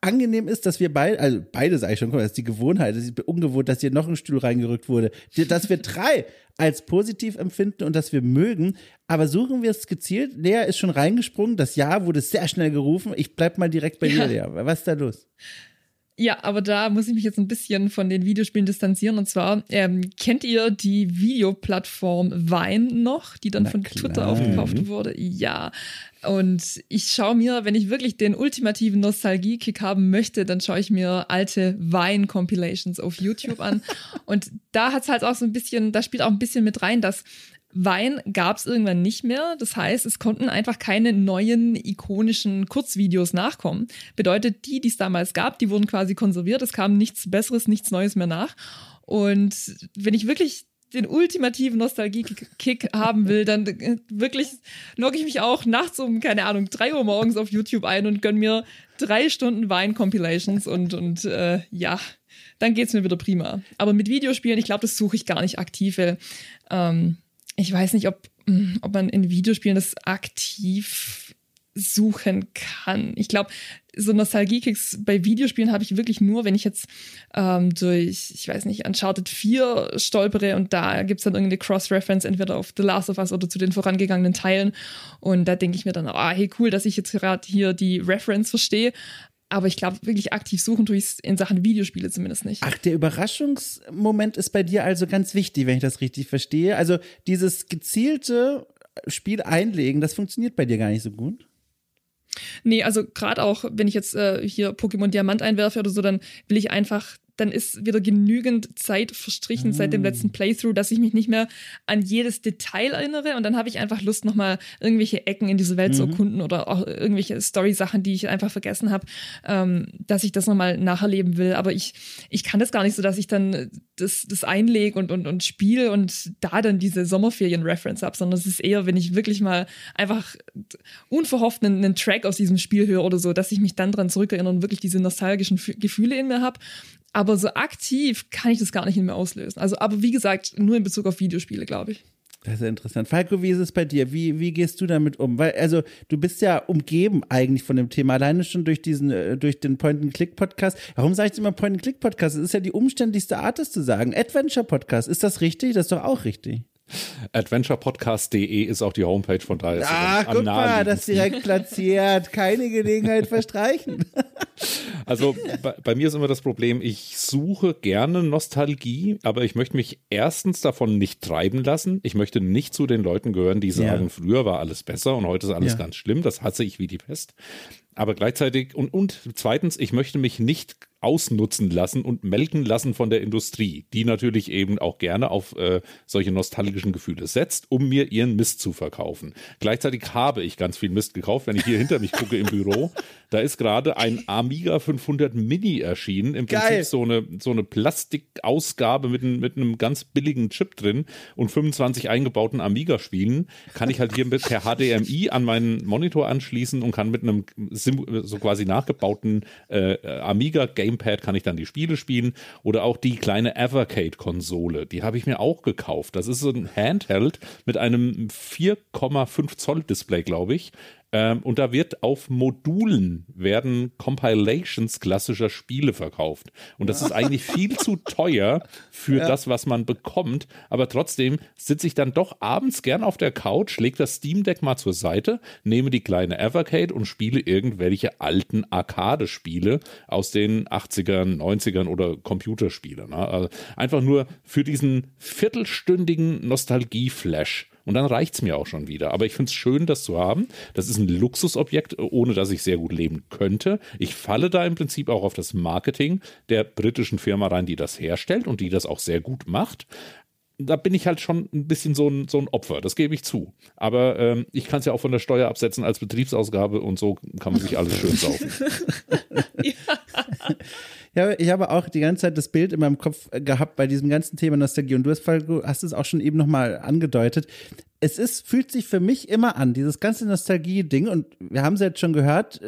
angenehm ist, dass wir beide, also beide sage ich schon, das ist die Gewohnheit, das ist ungewohnt, dass hier noch ein Stuhl reingerückt wurde, dass wir drei als positiv empfinden und dass wir mögen, aber suchen wir es gezielt? Lea ist schon reingesprungen, das Ja wurde sehr schnell gerufen, ich bleib mal direkt bei ja. dir, Lea. Was ist da los? Ja, aber da muss ich mich jetzt ein bisschen von den Videospielen distanzieren. Und zwar, ähm, kennt ihr die Videoplattform Vine noch, die dann Na von klar. Twitter aufgekauft wurde? Ja. Und ich schaue mir, wenn ich wirklich den ultimativen Nostalgie-Kick haben möchte, dann schaue ich mir alte Vine-Compilations auf YouTube an. Und da hat es halt auch so ein bisschen, da spielt auch ein bisschen mit rein, dass Wein gab es irgendwann nicht mehr. Das heißt, es konnten einfach keine neuen ikonischen Kurzvideos nachkommen. Bedeutet, die, die es damals gab, die wurden quasi konserviert. Es kam nichts Besseres, nichts Neues mehr nach. Und wenn ich wirklich den ultimativen Nostalgie-Kick haben will, dann äh, wirklich logge ich mich auch nachts um, keine Ahnung, drei Uhr morgens auf YouTube ein und gönn mir drei Stunden Wein-Compilations und, und äh, ja, dann geht's mir wieder prima. Aber mit Videospielen, ich glaube, das suche ich gar nicht aktiv, weil ähm, ich weiß nicht, ob, hm, ob man in Videospielen das aktiv suchen kann. Ich glaube, so Nostalgie-Kicks bei Videospielen habe ich wirklich nur, wenn ich jetzt ähm, durch, ich weiß nicht, Uncharted 4 stolpere und da gibt es dann irgendeine Cross-Reference entweder auf The Last of Us oder zu den vorangegangenen Teilen. Und da denke ich mir dann, ah, hey, cool, dass ich jetzt gerade hier die Reference verstehe. Aber ich glaube, wirklich aktiv suchen tue ich es in Sachen Videospiele zumindest nicht. Ach, der Überraschungsmoment ist bei dir also ganz wichtig, wenn ich das richtig verstehe. Also dieses gezielte Spiel einlegen, das funktioniert bei dir gar nicht so gut. Nee, also gerade auch, wenn ich jetzt äh, hier Pokémon Diamant einwerfe oder so, dann will ich einfach dann ist wieder genügend Zeit verstrichen mm. seit dem letzten ah. Playthrough, dass ich mich nicht mehr an jedes Detail erinnere und dann habe ich einfach Lust, nochmal irgendwelche Ecken in diese Welt mm. zu mhm. erkunden oder auch irgendwelche Story-Sachen, die ich einfach vergessen habe, ähm, dass ich das nochmal nacherleben will. Aber ich, ich kann das gar nicht so, dass ich dann das, das einlege und, und, und spiele und da dann diese Sommerferien-Reference habe, sondern es ist eher, wenn ich wirklich mal einfach unverhofft einen, einen Track aus diesem Spiel höre oder so, dass ich mich dann dran zurückerinnere und wirklich diese nostalgischen Gefühle in mir habe. Aber so aktiv kann ich das gar nicht mehr auslösen. Also, aber wie gesagt, nur in Bezug auf Videospiele, glaube ich. Das ist interessant. Falco, wie ist es bei dir? Wie, wie gehst du damit um? Weil, also, du bist ja umgeben eigentlich von dem Thema, alleine schon durch diesen, äh, durch den Point-and-Click-Podcast. Warum sage ich immer Point-and-Click-Podcast? Es ist ja die umständlichste Art, das zu sagen. Adventure-Podcast. Ist das richtig? Das ist doch auch richtig. Adventurepodcast.de ist auch die Homepage, von daher. Ach, guck mal, das direkt platziert. Keine Gelegenheit verstreichen. Also bei, bei, mir ist immer das Problem, ich suche gerne Nostalgie, aber ich möchte mich erstens davon nicht treiben lassen. Ich möchte nicht zu den Leuten gehören, die sagen, ja. früher war alles besser und heute ist alles ja. ganz schlimm. Das hasse ich wie die Pest. Aber gleichzeitig und, und zweitens, ich möchte mich nicht ausnutzen lassen und melken lassen von der Industrie, die natürlich eben auch gerne auf äh, solche nostalgischen Gefühle setzt, um mir ihren Mist zu verkaufen. Gleichzeitig habe ich ganz viel Mist gekauft, wenn ich hier hinter mich gucke im Büro. Da ist gerade ein Amiga 500 Mini erschienen, im Prinzip Geil. so eine so eine Plastikausgabe mit, mit einem ganz billigen Chip drin und 25 eingebauten Amiga-Spielen. Kann ich halt hier mit per HDMI an meinen Monitor anschließen und kann mit einem so quasi nachgebauten äh, Amiga Game Gamepad kann ich dann die Spiele spielen oder auch die kleine Evercade-Konsole, die habe ich mir auch gekauft. Das ist so ein Handheld mit einem 4,5 Zoll Display, glaube ich. Ähm, und da wird auf Modulen werden Compilations klassischer Spiele verkauft. Und das ist eigentlich viel zu teuer für ja. das, was man bekommt. Aber trotzdem sitze ich dann doch abends gern auf der Couch, lege das Steam Deck mal zur Seite, nehme die kleine Evercade und spiele irgendwelche alten Arcade-Spiele aus den 80ern, 90ern oder Computerspiele. Ne? Also einfach nur für diesen viertelstündigen Nostalgie-Flash und dann reicht es mir auch schon wieder. Aber ich finde es schön, das zu haben. Das ist ein Luxusobjekt, ohne dass ich sehr gut leben könnte. Ich falle da im Prinzip auch auf das Marketing der britischen Firma rein, die das herstellt und die das auch sehr gut macht da bin ich halt schon ein bisschen so ein, so ein Opfer, das gebe ich zu. Aber ähm, ich kann es ja auch von der Steuer absetzen als Betriebsausgabe und so kann man sich alles schön saufen. ja. Ja, ich habe auch die ganze Zeit das Bild in meinem Kopf gehabt bei diesem ganzen Thema Nostalgie und du hast, hast es auch schon eben nochmal angedeutet. Es ist, fühlt sich für mich immer an, dieses ganze Nostalgie-Ding und wir haben es jetzt schon gehört,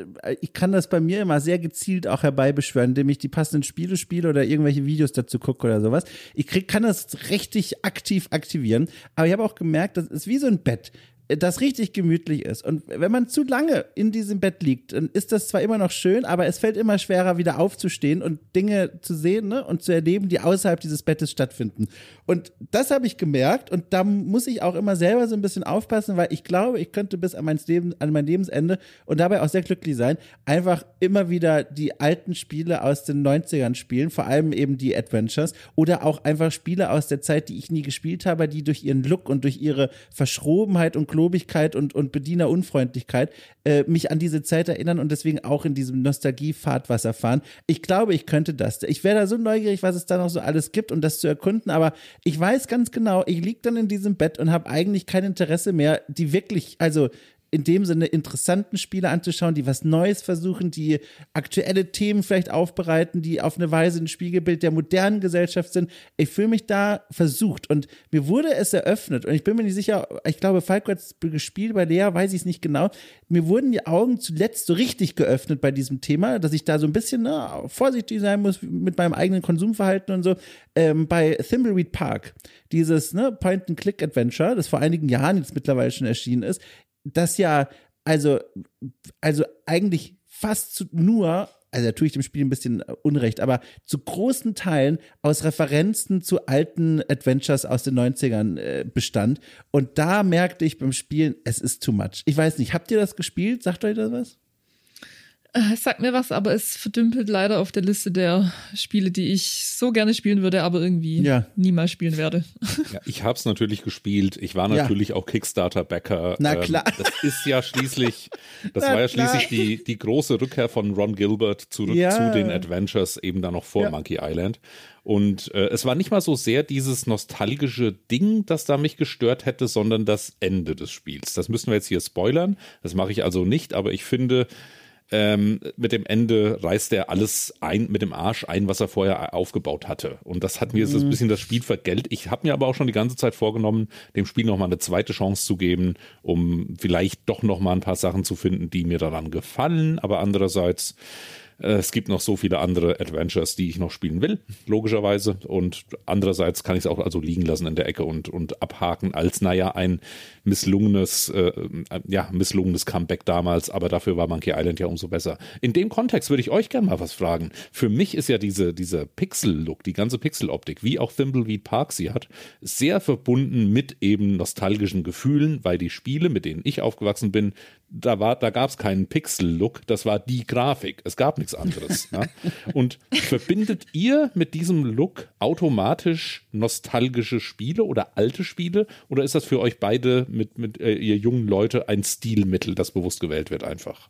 ich kann das bei mir immer sehr gezielt auch herbeibeschwören, indem ich die passenden Spiele spiele oder irgendwelche Videos dazu gucke oder sowas. Ich krieg, kann das richtig aktiv aktivieren, aber ich habe auch gemerkt, das ist wie so ein Bett das richtig gemütlich ist. Und wenn man zu lange in diesem Bett liegt, dann ist das zwar immer noch schön, aber es fällt immer schwerer, wieder aufzustehen und Dinge zu sehen ne, und zu erleben, die außerhalb dieses Bettes stattfinden. Und das habe ich gemerkt und da muss ich auch immer selber so ein bisschen aufpassen, weil ich glaube, ich könnte bis an mein, Leben, an mein Lebensende und dabei auch sehr glücklich sein, einfach immer wieder die alten Spiele aus den 90ern spielen, vor allem eben die Adventures oder auch einfach Spiele aus der Zeit, die ich nie gespielt habe, die durch ihren Look und durch ihre Verschrobenheit und Klobigkeit und, und Bedienerunfreundlichkeit äh, mich an diese Zeit erinnern und deswegen auch in diesem Nostalgie-Fahrtwasser fahren. Ich glaube, ich könnte das. Ich wäre da so neugierig, was es da noch so alles gibt und das zu erkunden, aber ich weiß ganz genau, ich liege dann in diesem Bett und habe eigentlich kein Interesse mehr, die wirklich, also in dem Sinne interessanten Spiele anzuschauen, die was Neues versuchen, die aktuelle Themen vielleicht aufbereiten, die auf eine Weise ein Spiegelbild der modernen Gesellschaft sind. Ich fühle mich da versucht und mir wurde es eröffnet und ich bin mir nicht sicher, ich glaube, Falco hat es gespielt, bei Lea weiß ich es nicht genau. Mir wurden die Augen zuletzt so richtig geöffnet bei diesem Thema, dass ich da so ein bisschen ne, vorsichtig sein muss mit meinem eigenen Konsumverhalten und so. Ähm, bei Thimbleweed Park, dieses ne, Point-and-Click-Adventure, das vor einigen Jahren jetzt mittlerweile schon erschienen ist, das ja, also, also eigentlich fast zu, nur, also da tue ich dem Spiel ein bisschen Unrecht, aber zu großen Teilen aus Referenzen zu alten Adventures aus den 90ern äh, bestand. Und da merkte ich beim Spielen, es ist too much. Ich weiß nicht, habt ihr das gespielt? Sagt euch das was? Äh, es sagt mir was, aber es verdümpelt leider auf der Liste der Spiele, die ich so gerne spielen würde, aber irgendwie ja. niemals spielen werde. Ja, ich habe es natürlich gespielt. Ich war natürlich ja. auch Kickstarter-Backer. Na ähm, klar. Das ist ja schließlich, das Na war ja schließlich die, die große Rückkehr von Ron Gilbert zurück ja. zu den Adventures, eben dann noch vor Monkey Island. Und äh, es war nicht mal so sehr dieses nostalgische Ding, das da mich gestört hätte, sondern das Ende des Spiels. Das müssen wir jetzt hier spoilern. Das mache ich also nicht, aber ich finde, ähm, mit dem Ende reißt er alles ein, mit dem Arsch ein, was er vorher aufgebaut hatte. Und das hat mir mhm. ein bisschen das Spiel vergällt. Ich habe mir aber auch schon die ganze Zeit vorgenommen, dem Spiel nochmal eine zweite Chance zu geben, um vielleicht doch nochmal ein paar Sachen zu finden, die mir daran gefallen. Aber andererseits Äh, es gibt noch so viele andere Adventures, die ich noch spielen will, logischerweise. Und andererseits kann ich es auch also liegen lassen in der Ecke und, und abhaken als, naja, ein misslungenes, äh, ja, misslungenes Comeback damals. Aber dafür war Monkey Island ja umso besser. In dem Kontext würde ich euch gerne mal was fragen. Für mich ist ja diese, dieser Pixel-Look, die ganze Pixel-Optik, wie auch Thimbleweed Park sie hat, sehr verbunden mit eben nostalgischen Gefühlen, weil die Spiele, mit denen ich aufgewachsen bin, da da gab es keinen Pixel-Look, das war die Grafik. Es gab nichts anderes. ja. Und verbindet ihr mit diesem Look automatisch nostalgische Spiele oder alte Spiele? Oder ist das für euch beide mit, mit äh, ihr jungen Leute ein Stilmittel, das bewusst gewählt wird einfach?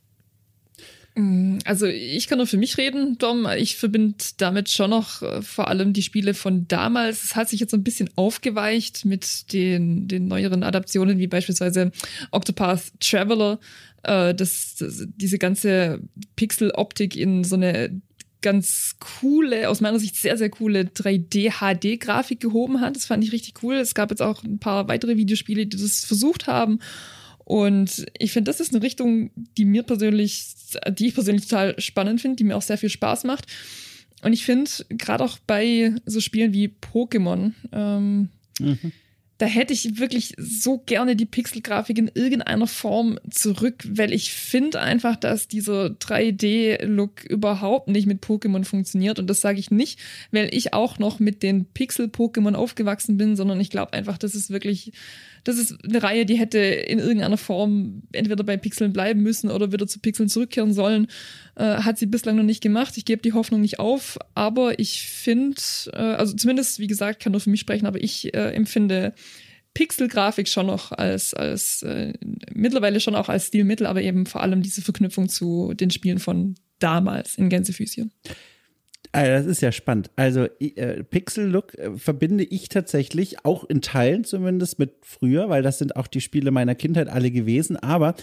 Mm, also ich kann nur für mich reden, Dom. Ich verbinde damit schon noch äh, vor allem die Spiele von damals. Es hat sich jetzt so ein bisschen aufgeweicht mit den, den neueren Adaptionen, wie beispielsweise Octopath Traveler. Äh, das, das, diese ganze Pixel-Optik in so eine ganz coole, aus meiner Sicht sehr, sehr coole 3D-HD-Grafik gehoben hat. Das fand ich richtig cool. Es gab jetzt auch ein paar weitere Videospiele, die das versucht haben. Und ich finde, das ist eine Richtung, die mir persönlich, die ich persönlich total spannend finde, die mir auch sehr viel Spaß macht. Und ich finde, gerade auch bei so Spielen wie Pokémon, ähm, mhm da hätte ich wirklich so gerne die Pixelgrafik in irgendeiner Form zurück, weil ich finde einfach, dass dieser 3D-Look überhaupt nicht mit Pokémon funktioniert. Und das sage ich nicht, weil ich auch noch mit den Pixel-Pokémon aufgewachsen bin, sondern ich glaube einfach, das ist wirklich, das ist eine Reihe, die hätte in irgendeiner Form entweder bei Pixeln bleiben müssen oder wieder zu Pixeln zurückkehren sollen. Äh, hat sie bislang noch nicht gemacht. Ich gebe die Hoffnung nicht auf, aber ich finde, äh, also zumindest, wie gesagt, kann nur für mich sprechen, aber ich äh, empfinde Pixelgrafik schon noch als, als äh, mittlerweile schon auch als Stilmittel, aber eben vor allem diese Verknüpfung zu den Spielen von damals in Gänsefüßchen. Also das ist ja spannend. Also äh, Pixel-Look äh, verbinde ich tatsächlich auch in Teilen zumindest mit früher, weil das sind auch die Spiele meiner Kindheit alle gewesen. Aber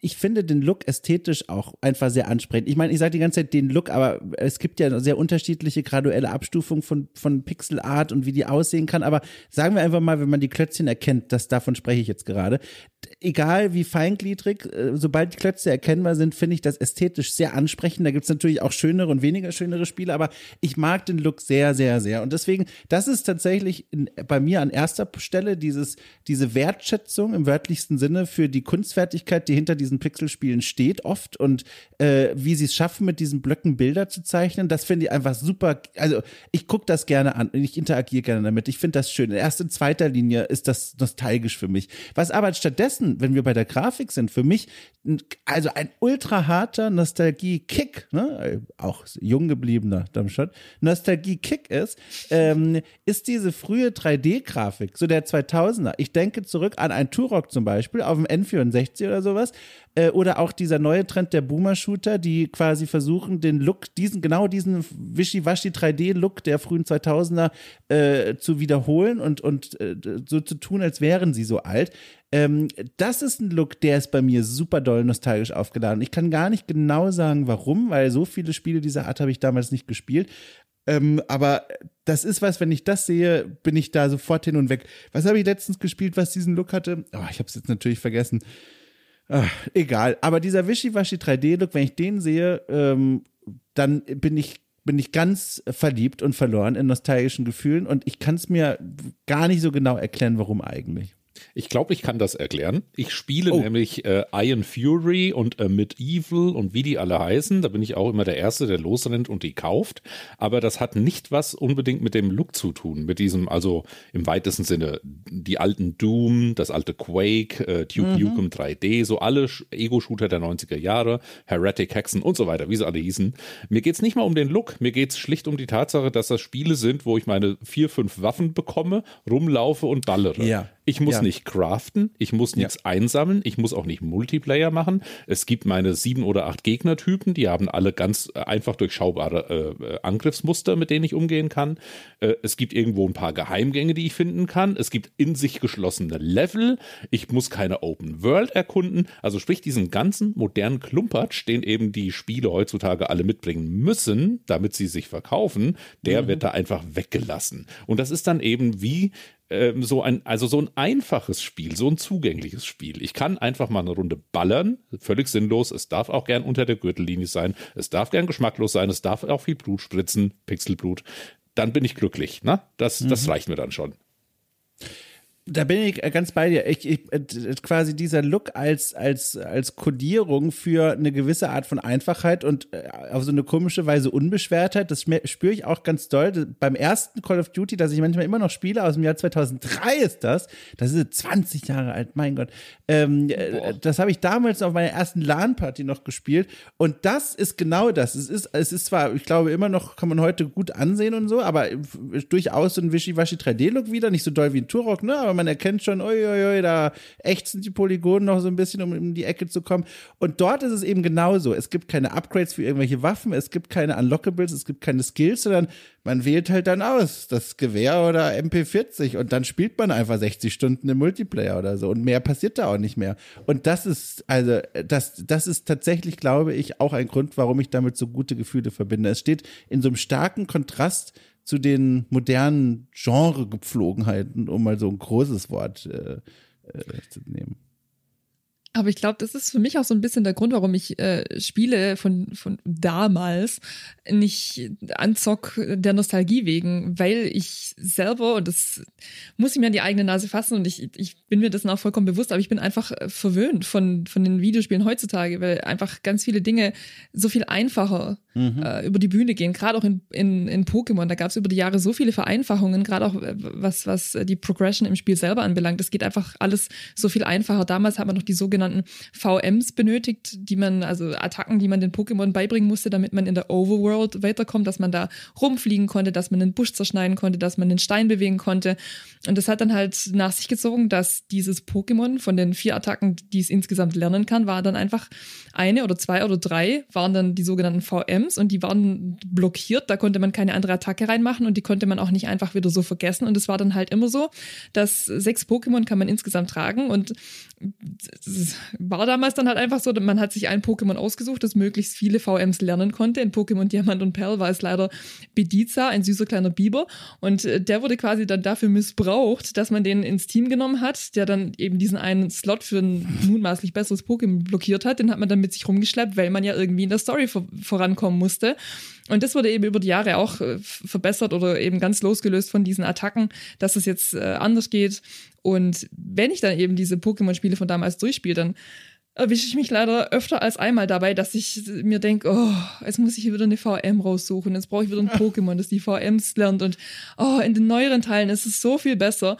ich finde den Look ästhetisch auch einfach sehr ansprechend. Ich meine, ich sage die ganze Zeit den Look, aber es gibt ja sehr unterschiedliche graduelle Abstufungen von, von Pixelart und wie die aussehen kann. Aber sagen wir einfach mal, wenn man die Klötzchen erkennt, das davon spreche ich jetzt gerade. Egal wie feingliedrig, äh, sobald die Klötze erkennbar sind, finde ich das ästhetisch sehr ansprechend. Da gibt es natürlich auch schönere und weniger schönere Spiele, aber ich mag den Look sehr, sehr, sehr. Und deswegen, das ist tatsächlich in, bei mir an erster Stelle dieses, diese Wertschätzung im wörtlichsten Sinne für die Kunstfertigkeit, die hinter diesem diesen Pixelspielen steht oft und äh, wie sie es schaffen, mit diesen Blöcken Bilder zu zeichnen, das finde ich einfach super. Also ich gucke das gerne an und ich interagiere gerne damit. Ich finde das schön. Erst in zweiter Linie ist das nostalgisch für mich. Was aber stattdessen, wenn wir bei der Grafik sind, für mich also ein ultra harter Nostalgie-Kick, ne? auch jung gebliebener Dumbshot, Nostalgie-Kick ist, ähm, ist diese frühe 3D-Grafik, so der 2000er. Ich denke zurück an ein Turok zum Beispiel auf dem N64 oder sowas, äh, oder auch dieser neue Trend der Boomer-Shooter, die quasi versuchen, den Look, diesen, genau diesen Wischiwaschi 3D-Look der frühen 2000er äh, zu wiederholen und, und äh, so zu tun, als wären sie so alt. Ähm, das ist ein Look, der ist bei mir super doll nostalgisch aufgeladen. Ich kann gar nicht genau sagen, warum, weil so viele Spiele dieser Art habe ich damals nicht gespielt. Ähm, aber das ist was, wenn ich das sehe, bin ich da sofort hin und weg. Was habe ich letztens gespielt, was diesen Look hatte? Oh, ich habe es jetzt natürlich vergessen. Ach, egal. Aber dieser Wischiwaschi 3D-Look, wenn ich den sehe, ähm, dann bin ich bin ich ganz verliebt und verloren in nostalgischen Gefühlen und ich kann es mir gar nicht so genau erklären, warum eigentlich. Ich glaube, ich kann das erklären. Ich spiele oh. nämlich äh, Iron Fury und äh, Medieval und wie die alle heißen. Da bin ich auch immer der Erste, der losrennt und die kauft. Aber das hat nicht was unbedingt mit dem Look zu tun. Mit diesem, also im weitesten Sinne, die alten Doom, das alte Quake, äh, Duke mhm. Nukem 3D, so alle Ego-Shooter der 90er Jahre, Heretic Hexen und so weiter, wie sie alle hießen. Mir geht es nicht mal um den Look. Mir geht es schlicht um die Tatsache, dass das Spiele sind, wo ich meine vier, fünf Waffen bekomme, rumlaufe und ballere. Ja. Ich muss ja. nicht craften, ich muss nichts ja. einsammeln, ich muss auch nicht Multiplayer machen. Es gibt meine sieben oder acht Gegnertypen, die haben alle ganz äh, einfach durchschaubare äh, äh, Angriffsmuster, mit denen ich umgehen kann. Äh, es gibt irgendwo ein paar Geheimgänge, die ich finden kann. Es gibt in sich geschlossene Level. Ich muss keine Open World erkunden. Also sprich diesen ganzen modernen Klumpatsch, den eben die Spiele heutzutage alle mitbringen müssen, damit sie sich verkaufen, der mhm. wird da einfach weggelassen. Und das ist dann eben wie ähm, so ein, also so ein einfaches Spiel, so ein zugängliches Spiel. Ich kann einfach mal eine Runde ballern, völlig sinnlos. Es darf auch gern unter der Gürtellinie sein. Es darf gern geschmacklos sein. Es darf auch viel Blut spritzen, Pixelblut. Dann bin ich glücklich. Ne? Das, mhm. das reicht mir dann schon. Da bin ich äh, ganz bei dir. Ich, ich, äh, quasi dieser Look als, als, als Kodierung für eine gewisse Art von Einfachheit und äh, auf so eine komische Weise Unbeschwertheit, das spüre ich auch ganz doll. Beim ersten Call of Duty, das ich manchmal immer noch spiele, aus dem Jahr 2003 ist das, das ist 20 Jahre alt, mein Gott. Ähm, das habe ich damals auf meiner ersten LAN-Party noch gespielt und das ist genau das. Es ist, es ist zwar, ich glaube, immer noch kann man heute gut ansehen und so, aber durchaus so ein Wischiwaschi 3D-Look wieder, nicht so doll wie ein Turok, ne, aber man erkennt schon, uiuiui, da ächzen die Polygone noch so ein bisschen, um in die Ecke zu kommen. Und dort ist es eben genauso. Es gibt keine Upgrades für irgendwelche Waffen, es gibt keine Unlockables, es gibt keine Skills, sondern man wählt halt dann aus, das Gewehr oder MP40 und dann spielt man einfach 60 Stunden im Multiplayer oder so und mehr passiert da auch nicht mehr. Und das ist, also, das, das ist tatsächlich, glaube ich, auch ein Grund, warum ich damit so gute Gefühle verbinde. Es steht in so einem starken Kontrast zu den modernen Genregepflogenheiten, um mal so ein großes Wort äh, äh, zu nehmen. Aber ich glaube, das ist für mich auch so ein bisschen der Grund, warum ich äh, Spiele von, von damals nicht anzock der Nostalgie wegen, weil ich selber, und das muss ich mir an die eigene Nase fassen und ich, ich bin mir dessen auch vollkommen bewusst, aber ich bin einfach äh, verwöhnt von, von den Videospielen heutzutage, weil einfach ganz viele Dinge so viel einfacher mhm. äh, über die Bühne gehen. Gerade auch in, in, in Pokémon, da gab es über die Jahre so viele Vereinfachungen, gerade auch äh, was, was die Progression im Spiel selber anbelangt. Es geht einfach alles so viel einfacher. Damals hat man noch die sogenannten sogenannten VMs benötigt, die man, also Attacken, die man den Pokémon beibringen musste, damit man in der Overworld weiterkommt, dass man da rumfliegen konnte, dass man einen Busch zerschneiden konnte, dass man den Stein bewegen konnte. Und das hat dann halt nach sich gezogen, dass dieses Pokémon von den vier Attacken, die es insgesamt lernen kann, war dann einfach eine oder zwei oder drei waren dann die sogenannten VMs und die waren blockiert. Da konnte man keine andere Attacke reinmachen und die konnte man auch nicht einfach wieder so vergessen. Und es war dann halt immer so, dass sechs Pokémon kann man insgesamt tragen und war damals dann halt einfach so, man hat sich ein Pokémon ausgesucht, das möglichst viele VMs lernen konnte. In Pokémon Diamant und Perl war es leider Bediza, ein süßer kleiner Biber. Und äh, der wurde quasi dann dafür missbraucht, dass man den ins Team genommen hat, der dann eben diesen einen Slot für ein mutmaßlich besseres Pokémon blockiert hat. Den hat man dann mit sich rumgeschleppt, weil man ja irgendwie in der Story vor vorankommen musste. Und das wurde eben über die Jahre auch äh, verbessert oder eben ganz losgelöst von diesen Attacken, dass es jetzt äh, anders geht. Und wenn ich dann eben diese Pokémon-Spiele von damals durchspiele, dann erwische ich mich leider öfter als einmal dabei, dass ich mir denke, oh, jetzt muss ich hier wieder eine VM raussuchen, jetzt brauche ich wieder ein Pokémon, das die VMs lernt und oh, in den neueren Teilen ist es so viel besser.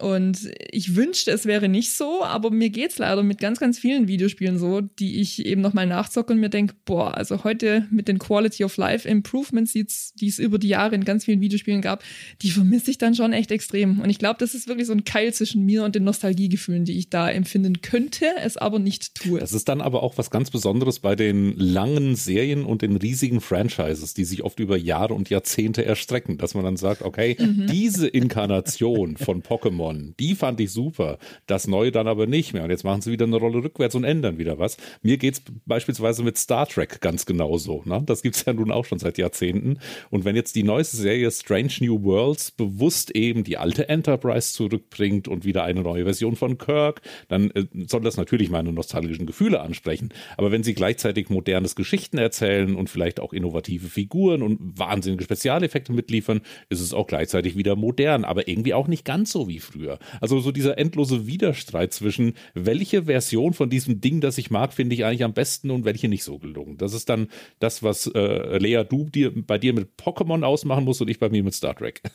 Und ich wünschte, es wäre nicht so, aber mir geht's leider mit ganz, ganz vielen Videospielen so, die ich eben nochmal nachzocke und mir denke, boah, also heute mit den Quality of Life Improvements, die es über die Jahre in ganz vielen Videospielen gab, die vermisse ich dann schon echt extrem. Und ich glaube, das ist wirklich so ein Keil zwischen mir und den Nostalgiegefühlen, die ich da empfinden könnte, es aber nicht tue. Das ist dann aber auch was ganz Besonderes bei den langen Serien und den riesigen Franchises, die sich oft über Jahre und Jahrzehnte erstrecken, dass man dann sagt, okay, mhm. diese Inkarnation von Pokémon Pokémon. Die fand ich super. Das Neue dann aber nicht mehr. Und jetzt machen sie wieder eine Rolle rückwärts und ändern wieder was. Mir geht es beispielsweise mit Star Trek ganz genauso. Ne? Das es ja nun auch schon seit Jahrzehnten. Und wenn jetzt die neueste Serie Strange New Worlds bewusst eben die alte Enterprise zurückbringt und wieder eine neue Version von Kirk, dann äh, soll das natürlich meine nostalgischen Gefühle ansprechen. Aber wenn sie gleichzeitig modernes Geschichten erzählen und vielleicht auch innovative Figuren und wahnsinnige Spezialeffekte mitliefern, ist es auch gleichzeitig wieder modern, aber irgendwie auch nicht ganz so wie früher früher. Also so dieser endlose Widerstreit zwischen, welche Version von diesem Ding, das ich mag, finde ich eigentlich am besten und welche nicht so gelungen. Das ist dann das, was äh, Lea, du dir, bei dir mit Pokémon ausmachen musst und ich bei mir mit Star Trek.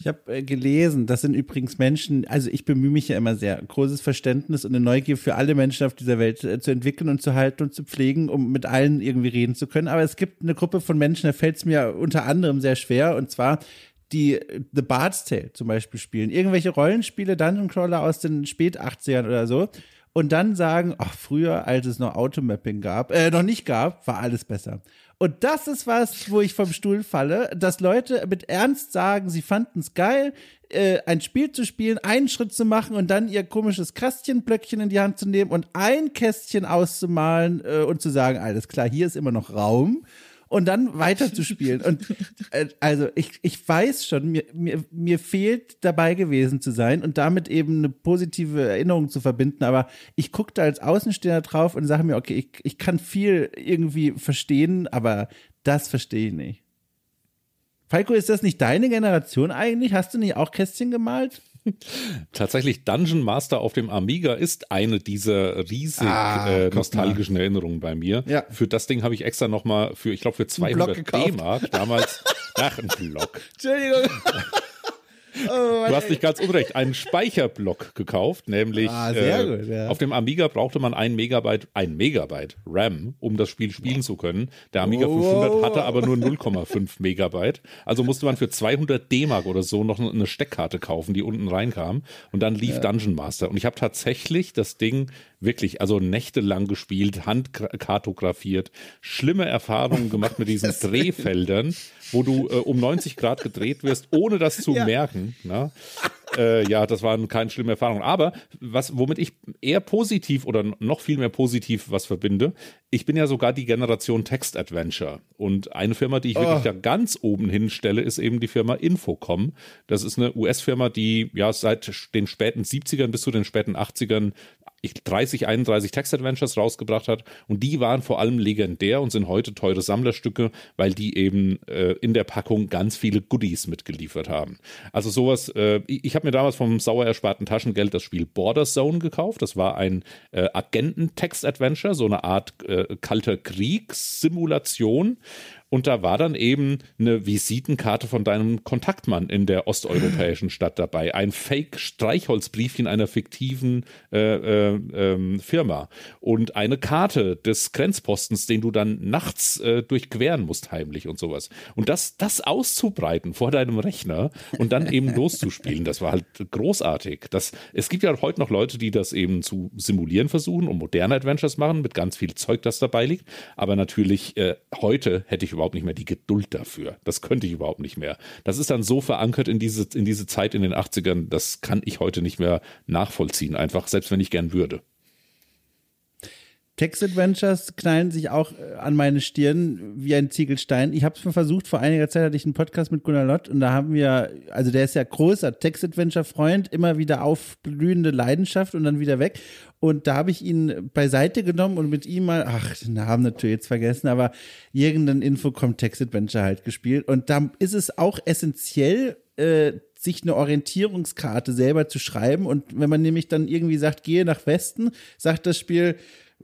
Ich habe äh, gelesen, das sind übrigens Menschen, also ich bemühe mich ja immer sehr, großes Verständnis und eine Neugier für alle Menschen auf dieser Welt äh, zu entwickeln und zu halten und zu pflegen, um mit allen irgendwie reden zu können. Aber es gibt eine Gruppe von Menschen, da fällt es mir unter anderem sehr schwer, und zwar die The Bard's Tale zum Beispiel spielen, irgendwelche Rollenspiele, Dungeon Crawler aus den spät 80ern oder so. Und dann sagen, ach, früher, als es noch Automapping gab, äh, noch nicht gab, war alles besser. Und das ist was, wo ich vom Stuhl falle, dass Leute mit Ernst sagen, sie fanden es geil, äh, ein Spiel zu spielen, einen Schritt zu machen und dann ihr komisches Kästchenblöckchen in die Hand zu nehmen und ein Kästchen auszumalen äh, und zu sagen, alles klar, hier ist immer noch Raum und dann weiterzuspielen. und äh, also ich, ich weiß schon, mir, mir, mir fehlt dabei gewesen zu sein und damit eben eine positive Erinnerung zu verbinden. Aber ich gucke da als Außenstehender drauf und sage mir, okay, ich, ich kann viel irgendwie verstehen, aber das verstehe ich nicht. Falco, ist das nicht deine Generation eigentlich? Hast du nicht auch Kästchen gemalt? Tatsächlich Dungeon Master auf dem Amiga ist eine dieser riesig ah, äh, nostalgischen mal. Erinnerungen bei mir. Ja. Für das Ding habe ich extra nochmal für, ich glaube, für 200 D-Mark damals. Ach, ein Block. Entschuldigung. Oh, du hast nicht ganz unrecht, einen Speicherblock gekauft, nämlich ah, äh, gut, ja. auf dem Amiga brauchte man ein Megabyte, ein Megabyte RAM, um das Spiel spielen zu können. Der Amiga oh. 500 hatte aber nur 0,5 Megabyte. Also musste man für 200 D-Mark oder so noch eine Steckkarte kaufen, die unten reinkam. Und dann lief ja. Dungeon Master. Und ich habe tatsächlich das Ding wirklich, also nächtelang gespielt, handkartografiert, schlimme Erfahrungen gemacht mit diesen Drehfeldern, wo du äh, um 90 Grad gedreht wirst, ohne das zu ja. merken. Na? äh, ja, das waren keine schlimme Erfahrungen. Aber was, womit ich eher positiv oder noch viel mehr positiv was verbinde, ich bin ja sogar die Generation Text Adventure. Und eine Firma, die ich oh. wirklich da ganz oben hinstelle, ist eben die Firma Infocom. Das ist eine US-Firma, die ja seit den späten 70ern bis zu den späten 80ern 30, 31 Text-Adventures rausgebracht hat. Und die waren vor allem legendär und sind heute teure Sammlerstücke, weil die eben äh, in der Packung ganz viele Goodies mitgeliefert haben. Also sowas, äh, ich habe mir damals vom sauer ersparten Taschengeld das Spiel Border Zone gekauft. Das war ein äh, Agenten-Text-Adventure, so eine Art äh, kalter Kriegssimulation. Und da war dann eben eine Visitenkarte von deinem Kontaktmann in der osteuropäischen Stadt dabei. Ein Fake-Streichholzbriefchen einer fiktiven äh, äh, äh, Firma. Und eine Karte des Grenzpostens, den du dann nachts äh, durchqueren musst, heimlich und sowas. Und das, das auszubreiten vor deinem Rechner und dann eben loszuspielen, das war halt großartig. Das, es gibt ja heute noch Leute, die das eben zu simulieren versuchen und moderne Adventures machen mit ganz viel Zeug, das dabei liegt. Aber natürlich, äh, heute hätte ich überhaupt nicht mehr die Geduld dafür. Das könnte ich überhaupt nicht mehr. Das ist dann so verankert in diese, in diese Zeit in den 80ern, das kann ich heute nicht mehr nachvollziehen, einfach, selbst wenn ich gern würde. Text-Adventures knallen sich auch äh, an meine Stirn wie ein Ziegelstein. Ich habe es mal versucht, vor einiger Zeit hatte ich einen Podcast mit Gunnar Lott und da haben wir, also der ist ja großer Text-Adventure-Freund, immer wieder aufblühende Leidenschaft und dann wieder weg. Und da habe ich ihn beiseite genommen und mit ihm mal, ach, den Namen natürlich jetzt vergessen, aber irgendein Infocom Text-Adventure halt gespielt. Und da ist es auch essentiell, äh, sich eine Orientierungskarte selber zu schreiben. Und wenn man nämlich dann irgendwie sagt, gehe nach Westen, sagt das Spiel,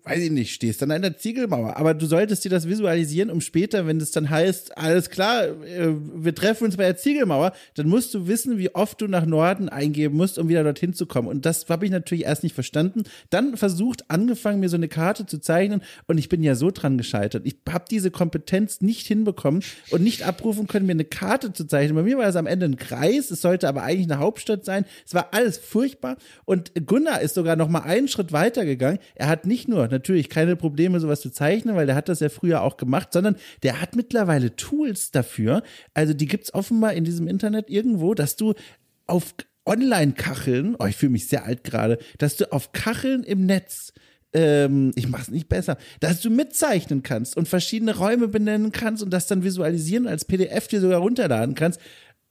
weiß ich nicht, stehst dann an der Ziegelmauer. Aber du solltest dir das visualisieren, um später, wenn es dann heißt, alles klar, äh, wir treffen uns bei der Ziegelmauer, dann musst du wissen, wie oft du nach Norden eingeben musst, um wieder dorthin zu kommen. Und das habe ich natürlich erst nicht verstanden. Dann versucht, angefangen, mir so eine Karte zu zeichnen und ich bin ja so dran gescheitert. Ich habe diese Kompetenz nicht hinbekommen und nicht abrufen können, mir eine Karte zu zeichnen. Bei mir war es am Ende ein Kreis, es sollte aber eigentlich eine Hauptstadt sein. Es war alles furchtbar und Gunnar ist sogar noch mal einen Schritt weiter gegangen. Er hat nicht nur natürlich keine Probleme, sowas zu zeichnen, weil der hat das ja früher auch gemacht, sondern der hat mittlerweile Tools dafür. Also die gibt es offenbar in diesem Internet irgendwo, dass du auf Online-Kacheln, oh, ich fühle mich sehr alt gerade, dass du auf Kacheln im Netz ähm, ich mach's nicht besser, dass du mitzeichnen kannst und verschiedene Räume benennen kannst und das dann visualisieren als PDF dir sogar runterladen kannst.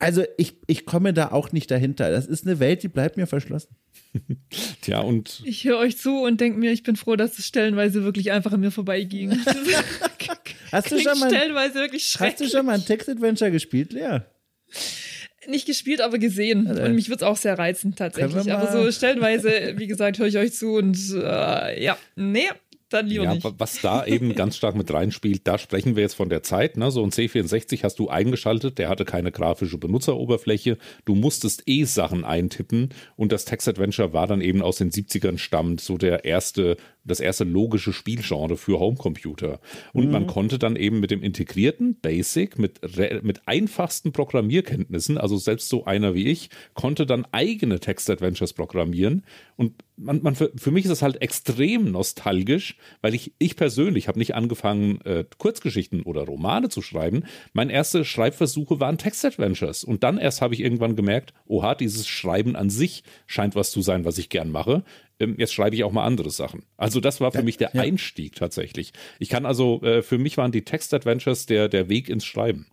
Also ich, ich komme da auch nicht dahinter. Das ist eine Welt, die bleibt mir verschlossen. Tja, und. Ich höre euch zu und denke mir, ich bin froh, dass es stellenweise wirklich einfach an mir vorbeiging. hast, du schon mal, stellenweise wirklich hast du schon mal ein Text-Adventure gespielt, Lea? Nicht gespielt, aber gesehen. Also, und mich wird es auch sehr reizen, tatsächlich. Aber so stellenweise, wie gesagt, höre ich euch zu und äh, ja, nee, dann lieber ja, nicht. Was da eben ganz stark mit reinspielt, da sprechen wir jetzt von der Zeit. Ne? So ein C64 hast du eingeschaltet, der hatte keine grafische Benutzeroberfläche. Du musstest eh Sachen eintippen und das Text Adventure war dann eben aus den 70ern stammt, so der erste das erste logische Spielgenre für Homecomputer. Und mhm. man konnte dann eben mit dem integrierten Basic, mit, mit einfachsten Programmierkenntnissen, also selbst so einer wie ich, konnte dann eigene Text-Adventures programmieren. Und man, man für, für mich ist das halt extrem nostalgisch, weil ich, ich persönlich habe nicht angefangen, äh, Kurzgeschichten oder Romane zu schreiben. Meine erste Schreibversuche waren Text-Adventures. Und dann erst habe ich irgendwann gemerkt, oha, dieses Schreiben an sich scheint was zu sein, was ich gern mache ähm, jetzt schreibe ich auch mal andere Sachen. Also das war für ja, mich der ja. Einstieg tatsächlich. Ich kann also, äh, für mich waren die Text-Adventures der, der Weg ins Schreiben.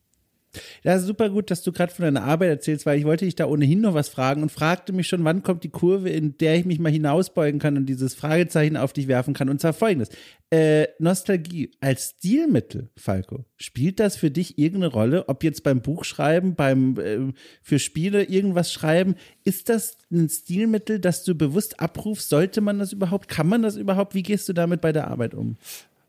Ja, super gut, dass du gerade von deiner Arbeit erzählst, weil ich wollte dich da ohnehin noch was fragen und fragte mich schon, wann kommt die Kurve, in der ich mich mal hinausbeugen kann und dieses Fragezeichen auf dich werfen kann. Und zwar folgendes. Äh, Nostalgie als Stilmittel, Falco, spielt das für dich irgendeine Rolle? Ob jetzt beim Buchschreiben, beim äh, für Spiele irgendwas schreiben, ist das ein Stilmittel, das du bewusst abrufst? Sollte man das überhaupt? Kann man das überhaupt? Wie gehst du damit bei der Arbeit um?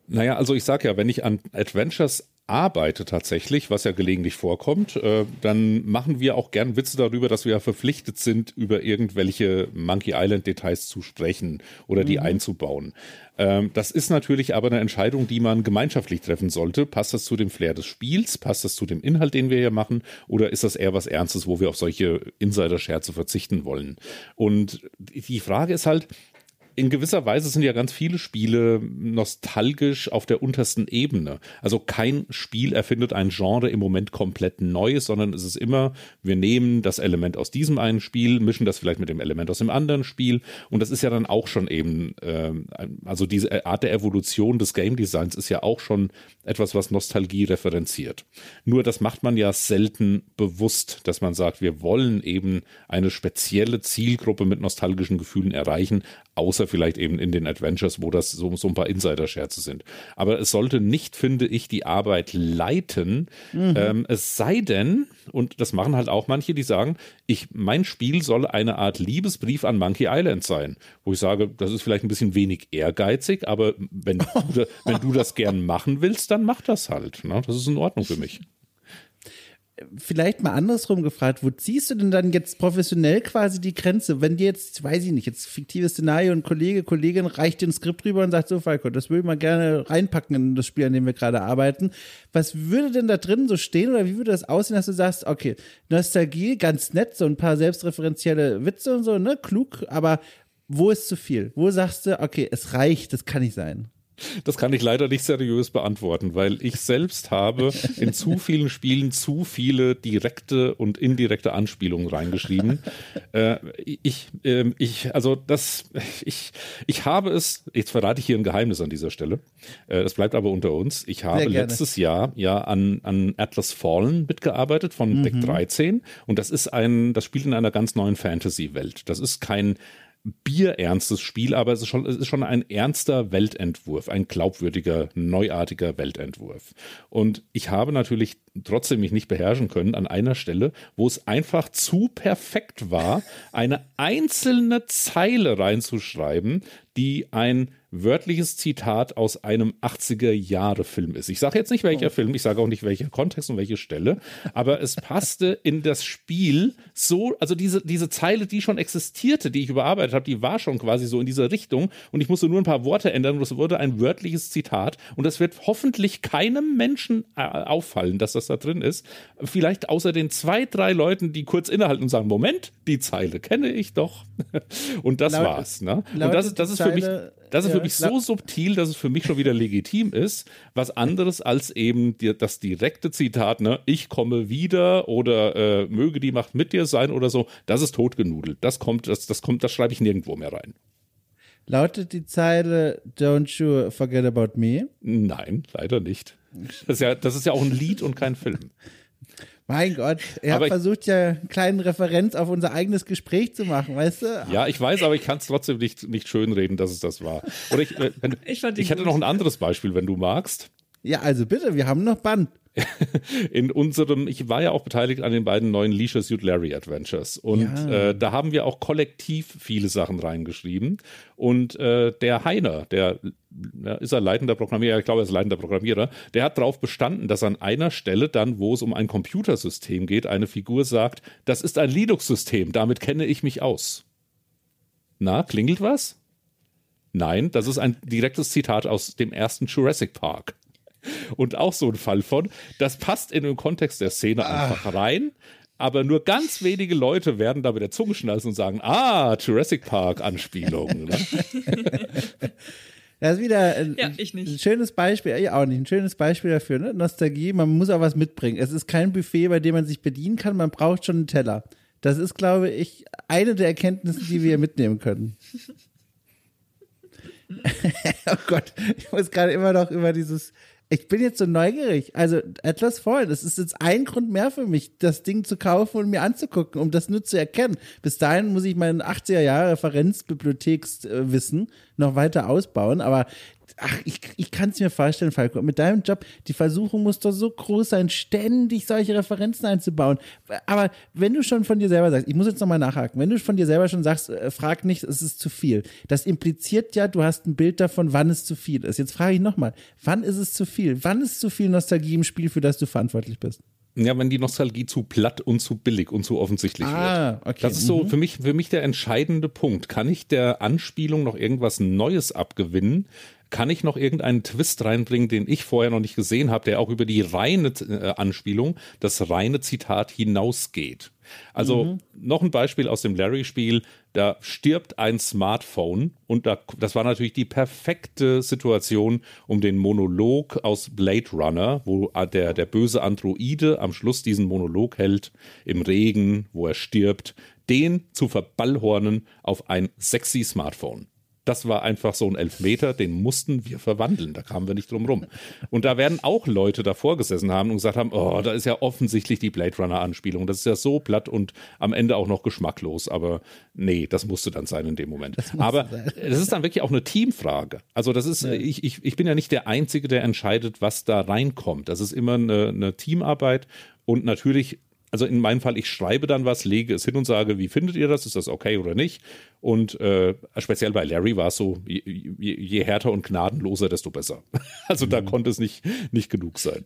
Naja, also ich sag ja, wenn ich an Adventures arbeite tatsächlich, was ja gelegentlich vorkommt, äh, dann machen wir auch gern Witze darüber, dass wir ja verpflichtet sind, über irgendwelche Monkey Island Details zu sprechen oder die mhm. einzubauen. Ähm, das ist natürlich aber eine Entscheidung, die man gemeinschaftlich treffen sollte. Passt das zu dem Flair des Spiels? Passt das zu dem Inhalt, den wir hier machen? Oder ist das eher was Ernstes, wo wir auf solche Insider-Scherze verzichten wollen? Und die Frage ist halt, in gewisser Weise sind ja ganz viele Spiele nostalgisch auf der untersten Ebene. Also kein Spiel erfindet ein Genre im Moment komplett neu, sondern es ist immer, wir nehmen das Element aus diesem einen Spiel, mischen das vielleicht mit dem Element aus dem anderen Spiel und das ist ja dann auch schon eben, äh, also diese Art der Evolution des Game Designs ist ja auch schon etwas, was Nostalgie referenziert. Nur das macht man ja selten bewusst, dass man sagt, wir wollen eben eine spezielle Zielgruppe mit nostalgischen Gefühlen erreichen, außer vielleicht eben in den Adventures, wo das so, so ein paar Insider-Scherze sind. Aber es sollte nicht, finde ich, die Arbeit leiten. Mhm. Ähm, es sei denn, und das machen halt auch manche, die sagen, ich, mein Spiel soll eine Art Liebesbrief an Monkey Island sein, wo ich sage, das ist vielleicht ein bisschen wenig ehrgeizig, aber wenn du, wenn du das gern machen willst, dann mach das halt. Ne? Das ist in Ordnung für mich vielleicht mal andersrum gefragt, wo ziehst du denn dann jetzt professionell quasi die Grenze? Wenn dir jetzt, weiß ich nicht, jetzt fiktives Szenario und Kollege, Kollegin reicht dir ein Skript rüber und sagt so, Falco, das würde ich mal gerne reinpacken in das Spiel, an dem wir gerade arbeiten. Was würde denn da drin so stehen oder wie würde das aussehen, dass du sagst, okay, Nostalgie, ganz nett, so ein paar selbstreferenzielle Witze und so, ne, klug, aber wo ist zu viel? Wo sagst du, okay, es reicht, das kann nicht sein? Das kann ich leider nicht seriös beantworten, weil ich selbst habe in zu vielen Spielen zu viele direkte und indirekte Anspielungen reingeschrieben. Äh, ich, äh, ich, also das, ich, ich habe es, jetzt verrate ich hier ein Geheimnis an dieser Stelle. Äh, das bleibt aber unter uns. Ich habe letztes Jahr ja an, an Atlas Fallen mitgearbeitet von mhm. Deck 13 und das ist ein, das spielt in einer ganz neuen Fantasy-Welt. Das ist kein bierernstes Spiel, aber es ist, schon, es ist schon ein ernster Weltentwurf, ein glaubwürdiger, neuartiger Weltentwurf. Und ich habe natürlich trotzdem mich nicht beherrschen können an einer Stelle, wo es einfach zu perfekt war, eine einzelne Zeile reinzuschreiben, die ein wörtliches Zitat aus einem 80er-Jahre-Film ist. Ich sage jetzt nicht welcher oh. Film, ich sage auch nicht welcher Kontext und welche Stelle, aber es passte in das Spiel so, also diese, diese Zeile, die schon existierte, die ich überarbeitet habe, die war schon quasi so in dieser Richtung und ich musste nur ein paar Worte ändern und es wurde ein wörtliches Zitat und das wird hoffentlich keinem Menschen äh, auffallen, dass das da drin ist. Vielleicht außer den zwei, drei Leuten, die kurz innehalten und sagen, Moment, die Zeile kenne ich doch. und das laut, war's. Ne? Und das, das ist für mich, das ist ja, für mich so subtil, dass es für mich schon wieder legitim ist. Was anderes als eben die, das direkte Zitat, ne, ich komme wieder oder äh, möge die Macht mit dir sein oder so, das ist totgenudelt. Das kommt, das, das kommt, das schreibe ich nirgendwo mehr rein. Lautet die Zeile Don't you forget about me? Nein, leider nicht. Das ist ja, das ist ja auch ein Lied und kein Film. Mein Gott, er hat versucht ja eine kleine Referenz auf unser eigenes Gespräch zu machen, weißt du? Ja, ich weiß, aber ich kann es trotzdem nicht, nicht schönreden, dass es das war. Oder ich, äh, wenn, ich, ich hätte noch ein anderes Beispiel, wenn du magst. Ja, also bitte, wir haben noch Band. in unserem, ich war ja auch beteiligt an den beiden neuen Leisure Suit Larry Adventures und ja. äh, da haben wir auch kollektiv viele Sachen reingeschrieben und äh, der Heiner, der ist er leitender Programmierer, ich glaube, er ist leitender Programmierer, der hat darauf bestanden, dass an einer Stelle dann, wo es um ein Computersystem geht, eine Figur sagt, das ist ein Linux-System, damit kenne ich mich aus. Na, klingelt was? Nein, das ist ein direktes Zitat aus dem ersten Jurassic Park. Und auch so ein Fall von, das passt in den Kontext der Szene ah. einfach rein, aber nur ganz wenige Leute werden da mit der Zunge schnalzen und sagen, ah, Jurassic Park Anspielung. Das ist wieder ein, ja, ein, schönes Beispiel, ich auch nicht, ein schönes Beispiel dafür, ne? Nostalgie, man muss auch was mitbringen. Es ist kein Buffet, bei dem man sich bedienen kann, man braucht schon einen Teller. Das ist, glaube ich, eine der Erkenntnisse, die wir mitnehmen können. oh Gott, ich muss gerade immer noch über dieses ich bin jetzt so neugierig. Also Atlas Fallen, das ist jetzt ein Grund mehr für mich, das Ding zu kaufen und mir anzugucken, um das nur zu erkennen. Bis dahin muss ich mein 80er Jahre Referenzbibliothekswissen noch weiter ausbauen, aber ach, ich, ich kann es mir vorstellen, Falco, mit deinem Job, die Versuchung muss doch so groß sein, ständig solche Referenzen einzubauen. Aber wenn du schon von dir selber sagst, ich muss jetzt nochmal nachhaken, wenn du von dir selber schon sagst, äh, frag nicht, es ist zu viel. Das impliziert ja, du hast ein Bild davon, wann es zu viel ist. Jetzt frage ich nochmal, wann ist es zu viel? Wann ist zu viel Nostalgie im Spiel, für das du verantwortlich bist? Ja, wenn die Nostalgie zu platt und zu billig und zu offensichtlich ah, wird. Okay. Das ist so mhm. für mich, für mich der entscheidende Punkt. Kann ich der Anspielung noch irgendwas Neues abgewinnen? kann ich noch irgendeinen Twist reinbringen, den ich vorher noch nicht gesehen habe, der auch über die reine äh, Anspielung, das reine Zitat hinausgeht. Also mhm. noch ein Beispiel aus dem Larry-Spiel, da stirbt ein Smartphone und da, das war natürlich die perfekte Situation, um den Monolog aus Blade Runner, wo der, der böse Androide am Schluss diesen Monolog hält, im Regen, wo er stirbt, den zu verballhornen auf ein sexy Smartphone das war einfach so ein Elfmeter, den mussten wir verwandeln. Da kamen wir nicht drum rum. Und da werden auch Leute davor gesessen haben und gesagt haben, oh, da ist ja offensichtlich die Blade Runner Anspielung. Das ist ja so platt und am Ende auch noch geschmacklos. Aber nee, das musste dann sein in dem Moment. Aber sein. das ist dann wirklich auch eine Teamfrage. Also das ist, ja. ich, ich, ich bin ja nicht der Einzige, der entscheidet, was da reinkommt. Das ist immer eine, eine Teamarbeit und natürlich also in meinem Fall, ich schreibe dann was, lege es hin und sage, wie findet ihr das? Ist das okay oder nicht? Und äh, speziell bei Larry war es so, je, je, je, härter und gnadenloser, desto besser. Also mhm. da konnte es nicht, nicht genug sein.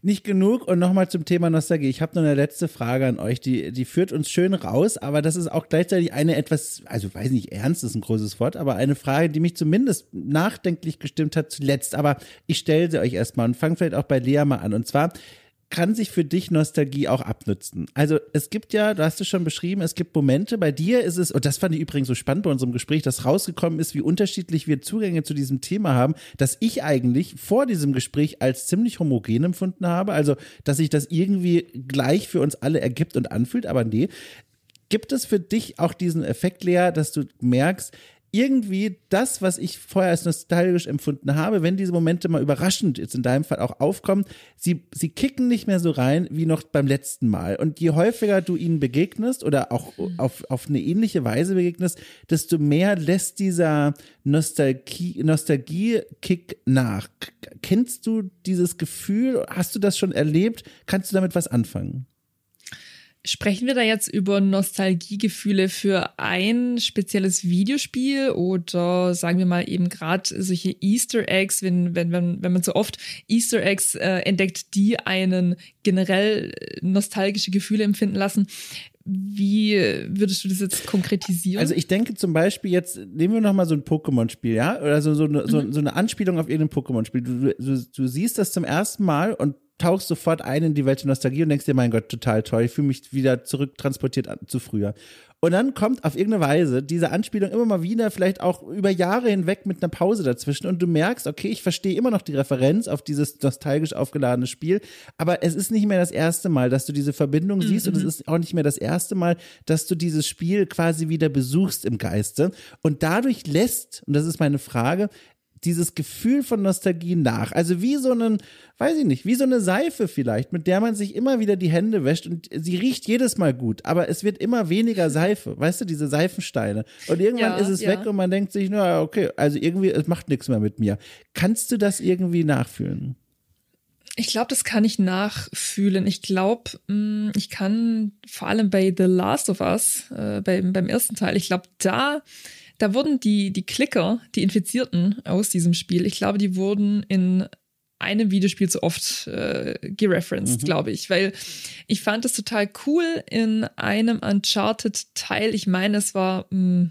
Nicht genug und nochmal zum Thema Nostalgie. Ich habe noch eine letzte Frage an euch, die, die führt uns schön raus, aber das ist auch gleichzeitig eine etwas, also weiß nicht, ernst ist ein großes Wort, aber eine Frage, die mich zumindest nachdenklich gestimmt hat zuletzt. Aber ich stelle sie euch erstmal und fange vielleicht auch bei Lea mal an. Und zwar, kann sich für dich Nostalgie auch abnützen. Also es gibt ja, du hast es schon beschrieben, es gibt Momente, bei dir ist es, und das fand ich übrigens so spannend bei unserem Gespräch, dass rausgekommen ist, wie unterschiedlich wir Zugänge zu diesem Thema haben, dass ich eigentlich vor diesem Gespräch als ziemlich homogen empfunden habe, also dass sich das irgendwie gleich für uns alle ergibt und anfühlt, aber nee. Gibt es für dich auch diesen Effekt, Lea, dass du merkst, irgendwie das, was ich vorher als nostalgisch empfunden habe, wenn diese Momente mal überraschend jetzt in deinem Fall auch aufkommen, sie, sie kicken nicht mehr so rein wie noch beim letzten Mal. Und je häufiger du ihnen begegnest oder auch mhm. auf, auf eine ähnliche Weise begegnest, desto mehr lässt dieser Nostalgie, Nostalgie-Kick nach. Kennst du dieses Gefühl? Hast du das schon erlebt? Kannst du damit was anfangen? Sprechen wir da jetzt über Nostalgiegefühle für ein spezielles Videospiel oder sagen wir mal eben gerade solche Easter Eggs, wenn, wenn, wenn, wenn man so oft Easter Eggs äh, entdeckt, die einen generell äh, nostalgische Gefühle empfinden lassen? Wie würdest du das jetzt konkretisieren? Also ich denke zum Beispiel jetzt, nehmen wir nochmal so ein Pokémon-Spiel, ja? Oder so, so, eine, so, mhm. so eine Anspielung auf irgendein Pokémon-Spiel. Du, du, du siehst das zum ersten Mal und tauchst sofort ein in die Welt der Nostalgie und denkst dir, mein Gott, total toll, ich fühle mich wieder zurücktransportiert zu früher. Und dann kommt auf irgendeine Weise diese Anspielung immer mal wieder, vielleicht auch über Jahre hinweg mit einer Pause dazwischen und du merkst, okay, ich verstehe immer noch die Referenz auf dieses nostalgisch aufgeladene Spiel, aber es ist nicht mehr das erste Mal, dass du diese Verbindung siehst mhm. und es mhm. ist auch nicht mehr das erste Mal, dass du dieses Spiel quasi wieder besuchst im Geiste und dadurch lässt, und das ist meine Frage, dieses Gefühl von Nostalgie nach. Also wie so einen, weiß ich nicht, wie so eine Seife vielleicht, mit der man sich immer wieder die Hände wäscht und sie riecht jedes Mal gut, aber es wird immer weniger Seife, weißt du, diese Seifensteine. Und irgendwann ja, ist es ja. weg und man denkt sich, na okay, also irgendwie, es macht nichts mehr mit mir. Kannst du das irgendwie nachfühlen? Ich glaube, das kann ich nachfühlen. Ich glaube, mm, ich kann vor allem bei The Last of Us, äh, beim, beim ersten Teil, ich glaube, da da wurden die, die Klicker, die Infizierten aus diesem Spiel, ich glaube, die wurden in einem Videospiel zu oft äh, gereferenced, mhm. glaube ich, weil ich fand es total cool in einem Uncharted-Teil. Ich meine, es war mh, hm,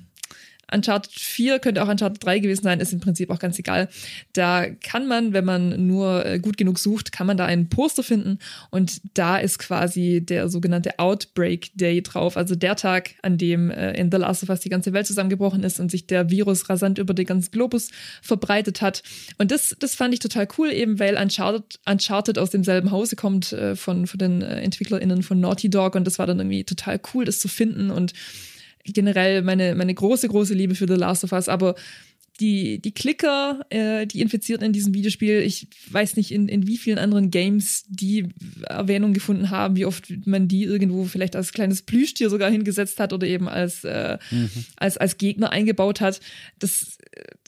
Uncharted 4 könnte auch Uncharted 3 gewesen sein, ist im Prinzip auch ganz egal. Da kann man, wenn man nur äh, gut genug sucht, kann man da einen Poster finden und da ist quasi der sogenannte Outbreak Day drauf, also der Tag, an dem äh, in The Last of Us die ganze Welt zusammengebrochen ist und sich der Virus rasant über den ganzen Globus verbreitet hat. Und das, das fand ich total cool, eben weil Uncharted, Uncharted aus demselben Hause kommt äh, von, von den EntwicklerInnen von Naughty Dog und das war dann irgendwie total cool, das zu finden und generell meine, meine große, große Liebe für The Last of Us, aber die, die Klicker, äh, die Infizierten in diesem Videospiel, ich weiß nicht, in, in wie vielen anderen Games die Erwähnung gefunden haben, wie oft man die irgendwo vielleicht als kleines Plüschtier sogar hingesetzt hat oder eben als, äh, mhm. als, als Gegner eingebaut hat. Das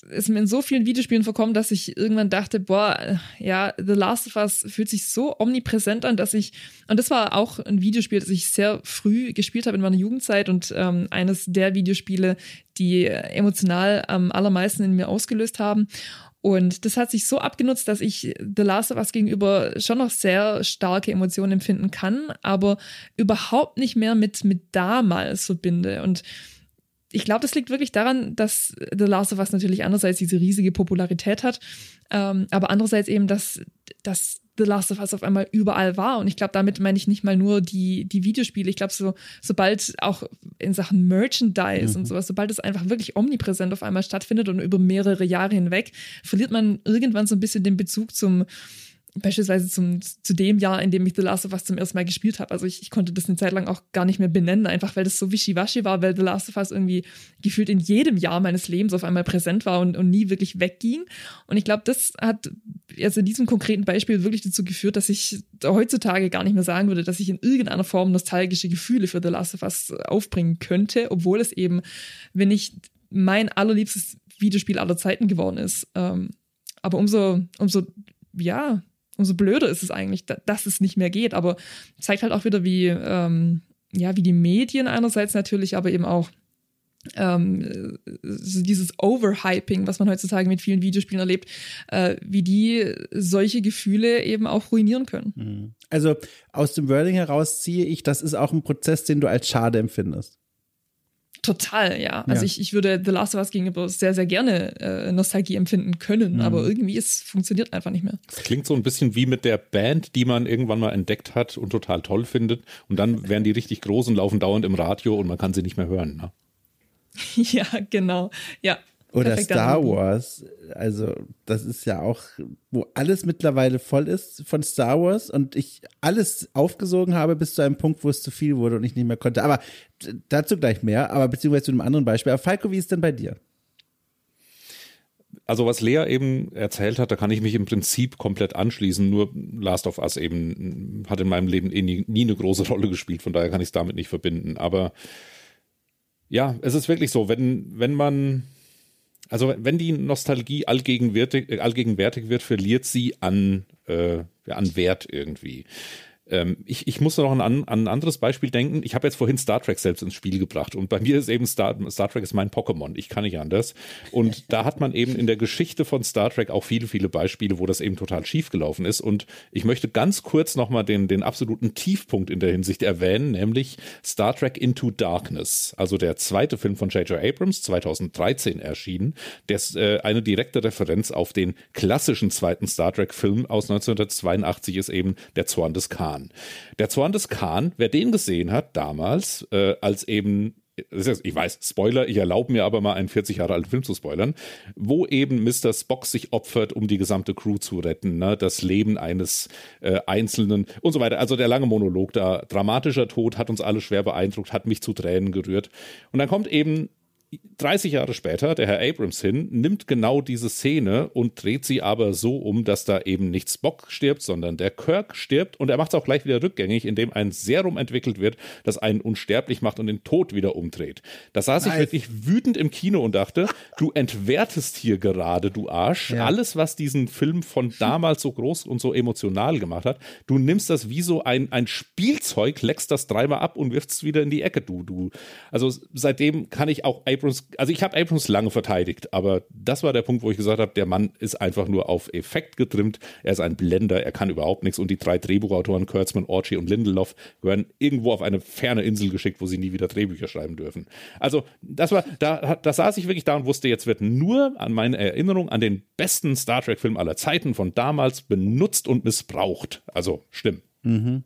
ist mir in so vielen Videospielen vorkommen, dass ich irgendwann dachte, boah, ja, The Last of Us fühlt sich so omnipräsent an, dass ich, und das war auch ein Videospiel, das ich sehr früh gespielt habe in meiner Jugendzeit und ähm, eines der Videospiele, die emotional am allermeisten in mir ausgelöst haben. Und das hat sich so abgenutzt, dass ich The Last of Us gegenüber schon noch sehr starke Emotionen empfinden kann, aber überhaupt nicht mehr mit, mit damals verbinde. Und ich glaube, das liegt wirklich daran, dass The Last of Us natürlich einerseits diese riesige Popularität hat, ähm, aber andererseits eben, dass, dass The Last of Us auf einmal überall war. Und ich glaube, damit meine ich nicht mal nur die, die Videospiele. Ich glaube, so, sobald auch in Sachen Merchandise mhm. und sowas, sobald es einfach wirklich omnipräsent auf einmal stattfindet und über mehrere Jahre hinweg, verliert man irgendwann so ein bisschen den Bezug zum, beispielsweise zum, zu dem Jahr, in dem ich The Last of Us zum ersten Mal gespielt habe. Also ich, ich konnte das eine Zeit lang auch gar nicht mehr benennen, einfach weil das so wischiwaschi war, weil The Last of Us irgendwie gefühlt in jedem Jahr meines Lebens auf einmal präsent war und, und nie wirklich wegging. Und ich glaube, das hat jetzt in diesem konkreten Beispiel wirklich dazu geführt, dass ich heutzutage gar nicht mehr sagen würde, dass ich in irgendeiner Form nostalgische Gefühle für The Last of Us aufbringen könnte, obwohl es eben, wenn nicht mein allerliebstes Videospiel aller Zeiten geworden ist. Ähm, aber umso, umso ja, umso blöder ist es eigentlich, dass es nicht mehr geht. Aber zeigt halt auch wieder, wie, ähm, ja, wie die Medien einerseits natürlich, aber eben auch ähm, so dieses Overhyping, was man heutzutage mit vielen Videospielen erlebt, äh, wie die solche Gefühle eben auch ruinieren können. Mhm. Also aus dem Wording heraus ziehe ich, das ist auch ein Prozess, den du als schade empfindest. Total, ja. Also ja. ich, ich würde The Last of Us gegenüber sehr, sehr gerne äh, Nostalgie empfinden können, mhm. aber irgendwie es funktioniert einfach nicht mehr. Das klingt so ein bisschen wie mit der Band, die man irgendwann mal entdeckt hat und total toll findet. Und dann werden die richtig groß und laufen dauernd im Radio und man kann sie nicht mehr hören. Ne? ja, genau. Ja, oder Star Wars, also das ist ja auch, wo alles mittlerweile voll ist von Star Wars und ich alles aufgesogen habe bis zu einem Punkt, wo es zu viel wurde und ich nicht mehr konnte. Aber dazu gleich mehr, aber beziehungsweise zu einem anderen Beispiel. Aber Falco, wie ist denn bei dir? Also was Lea eben erzählt hat, da kann ich mich im Prinzip komplett anschließen. Nur Last of Us eben hat in meinem Leben eh nie, nie eine große Rolle gespielt, von daher kann ich es damit nicht verbinden. Aber ja, es ist wirklich so, wenn, wenn man also wenn die Nostalgie allgegenwärtig, allgegenwärtig wird, verliert sie an, äh, an Wert irgendwie. Ähm, ich, ich muss noch an, an ein anderes Beispiel denken. Ich habe jetzt vorhin Star Trek selbst ins Spiel gebracht und bei mir ist eben Star, Star Trek ist mein Pokémon. Ich kann nicht anders. Und da hat man eben in der Geschichte von Star Trek auch viele, viele Beispiele, wo das eben total schief gelaufen ist. Und ich möchte ganz kurz nochmal den, den absoluten Tiefpunkt in der Hinsicht erwähnen, nämlich Star Trek Into Darkness. Also der zweite Film von J.J. Abrams, 2013 erschienen. Der ist äh, eine direkte Referenz auf den klassischen zweiten Star Trek-Film aus 1982 ist eben Der Zorn des Khan. Khan. Der Zorn des Khan, wer den gesehen hat damals, äh, als eben ich weiß, Spoiler, ich erlaube mir aber mal einen 40 Jahre alten Film zu spoilern, wo eben Mr. Spock sich opfert, um die gesamte Crew zu retten, ne? das Leben eines äh, Einzelnen und so weiter. Also der lange Monolog da, dramatischer Tod, hat uns alle schwer beeindruckt, hat mich zu Tränen gerührt. Und dann kommt eben 30 Jahre später, der Herr Abrams hin, nimmt genau diese Szene und dreht sie aber so um, dass da eben nicht Spock stirbt, sondern der Kirk stirbt und er macht es auch gleich wieder rückgängig, indem ein Serum entwickelt wird, das einen unsterblich macht und den Tod wieder umdreht. Da saß nice. ich wirklich wütend im Kino und dachte, du entwertest hier gerade, du Arsch, ja. alles, was diesen Film von damals so groß und so emotional gemacht hat. Du nimmst das wie so ein, ein Spielzeug, leckst das dreimal ab und wirfst es wieder in die Ecke, du, du. Also seitdem kann ich auch Abrams, also ich habe Abrams lange verteidigt, aber das war der Punkt, wo ich gesagt habe, der Mann ist einfach nur auf Effekt getrimmt, er ist ein Blender, er kann überhaupt nichts und die drei Drehbuchautoren, Kurtzman, Orchie und Lindelof, werden irgendwo auf eine ferne Insel geschickt, wo sie nie wieder Drehbücher schreiben dürfen. Also das war, da, da saß ich wirklich da und wusste, jetzt wird nur an meine Erinnerung an den besten Star Trek-Film aller Zeiten von damals benutzt und missbraucht. Also stimmt. Mhm.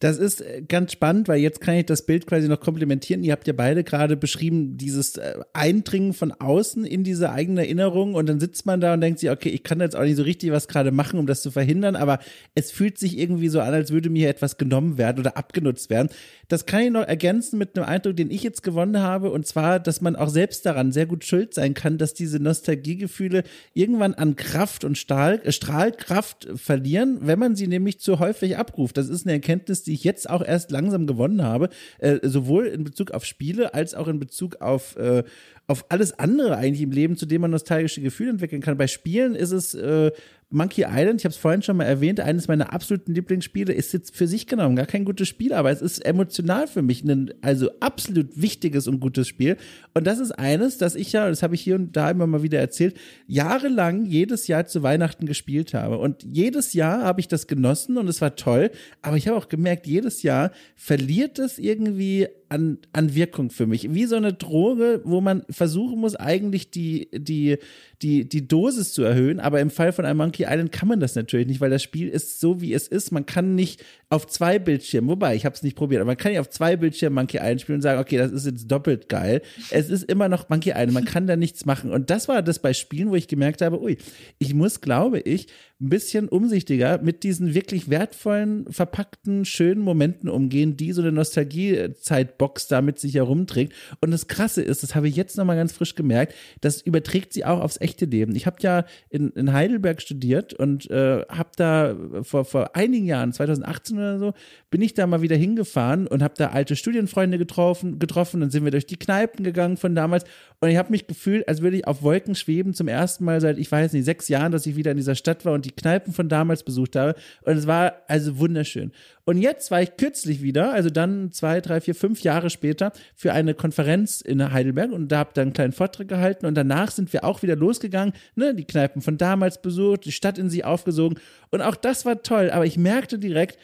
Das ist äh, ganz spannend, weil jetzt kann ich das Bild quasi noch komplementieren. Ihr habt ja beide gerade beschrieben, dieses äh, Eindringen von außen in diese eigene Erinnerung und dann sitzt man da und denkt sich, okay, ich kann jetzt auch nicht so richtig was gerade machen, um das zu verhindern, aber es fühlt sich irgendwie so an, als würde mir etwas genommen werden oder abgenutzt werden. Das kann ich noch ergänzen mit einem Eindruck, den ich jetzt gewonnen habe und zwar, dass man auch selbst daran sehr gut schuld sein kann, dass diese Nostalgiegefühle irgendwann an Kraft und Stahl, äh, Strahlkraft verlieren, wenn man sie nämlich zu häufig abruft. Das ist eine Erkenntnis, die ich jetzt auch erst langsam gewonnen habe, äh, sowohl in Bezug auf Spiele als auch in Bezug auf, äh, auf alles andere eigentlich im Leben, zu dem man nostalgische Gefühle entwickeln kann. Bei Spielen ist es äh, Monkey Island, ich habe es vorhin schon mal erwähnt, eines meiner absoluten Lieblingsspiele, ist jetzt für sich genommen gar kein gutes Spiel, aber es ist emotional für mich ein also absolut wichtiges und gutes Spiel. Und das ist eines, das ich ja, das habe ich hier und da immer mal wieder erzählt, jahrelang jedes Jahr zu Weihnachten gespielt habe. Und jedes Jahr habe ich das genossen und es war toll, aber ich habe auch gemerkt, jedes Jahr verliert es irgendwie an, an Wirkung für mich. Wie so eine Droge, wo man versuchen muss, eigentlich die, die, die, die Dosis zu erhöhen. Aber im Fall von einem Monkey Island kann man das natürlich nicht, weil das Spiel ist so, wie es ist. Man kann nicht auf zwei Bildschirmen, wobei ich habe es nicht probiert, aber man kann ja auf zwei Bildschirmen Monkey Island spielen und sagen, okay, das ist jetzt doppelt geil. Es ist immer noch Monkey Island, man kann da nichts machen. Und das war das bei Spielen, wo ich gemerkt habe, ui, ich muss, glaube ich, ein bisschen umsichtiger mit diesen wirklich wertvollen, verpackten, schönen Momenten umgehen, die so eine Nostalgie-Zeitbox da mit sich herumträgt. Und das Krasse ist, das habe ich jetzt nochmal ganz frisch gemerkt, das überträgt sie auch aufs echte Leben. Ich habe ja in, in Heidelberg studiert und äh, habe da vor, vor einigen Jahren, 2018 oder so, bin ich da mal wieder hingefahren und habe da alte Studienfreunde getroffen, getroffen. Dann sind wir durch die Kneipen gegangen von damals und ich habe mich gefühlt, als würde ich auf Wolken schweben zum ersten Mal seit, ich weiß nicht, sechs Jahren, dass ich wieder in dieser Stadt war und die Kneipen von damals besucht habe. Und es war also wunderschön. Und jetzt war ich kürzlich wieder, also dann zwei, drei, vier, fünf Jahre später, für eine Konferenz in Heidelberg und da habe dann einen kleinen Vortrag gehalten und danach sind wir auch wieder losgegangen, ne, die Kneipen von damals besucht, die Stadt in sie aufgesogen und auch das war toll, aber ich merkte direkt,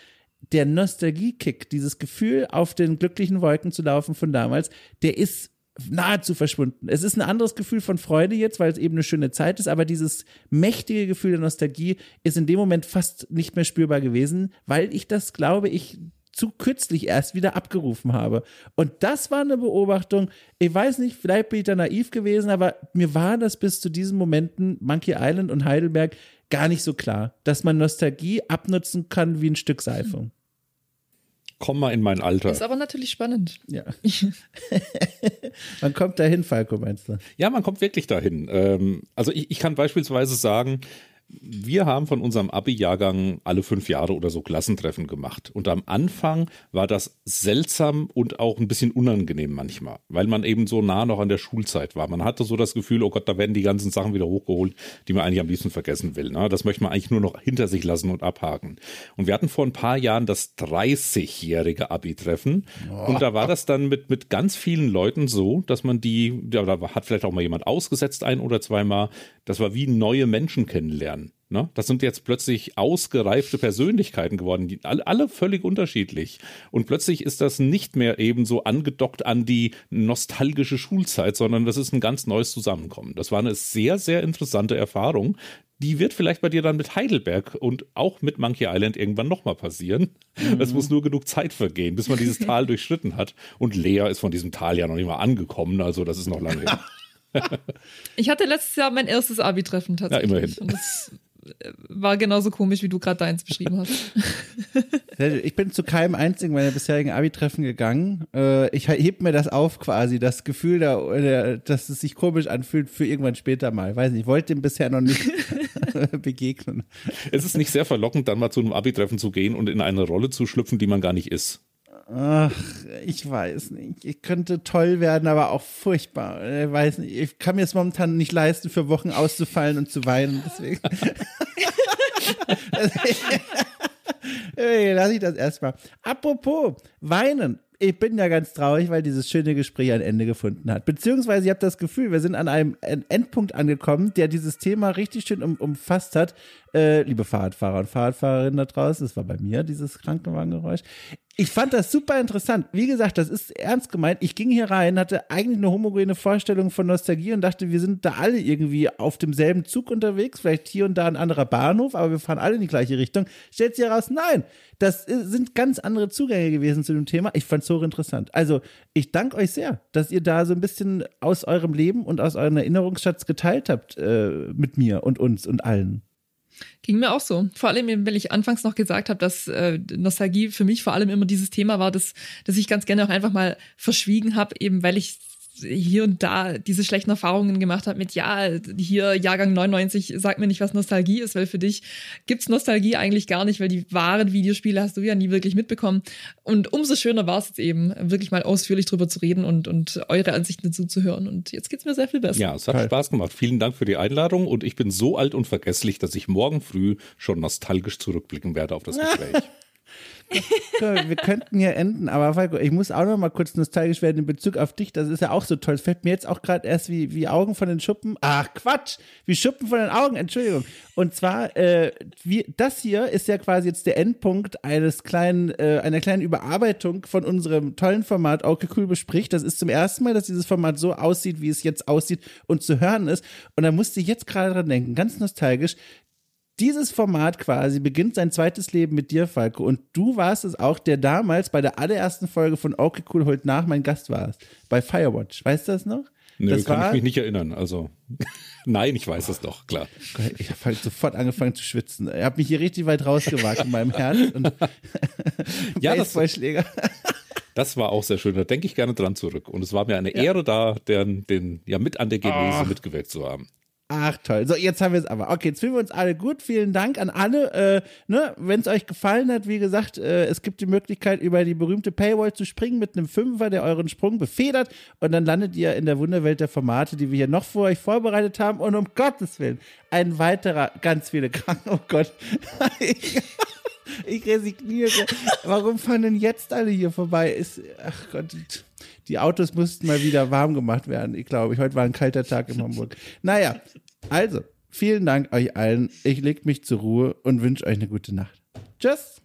der Nostalgie-Kick, dieses Gefühl, auf den glücklichen Wolken zu laufen von damals, der ist nahezu verschwunden. Es ist ein anderes Gefühl von Freude jetzt, weil es eben eine schöne Zeit ist, aber dieses mächtige Gefühl der Nostalgie ist in dem Moment fast nicht mehr spürbar gewesen, weil ich das, glaube ich, zu kürzlich erst wieder abgerufen habe. Und das war eine Beobachtung. Ich weiß nicht, vielleicht bin ich da naiv gewesen, aber mir war das bis zu diesen Momenten Monkey Island und Heidelberg gar nicht so klar, dass man Nostalgie abnutzen kann wie ein Stück Seife. Komm mal in mein Alter. Ist aber natürlich spannend. Ja. man kommt dahin, Falco, meinst du? Ja, man kommt wirklich dahin. Ähm, also ich, ich kann beispielsweise sagen, wir haben von unserem Abi-Jahrgang alle fünf Jahre oder so Klassentreffen gemacht. Und am Anfang war das seltsam und auch ein bisschen unangenehm manchmal, weil man eben so nah noch an der Schulzeit war. Man hatte so das Gefühl, oh Gott, da werden die ganzen Sachen wieder hochgeholt, die man eigentlich am liebsten vergessen will. Ne? Das möchte man eigentlich nur noch hinter sich lassen und abhaken. Und wir hatten vor ein paar Jahren das 30-jährige Abi-Treffen. Oh. Und da war das dann mit, mit ganz vielen Leuten so, dass man die, ja, da hat vielleicht auch mal jemand ausgesetzt ein oder zweimal, das war wie neue Menschen kennenlernen. Ne? Das sind jetzt plötzlich ausgereifte Persönlichkeiten geworden, die alle, alle völlig unterschiedlich. Und plötzlich ist das nicht mehr eben so angedockt an die nostalgische Schulzeit, sondern das ist ein ganz neues Zusammenkommen. Das war eine sehr, sehr interessante Erfahrung. Die wird vielleicht bei dir dann mit Heidelberg und auch mit Monkey Island irgendwann nochmal passieren. Mhm. Es muss nur genug Zeit vergehen, bis man dieses Tal durchschritten hat. Und Lea ist von diesem Tal ja noch nicht mal angekommen, also das ist noch lange her. Ich hatte letztes Jahr mein erstes Abi-Treffen tatsächlich. Ja, immerhin. Und das war genauso komisch, wie du gerade deins beschrieben hast. Ich bin zu keinem einzigen meiner bisherigen Abi-Treffen gegangen. Äh, ich heb mir das auf quasi, das Gefühl, da, dass es sich komisch anfühlt für irgendwann später mal. Weiß nicht, ich wollte dem bisher noch nicht begegnen. Es ist nicht sehr verlockend, dann mal zu einem Abi-Treffen zu gehen und in eine Rolle zu schlüpfen, die man gar nicht ist. Ach, ich weiß nicht. Ich könnte toll werden, aber auch furchtbar. Ich weiß nicht. Ich kann mir es momentan nicht leisten, für Wochen auszufallen und zu weinen. Deswegen. Lass ich das erstmal. Apropos Weinen ich bin ja ganz traurig, weil dieses schöne Gespräch ein Ende gefunden hat. Beziehungsweise ich habe das Gefühl, wir sind an einem Endpunkt angekommen, der dieses Thema richtig schön um, umfasst hat. Äh, liebe Fahrradfahrer und Fahrradfahrerinnen da draußen, das war bei mir dieses Krankenwagengeräusch. Ich fand das super interessant. Wie gesagt, das ist ernst gemeint. Ich ging hier rein, hatte eigentlich eine homogene Vorstellung von Nostalgie und dachte, wir sind da alle irgendwie auf demselben Zug unterwegs, vielleicht hier und da ein anderer Bahnhof, aber wir fahren alle in die gleiche Richtung. Stellt sich heraus, nein, das sind ganz andere Zugänge gewesen zu dem Thema. Ich fand es so interessant. Also, ich danke euch sehr, dass ihr da so ein bisschen aus eurem Leben und aus eurem Erinnerungsschatz geteilt habt äh, mit mir und uns und allen. Ging mir auch so. Vor allem, weil ich anfangs noch gesagt habe, dass äh, Nostalgie für mich vor allem immer dieses Thema war, das, das ich ganz gerne auch einfach mal verschwiegen habe, eben weil ich hier und da diese schlechten Erfahrungen gemacht habe mit, ja, hier Jahrgang 99 sagt mir nicht, was Nostalgie ist, weil für dich gibt's Nostalgie eigentlich gar nicht, weil die wahren Videospiele hast du ja nie wirklich mitbekommen. Und umso schöner war es jetzt eben, wirklich mal ausführlich drüber zu reden und, und eure Ansichten dazu zu hören. Und jetzt geht's mir sehr viel besser. Ja, es hat Geil. Spaß gemacht. Vielen Dank für die Einladung und ich bin so alt und vergesslich, dass ich morgen früh schon nostalgisch zurückblicken werde auf das Gespräch. Wir könnten hier enden, aber Falco, ich muss auch noch mal kurz nostalgisch werden in Bezug auf dich. Das ist ja auch so toll. Es fällt mir jetzt auch gerade erst wie, wie Augen von den Schuppen. Ach, Quatsch! Wie Schuppen von den Augen, Entschuldigung. Und zwar, äh, wie, das hier ist ja quasi jetzt der Endpunkt eines kleinen, äh, einer kleinen Überarbeitung von unserem tollen Format Okay Cool bespricht. Das ist zum ersten Mal, dass dieses Format so aussieht, wie es jetzt aussieht und zu hören ist. Und da musste ich jetzt gerade dran denken, ganz nostalgisch dieses Format quasi beginnt sein zweites Leben mit dir, Falco. Und du warst es auch, der damals bei der allerersten Folge von Okay Cool Holt nach mein Gast warst. Bei Firewatch. Weißt du das noch? Nö, das kann war, ich mich nicht erinnern. Also, nein, ich weiß es doch, klar. Ich habe halt sofort angefangen zu schwitzen. Ich habe mich hier richtig weit rausgewagt in meinem Herz. Und ja, das, das war auch sehr schön. Da denke ich gerne dran zurück. Und es war mir eine ja. Ehre, da den, den, ja, mit an der Genese oh. mitgewirkt zu haben. Ach toll. So, jetzt haben wir es aber. Okay, jetzt fühlen wir uns alle gut. Vielen Dank an alle. Äh, ne, Wenn es euch gefallen hat, wie gesagt, äh, es gibt die Möglichkeit, über die berühmte Paywall zu springen mit einem Fünfer, der euren Sprung befedert. Und dann landet ihr in der Wunderwelt der Formate, die wir hier noch für euch vorbereitet haben. Und um Gottes Willen, ein weiterer, ganz viele Kranken. Oh Gott. ich resigniere. Warum fahren denn jetzt alle hier vorbei? Ist, ach Gott die Autos mussten mal wieder warm gemacht werden. Ich glaube, heute war ein kalter Tag in Hamburg. Naja, also, vielen Dank euch allen. Ich leg mich zur Ruhe und wünsche euch eine gute Nacht. Tschüss.